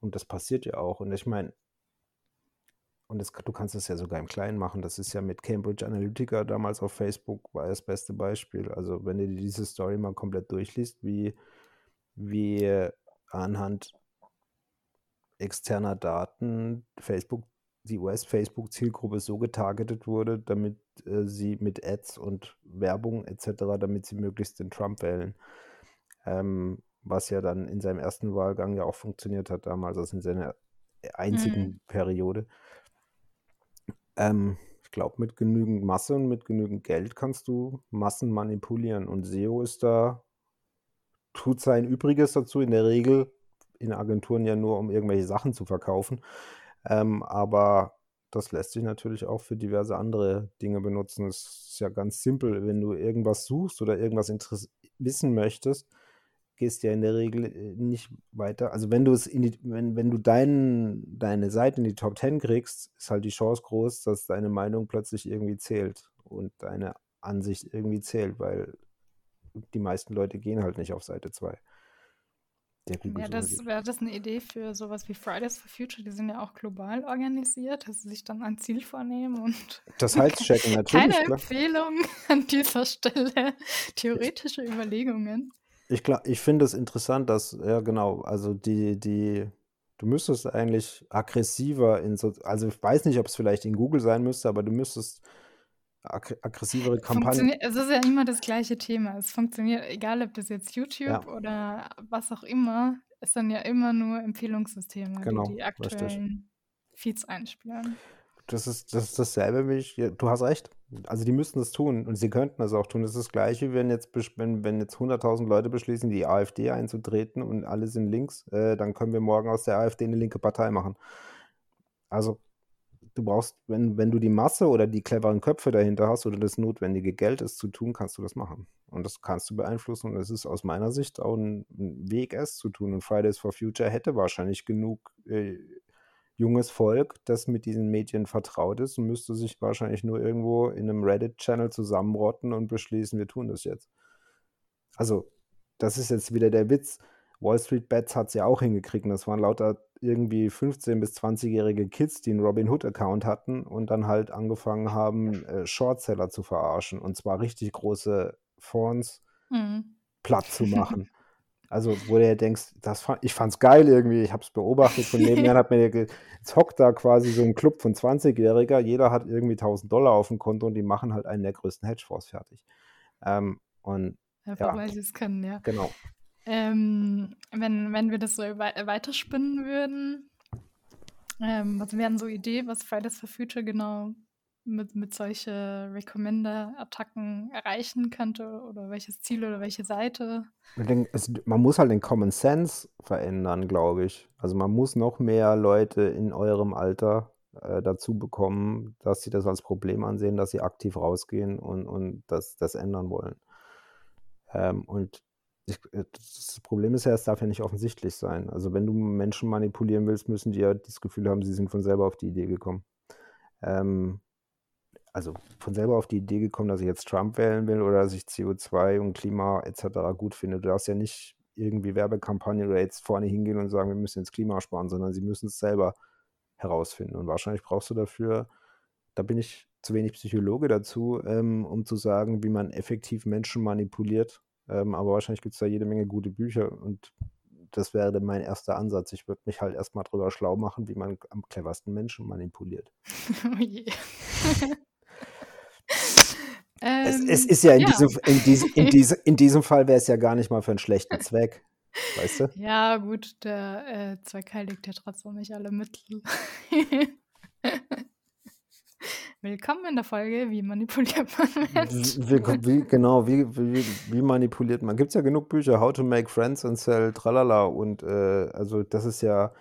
A: Und das passiert ja auch. Und ich meine, und das, du kannst es ja sogar im Kleinen machen. Das ist ja mit Cambridge Analytica damals auf Facebook war das beste Beispiel. Also wenn du diese Story mal komplett durchliest, wie, wie anhand externer Daten Facebook, die US-Facebook-Zielgruppe so getargetet wurde, damit äh, sie mit Ads und Werbung etc., damit sie möglichst den Trump wählen. Ähm, was ja dann in seinem ersten Wahlgang ja auch funktioniert hat damals, also in seiner einzigen mhm. Periode. Ähm, ich glaube, mit genügend Masse und mit genügend Geld kannst du Massen manipulieren. Und SEO ist da, tut sein Übriges dazu, in der Regel in Agenturen ja nur, um irgendwelche Sachen zu verkaufen. Ähm, aber das lässt sich natürlich auch für diverse andere Dinge benutzen. Es ist ja ganz simpel, wenn du irgendwas suchst oder irgendwas wissen möchtest, gehst ja in der Regel äh, nicht weiter. Also wenn du es in die, wenn, wenn du dein, deine Seite in die Top 10 kriegst, ist halt die Chance groß, dass deine Meinung plötzlich irgendwie zählt und deine Ansicht irgendwie zählt, weil die meisten Leute gehen halt nicht auf Seite 2.
B: Ja, das wäre das eine Idee für sowas wie Fridays for Future, die sind ja auch global organisiert, dass sie sich dann ein Ziel vornehmen und
A: das Heizchecken natürlich.
B: Keine Empfehlung an dieser Stelle, theoretische Überlegungen.
A: Ich, ich finde es interessant, dass, ja genau, also die, die, du müsstest eigentlich aggressiver in so, also ich weiß nicht, ob es vielleicht in Google sein müsste, aber du müsstest ag aggressivere Kampagnen.
B: Es ist ja immer das gleiche Thema. Es funktioniert, egal ob das jetzt YouTube ja. oder was auch immer, es sind ja immer nur Empfehlungssysteme, genau, die die aktuellen richtig. Feeds einspielen.
A: Das ist, das ist dasselbe wie ich, du hast recht. Also die müssten das tun und sie könnten das auch tun. Das ist das Gleiche, wenn jetzt, wenn, wenn jetzt 100.000 Leute beschließen, die AfD einzutreten und alle sind links, äh, dann können wir morgen aus der AfD eine linke Partei machen. Also du brauchst, wenn, wenn du die Masse oder die cleveren Köpfe dahinter hast oder das notwendige Geld, es zu tun, kannst du das machen. Und das kannst du beeinflussen. Und es ist aus meiner Sicht auch ein, ein, Weg, es zu tun. Und Fridays for Future hätte wahrscheinlich genug äh, junges Volk, das mit diesen Medien vertraut ist und müsste sich wahrscheinlich nur irgendwo in einem Reddit-Channel zusammenrotten und beschließen, wir tun das jetzt. Also, das ist jetzt wieder der Witz. Wall Street Bets hat es ja auch hingekriegt. Und das waren lauter irgendwie 15- bis 20-jährige Kids, die einen Robin Hood-Account hatten und dann halt angefangen haben, äh, Shortseller zu verarschen. Und zwar richtig große Fonds mhm. platt zu machen. Also, wo du denkst, das fand, ich fand's geil irgendwie, ich habe es beobachtet von nebenan, hat mir jetzt hockt da quasi so ein Club von 20-Jähriger, jeder hat irgendwie 1000 Dollar auf dem Konto und die machen halt einen der größten Hedgefonds fertig. Ähm, und
B: Einfach ja, weil sie es können, ja.
A: Genau.
B: Ähm, wenn, wenn wir das so weiterspinnen würden, ähm, was wären so Ideen, was Fridays for Future genau mit, mit solche Recommender-Attacken erreichen könnte oder welches Ziel oder welche Seite?
A: Es, man muss halt den Common Sense verändern, glaube ich. Also man muss noch mehr Leute in eurem Alter äh, dazu bekommen, dass sie das als Problem ansehen, dass sie aktiv rausgehen und, und das, das ändern wollen. Ähm, und ich, das Problem ist ja, es darf ja nicht offensichtlich sein. Also wenn du Menschen manipulieren willst, müssen die ja das Gefühl haben, sie sind von selber auf die Idee gekommen. Ähm, also von selber auf die Idee gekommen, dass ich jetzt Trump wählen will oder dass ich CO2 und Klima etc. gut finde. Du darfst ja nicht irgendwie Werbekampagnen oder jetzt vorne hingehen und sagen, wir müssen ins Klima sparen, sondern sie müssen es selber herausfinden. Und wahrscheinlich brauchst du dafür, da bin ich zu wenig Psychologe dazu, ähm, um zu sagen, wie man effektiv Menschen manipuliert, Ähm, aber wahrscheinlich gibt es da jede Menge gute Bücher und das wäre dann mein erster Ansatz. Ich würde mich halt erstmal drüber schlau machen, wie man am cleversten Menschen manipuliert. Oh je. es, es, ähm, ist ja in, ja. Diesem, in, diesem, in, diesem, in diesem Fall wäre es ja gar nicht mal für einen schlechten Zweck. Weißt du?
B: Ja, gut, der äh, Zweck heiligt ja trotzdem nicht alle Mittel. Willkommen in der Folge, wie manipuliert man Menschen?
A: Wie, wie, genau, wie, wie, wie manipuliert man? Gibt es ja genug Bücher, How to Make Friends and Sell, tralala. Und äh, also das ist ja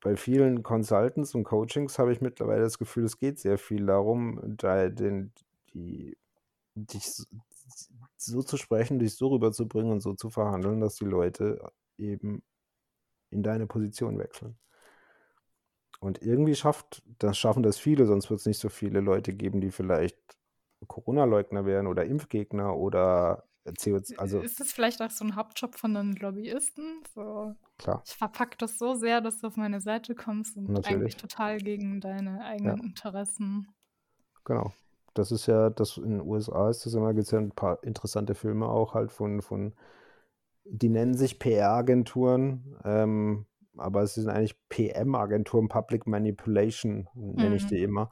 A: bei vielen Consultants und Coachings habe ich mittlerweile das Gefühl, es geht sehr viel darum, da den, die, dich so zu sprechen, dich so rüberzubringen und so zu verhandeln, dass die Leute eben in deine Position wechseln. Und irgendwie schafft, das schaffen das viele, sonst wird es nicht so viele Leute geben, die vielleicht Corona-Leugner wären oder Impfgegner oder CO2. Also
B: ist das vielleicht auch so ein Hauptjob von einem Lobbyisten? So, Klar. Ich verpacke das so sehr, dass du auf meine Seite kommst und Natürlich. eigentlich total gegen deine eigenen ja. Interessen.
A: Genau. Das ist ja, das in den USA ist das immer, gibt es ja ein paar interessante Filme auch halt von, von die nennen sich PR-Agenturen. Ähm, aber es sind eigentlich PM-Agenturen, Public Manipulation, nenne ich mhm. die immer,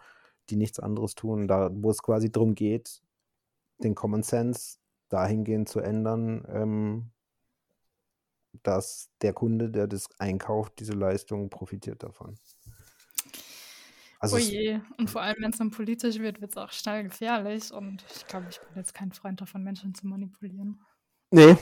A: die nichts anderes tun, da wo es quasi darum geht, den Common Sense dahingehend zu ändern, ähm, dass der Kunde, der das einkauft, diese Leistung profitiert davon.
B: Also oh je. Und vor allem, wenn es dann politisch wird, wird es auch schnell gefährlich. Und ich glaube, ich bin jetzt kein Freund davon, Menschen zu manipulieren.
A: Nee.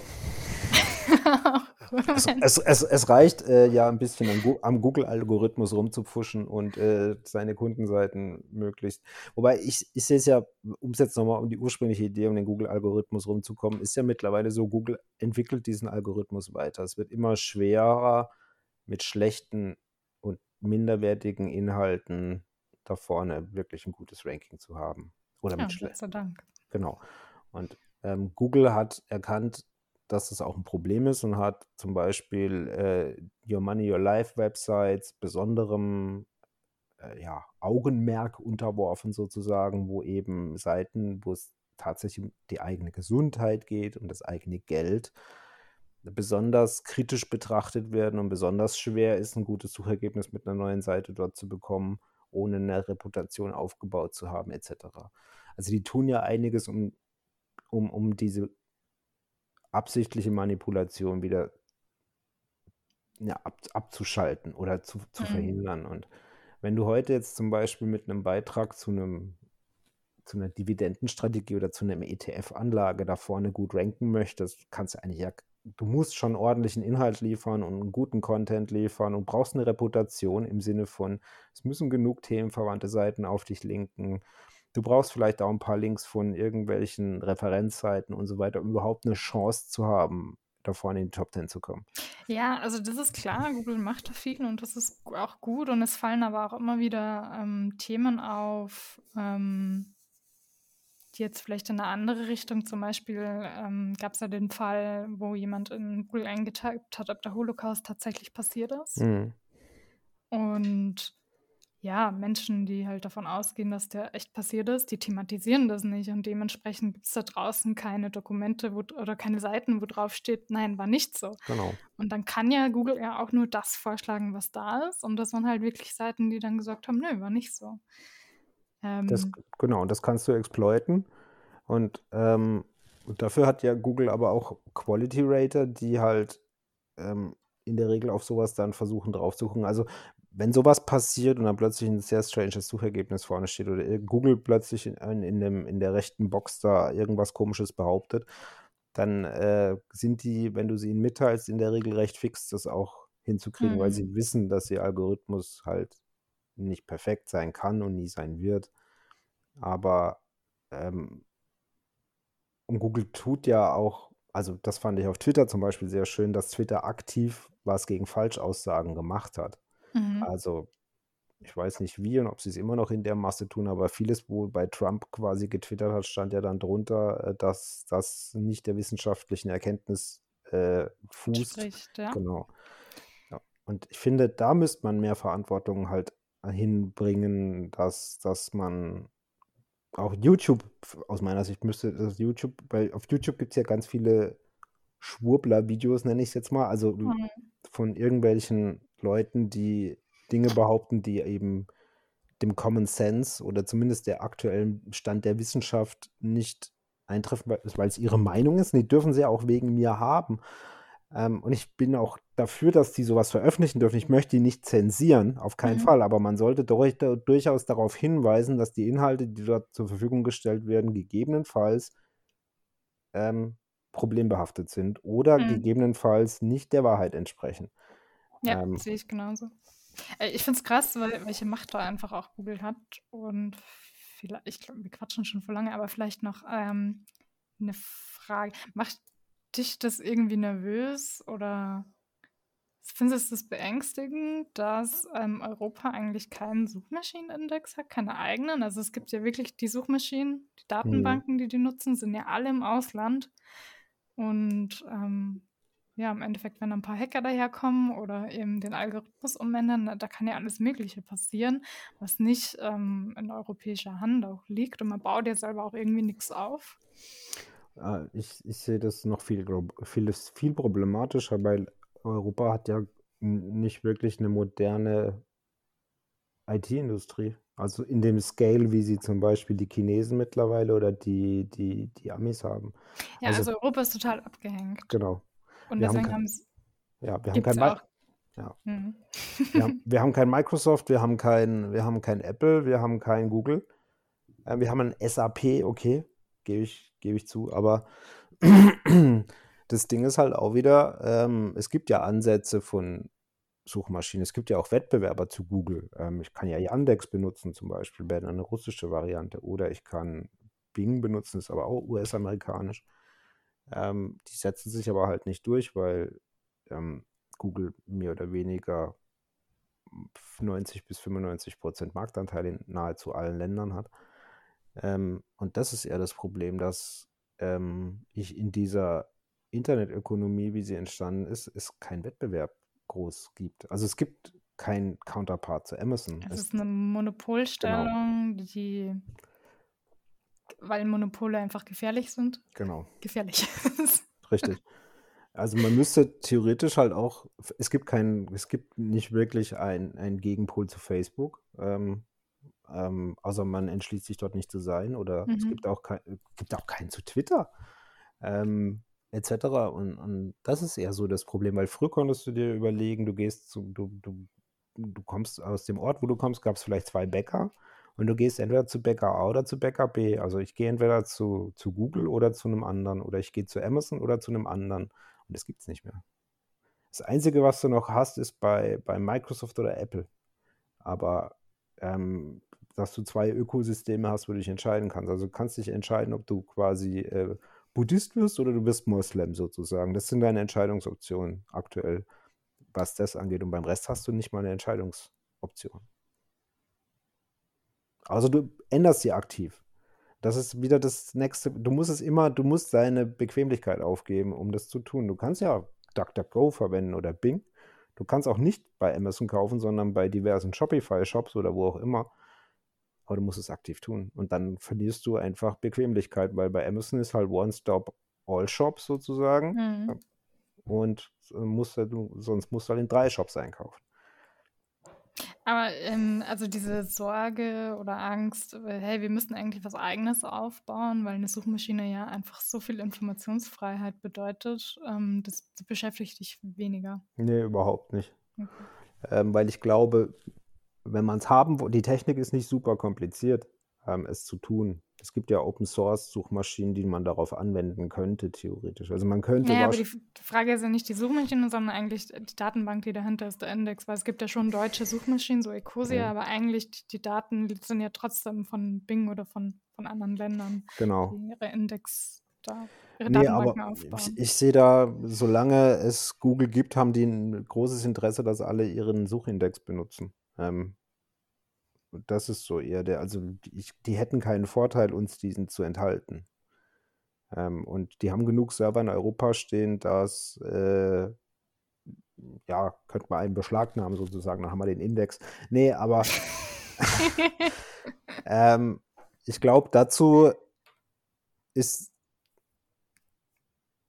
A: es, es, es, es, reicht äh, ja ein bisschen am, am Google-Algorithmus rumzupfuschen und äh, seine Kundenseiten möglichst. Wobei ich, ich sehe es ja, um es jetzt nochmal um die ursprüngliche Idee, um den Google-Algorithmus rumzukommen, ist ja mittlerweile so, Google entwickelt diesen Algorithmus weiter. Es wird immer schwerer, mit schlechten und minderwertigen Inhalten da vorne wirklich ein gutes Ranking zu haben. Oder ja, mit schlechten. Dank. Genau. Und ähm, Google hat erkannt, dass das auch ein Problem ist und hat zum Beispiel äh, Your Money, Your Life Websites besonderem äh, ja, Augenmerk unterworfen sozusagen, wo eben Seiten, wo es tatsächlich um die eigene Gesundheit geht, um das eigene Geld, besonders kritisch betrachtet werden und besonders schwer ist, ein gutes Suchergebnis mit einer neuen Seite dort zu bekommen, ohne eine Reputation aufgebaut zu haben, etc. Also die tun ja einiges, um, um, um diese absichtliche Manipulation wieder ja, ab, abzuschalten oder zu, zu mhm. verhindern. Und wenn du heute jetzt zum Beispiel mit einem Beitrag zu einem zu einer Dividendenstrategie oder zu einer ETF-Anlage da vorne gut ranken möchtest, kannst du eigentlich ja, du musst schon ordentlichen Inhalt liefern und einen guten Content liefern und brauchst eine Reputation im Sinne von, es müssen genug themenverwandte Seiten auf dich linken Du brauchst vielleicht auch ein paar Links von irgendwelchen Referenzseiten und so weiter, um überhaupt eine Chance zu haben, da vorne in die Top 10 zu kommen.
B: Ja, also das ist klar, Google macht da viel und das ist auch gut und es fallen aber auch immer wieder ähm, Themen auf, ähm, jetzt vielleicht in eine andere Richtung, zum Beispiel ähm, gab es ja den Fall, wo jemand in Google eingetippt hat, ob der Holocaust tatsächlich passiert ist. Mhm. Und ja, Menschen, die halt davon ausgehen, dass der echt passiert ist, die thematisieren das nicht und dementsprechend gibt es da draußen keine Dokumente wo, oder keine Seiten, wo drauf steht, nein, war nicht so. Genau. Und dann kann ja Google ja auch nur das vorschlagen, was da ist und das waren halt wirklich Seiten, die dann gesagt haben, nö, war nicht so.
A: Ähm, das, genau, und das kannst du exploiten und, ähm, und dafür hat ja Google aber auch Quality Rater, die halt ähm, in der Regel auf sowas dann versuchen drauf zu gucken. Also wenn sowas passiert und dann plötzlich ein sehr stranges Suchergebnis vorne steht oder Google plötzlich in, in, dem, in der rechten Box da irgendwas komisches behauptet, dann äh, sind die, wenn du sie ihnen mitteilst, in der Regel recht fix, das auch hinzukriegen, mhm. weil sie wissen, dass ihr Algorithmus halt nicht perfekt sein kann und nie sein wird. Aber ähm, und Google tut ja auch, also das fand ich auf Twitter zum Beispiel sehr schön, dass Twitter aktiv was gegen Falschaussagen gemacht hat. Mhm. Also, ich weiß nicht wie und ob sie es immer noch in der Masse tun, aber vieles, wo bei Trump quasi getwittert hat, stand ja dann drunter, äh, dass das nicht der wissenschaftlichen Erkenntnis äh, fußt. Spricht, ja. Genau. Ja. Und ich finde, da müsste man mehr Verantwortung halt hinbringen, dass, dass man auch YouTube, aus meiner Sicht müsste das YouTube, weil auf YouTube gibt es ja ganz viele Schwurbler-Videos, nenne ich es jetzt mal, also
B: Mhm.
A: von irgendwelchen Leuten, die Dinge behaupten, die eben dem Common Sense oder zumindest der aktuellen Stand der Wissenschaft nicht eintreffen, weil, es ihre Meinung ist. Und die dürfen sie auch wegen mir haben. Ähm, und ich bin auch dafür, dass die sowas veröffentlichen dürfen. Ich möchte die nicht zensieren, auf keinen
B: Mhm.
A: Fall, aber man sollte durch, durchaus darauf hinweisen, dass die Inhalte, die dort zur Verfügung gestellt werden, gegebenenfalls ähm, problembehaftet sind oder
B: Mhm.
A: gegebenenfalls nicht der Wahrheit entsprechen.
B: Ja,
A: Ähm,
B: sehe ich genauso. Äh, Ich finde es krass, weil, welche Macht da einfach auch Google hat. Und vielleicht, ich glaube, wir quatschen schon vor lange, aber vielleicht noch ähm, eine Frage. Macht dich das irgendwie nervös oder findest du es beängstigend, dass ähm, Europa eigentlich keinen Suchmaschinenindex hat, keine eigenen? Also es gibt ja wirklich die Suchmaschinen, die Datenbanken, die die nutzen, sind ja alle im Ausland. Und ähm, ja, im Endeffekt, wenn ein paar Hacker daherkommen oder eben den Algorithmus umändern, da kann ja alles Mögliche passieren, was nicht ähm, in europäischer Hand auch liegt. Und man baut ja selber auch irgendwie nichts auf.
A: Äh, Ich, ich sehe das noch viel, viel, viel problematischer, weil Europa hat ja nicht wirklich eine moderne IT-Industrie. Also in dem Scale, wie sie zum Beispiel die Chinesen mittlerweile oder die, die, die Amis haben.
B: Ja,
A: Also,
B: also Europa ist total abgehängt.
A: genau.
B: Und
A: Wir haben
B: deswegen haben es,
A: ja, wir haben kein,
B: auch.
A: ja,
B: Mhm.
A: wir haben, wir haben kein Microsoft, wir haben kein, wir haben kein Apple, wir haben kein Google. Äh, wir haben ein SAP, okay, gebe ich, gebe ich zu, aber das Ding ist halt auch wieder, ähm, es gibt ja Ansätze von Suchmaschinen, es gibt ja auch Wettbewerber zu Google. Ähm, ich kann ja Yandex benutzen zum Beispiel, wäre eine russische Variante, oder ich kann Bing benutzen, ist aber auch US-amerikanisch. Ähm, die setzen sich aber halt nicht durch, weil ähm, Google mehr oder weniger 90 bis 95 Prozent Marktanteil in nahezu allen Ländern hat. Ähm, und das ist eher das Problem, dass ähm, ich in dieser Internetökonomie, wie sie entstanden ist, es keinen Wettbewerb groß gibt. Also es gibt keinen Counterpart zu Amazon.
B: Es
A: Es,
B: ist eine
A: genau,
B: Monopolstellung, die, weil Monopole einfach gefährlich sind,
A: genau,
B: gefährlich
A: richtig. Also man müsste theoretisch halt auch, es gibt keinen, es gibt nicht wirklich ein- einen Gegenpol zu Facebook. Ähm, ähm, außer man entschließt sich dort nicht zu sein oder es
B: Mhm.
A: gibt auch, kein, gibt auch keinen zu Twitter. ähm, etc. Und, und das ist eher so das Problem, weil früher konntest du dir überlegen, du gehst zu, du, du, du kommst aus dem Ort, wo du kommst, gab es vielleicht zwei Bäcker und du gehst entweder zu Bäcker A oder zu Bäcker B. Also ich gehe entweder zu, zu Google oder zu einem anderen oder ich gehe zu Amazon oder zu einem anderen und das gibt es nicht mehr. Das Einzige, was du noch hast, ist bei, bei Microsoft oder Apple. Aber ähm, dass du zwei Ökosysteme hast, wo du dich entscheiden kannst. Also du kannst dich entscheiden, ob du quasi äh, Buddhist wirst oder du wirst Moslem sozusagen. Das sind deine Entscheidungsoptionen aktuell, was das angeht. Und beim Rest hast du nicht mal eine Entscheidungsoption. Also du änderst sie aktiv. Das ist wieder das nächste. Du musst es immer, du musst deine Bequemlichkeit aufgeben, um das zu tun. Du kannst ja DuckDuckGo verwenden oder Bing. Du kannst auch nicht bei Amazon kaufen, sondern bei diversen Shopify-Shops oder wo auch immer. Aber du musst es aktiv tun. Und dann verlierst du einfach Bequemlichkeit, weil bei Amazon ist halt One-Stop All Shops sozusagen.
B: Mhm.
A: Und äh, musst du, sonst musst du halt in drei Shops einkaufen.
B: Aber ähm, also diese Sorge oder Angst, äh, hey, wir müssen eigentlich was Eigenes aufbauen, weil eine Suchmaschine ja einfach so viel Informationsfreiheit bedeutet, ähm, das, das beschäftigt dich weniger.
A: Nee, überhaupt nicht.
B: Okay.
A: Ähm, weil ich glaube, wenn man es haben will, die Technik ist nicht super kompliziert, ähm, es zu tun. Es gibt ja Open Source Suchmaschinen, die man darauf anwenden könnte, theoretisch. Also man könnte
B: Naja, aber die, Frage ist ja nicht die Suchmaschine, sondern eigentlich die Datenbank, die dahinter ist, der Index, weil es gibt ja schon deutsche Suchmaschinen, so Ecosia,
A: Mhm.
B: aber eigentlich die, die Daten sind ja trotzdem von Bing oder von, von anderen Ländern,
A: genau.
B: die ihre Index da, ihre
A: Nee,
B: Datenbanken
A: aber
B: aufbauen.
A: ich, ich sehe da, solange es Google gibt, haben die ein großes Interesse, dass alle ihren Suchindex benutzen. Ähm, das ist so eher der, also die- ich, die hätten keinen Vorteil, uns diesen zu enthalten. Ähm, und die haben genug Server in Europa stehen, dass, äh, ja, könnte man einen beschlagnahmen sozusagen, dann haben wir den Index. Nee, aber ähm, ich glaube, dazu ist.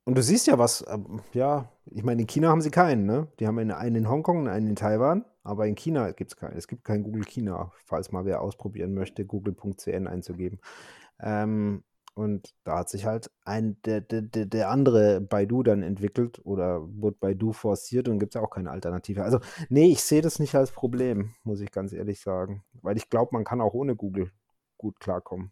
A: Und du siehst ja was, ähm, ja, ich meine, in China haben sie keinen, ne? Die haben einen in Hongkong und einen in Taiwan, aber in China gibt es keinen. Es gibt kein Google China, falls mal wer ausprobieren möchte, google.cn einzugeben. Ähm, und da hat sich halt ein, der, der, der andere Baidu dann entwickelt oder wurde Baidu forciert und gibt es ja auch keine Alternative. Also, nee, ich sehe das nicht als Problem, muss ich ganz ehrlich sagen. Weil ich glaube, man kann auch ohne Google gut klarkommen.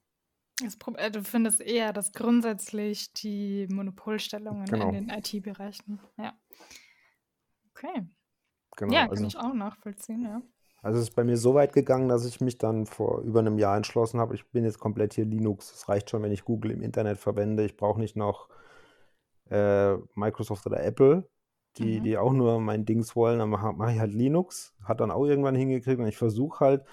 B: Äh, du findest eher, dass grundsätzlich die Monopolstellungen genau. in den IT-Bereichen. Ja. Okay. Genau, ja, kann also, ich auch nachvollziehen, ja.
A: Also es ist bei mir so weit gegangen, dass ich mich dann vor über einem Jahr entschlossen habe, ich bin jetzt komplett hier Linux. Es reicht schon, wenn ich Google im Internet verwende. Ich brauche nicht noch äh, Microsoft oder Apple, die, mhm. die auch nur mein Dings wollen. Dann mache mach ich halt Linux. Hat dann auch irgendwann hingekriegt und ich versuche halt,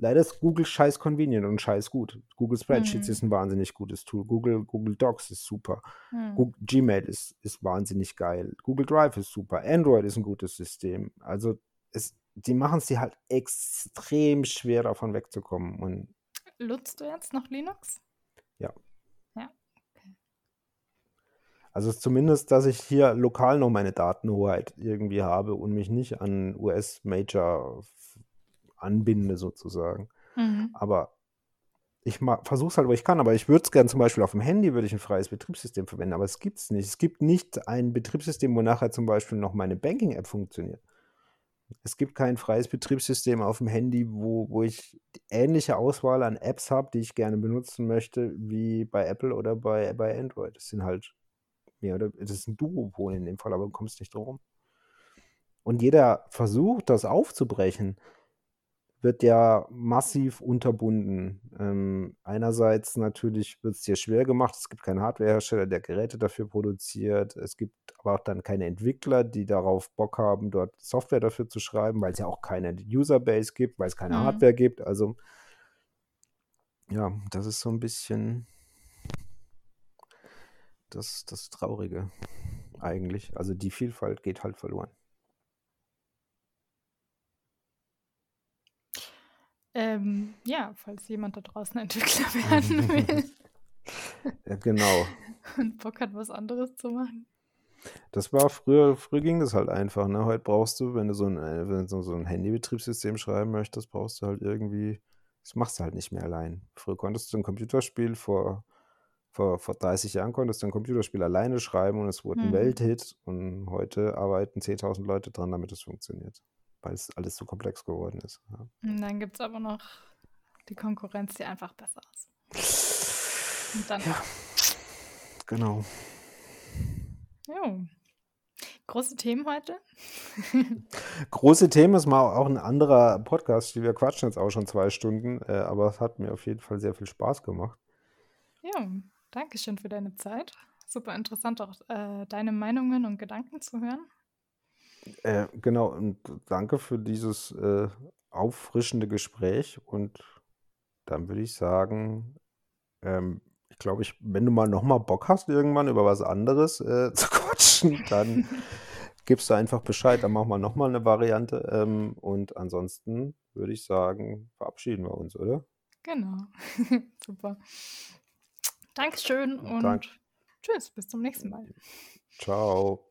A: leider ist Google scheiß convenient und scheiß gut. Google Spreadsheets mhm. ist ein wahnsinnig gutes Tool. Google, Google Docs ist super. Mhm. Google, Gmail ist, ist wahnsinnig geil. Google Drive ist super. Android ist ein gutes System. Also es, die machen es dir halt extrem schwer, davon wegzukommen. Und
B: Nutzt du jetzt noch Linux?
A: Ja.
B: Ja. Okay.
A: Also zumindest, dass ich hier lokal noch meine Datenhoheit irgendwie habe und mich nicht an US-Major anbinde sozusagen. Mhm. Aber ich versuche es halt, wo ich kann, aber ich würde es gerne zum Beispiel auf dem Handy, würde ich ein freies Betriebssystem verwenden, aber es gibt es nicht. Es gibt nicht ein Betriebssystem, wo nachher zum Beispiel noch meine Banking-App funktioniert. Es gibt kein freies Betriebssystem auf dem Handy, wo, wo ich ähnliche Auswahl an Apps habe, die ich gerne benutzen möchte, wie bei Apple oder bei, bei Android. Das sind halt mehr oder das ist ein Duopol in dem Fall, aber du kommst nicht drum. Und jeder Versuch, das aufzubrechen, wird ja massiv unterbunden. Ähm, einerseits natürlich wird es dir schwer gemacht. Es gibt keinen Hardwarehersteller, der Geräte dafür produziert. Es gibt aber auch dann keine Entwickler, die darauf Bock haben, dort Software dafür zu schreiben, weil es ja auch keine Userbase gibt, weil es keine mhm. Hardware gibt. Also ja, das ist so ein bisschen das, das Traurige eigentlich. Also die Vielfalt geht halt verloren.
B: Ähm, ja, falls jemand da draußen Entwickler werden will.
A: ja, genau.
B: Und Bock hat, was anderes zu machen.
A: Das war früher, früher ging das halt einfach, ne? Heute brauchst du, wenn du so ein, äh, wenn du so ein Handybetriebssystem schreiben möchtest, brauchst du halt irgendwie, das machst du halt nicht mehr allein. Früher konntest du ein Computerspiel vor, vor, vor 30 Jahren konntest du ein Computerspiel alleine schreiben und es wurde ein hm. Welthit und heute arbeiten 10.000 Leute dran, damit es funktioniert weil es alles so komplex geworden ist. Ja.
B: Und dann gibt es aber noch die Konkurrenz, die einfach besser ist. Und dann.
A: Ja, genau.
B: Jo. Große Themen heute?
A: Große Themen ist mal auch ein anderer Podcast. Wir quatschen jetzt auch schon zwei Stunden, äh, aber es hat mir auf jeden Fall sehr viel Spaß gemacht.
B: Ja, danke schön für deine Zeit. Super interessant, auch äh, deine Meinungen und Gedanken zu hören.
A: Äh, genau, und danke für dieses äh, auffrischende Gespräch. Und dann würde ich sagen, ähm, ich glaube, ich, wenn du mal nochmal Bock hast, irgendwann über was anderes äh, zu quatschen, dann gibst du einfach Bescheid. Dann machen wir nochmal eine Variante. Ähm, und ansonsten würde ich sagen, verabschieden wir uns, oder?
B: Genau. Super. Dankeschön und Dank. tschüss, bis zum nächsten Mal.
A: Ciao.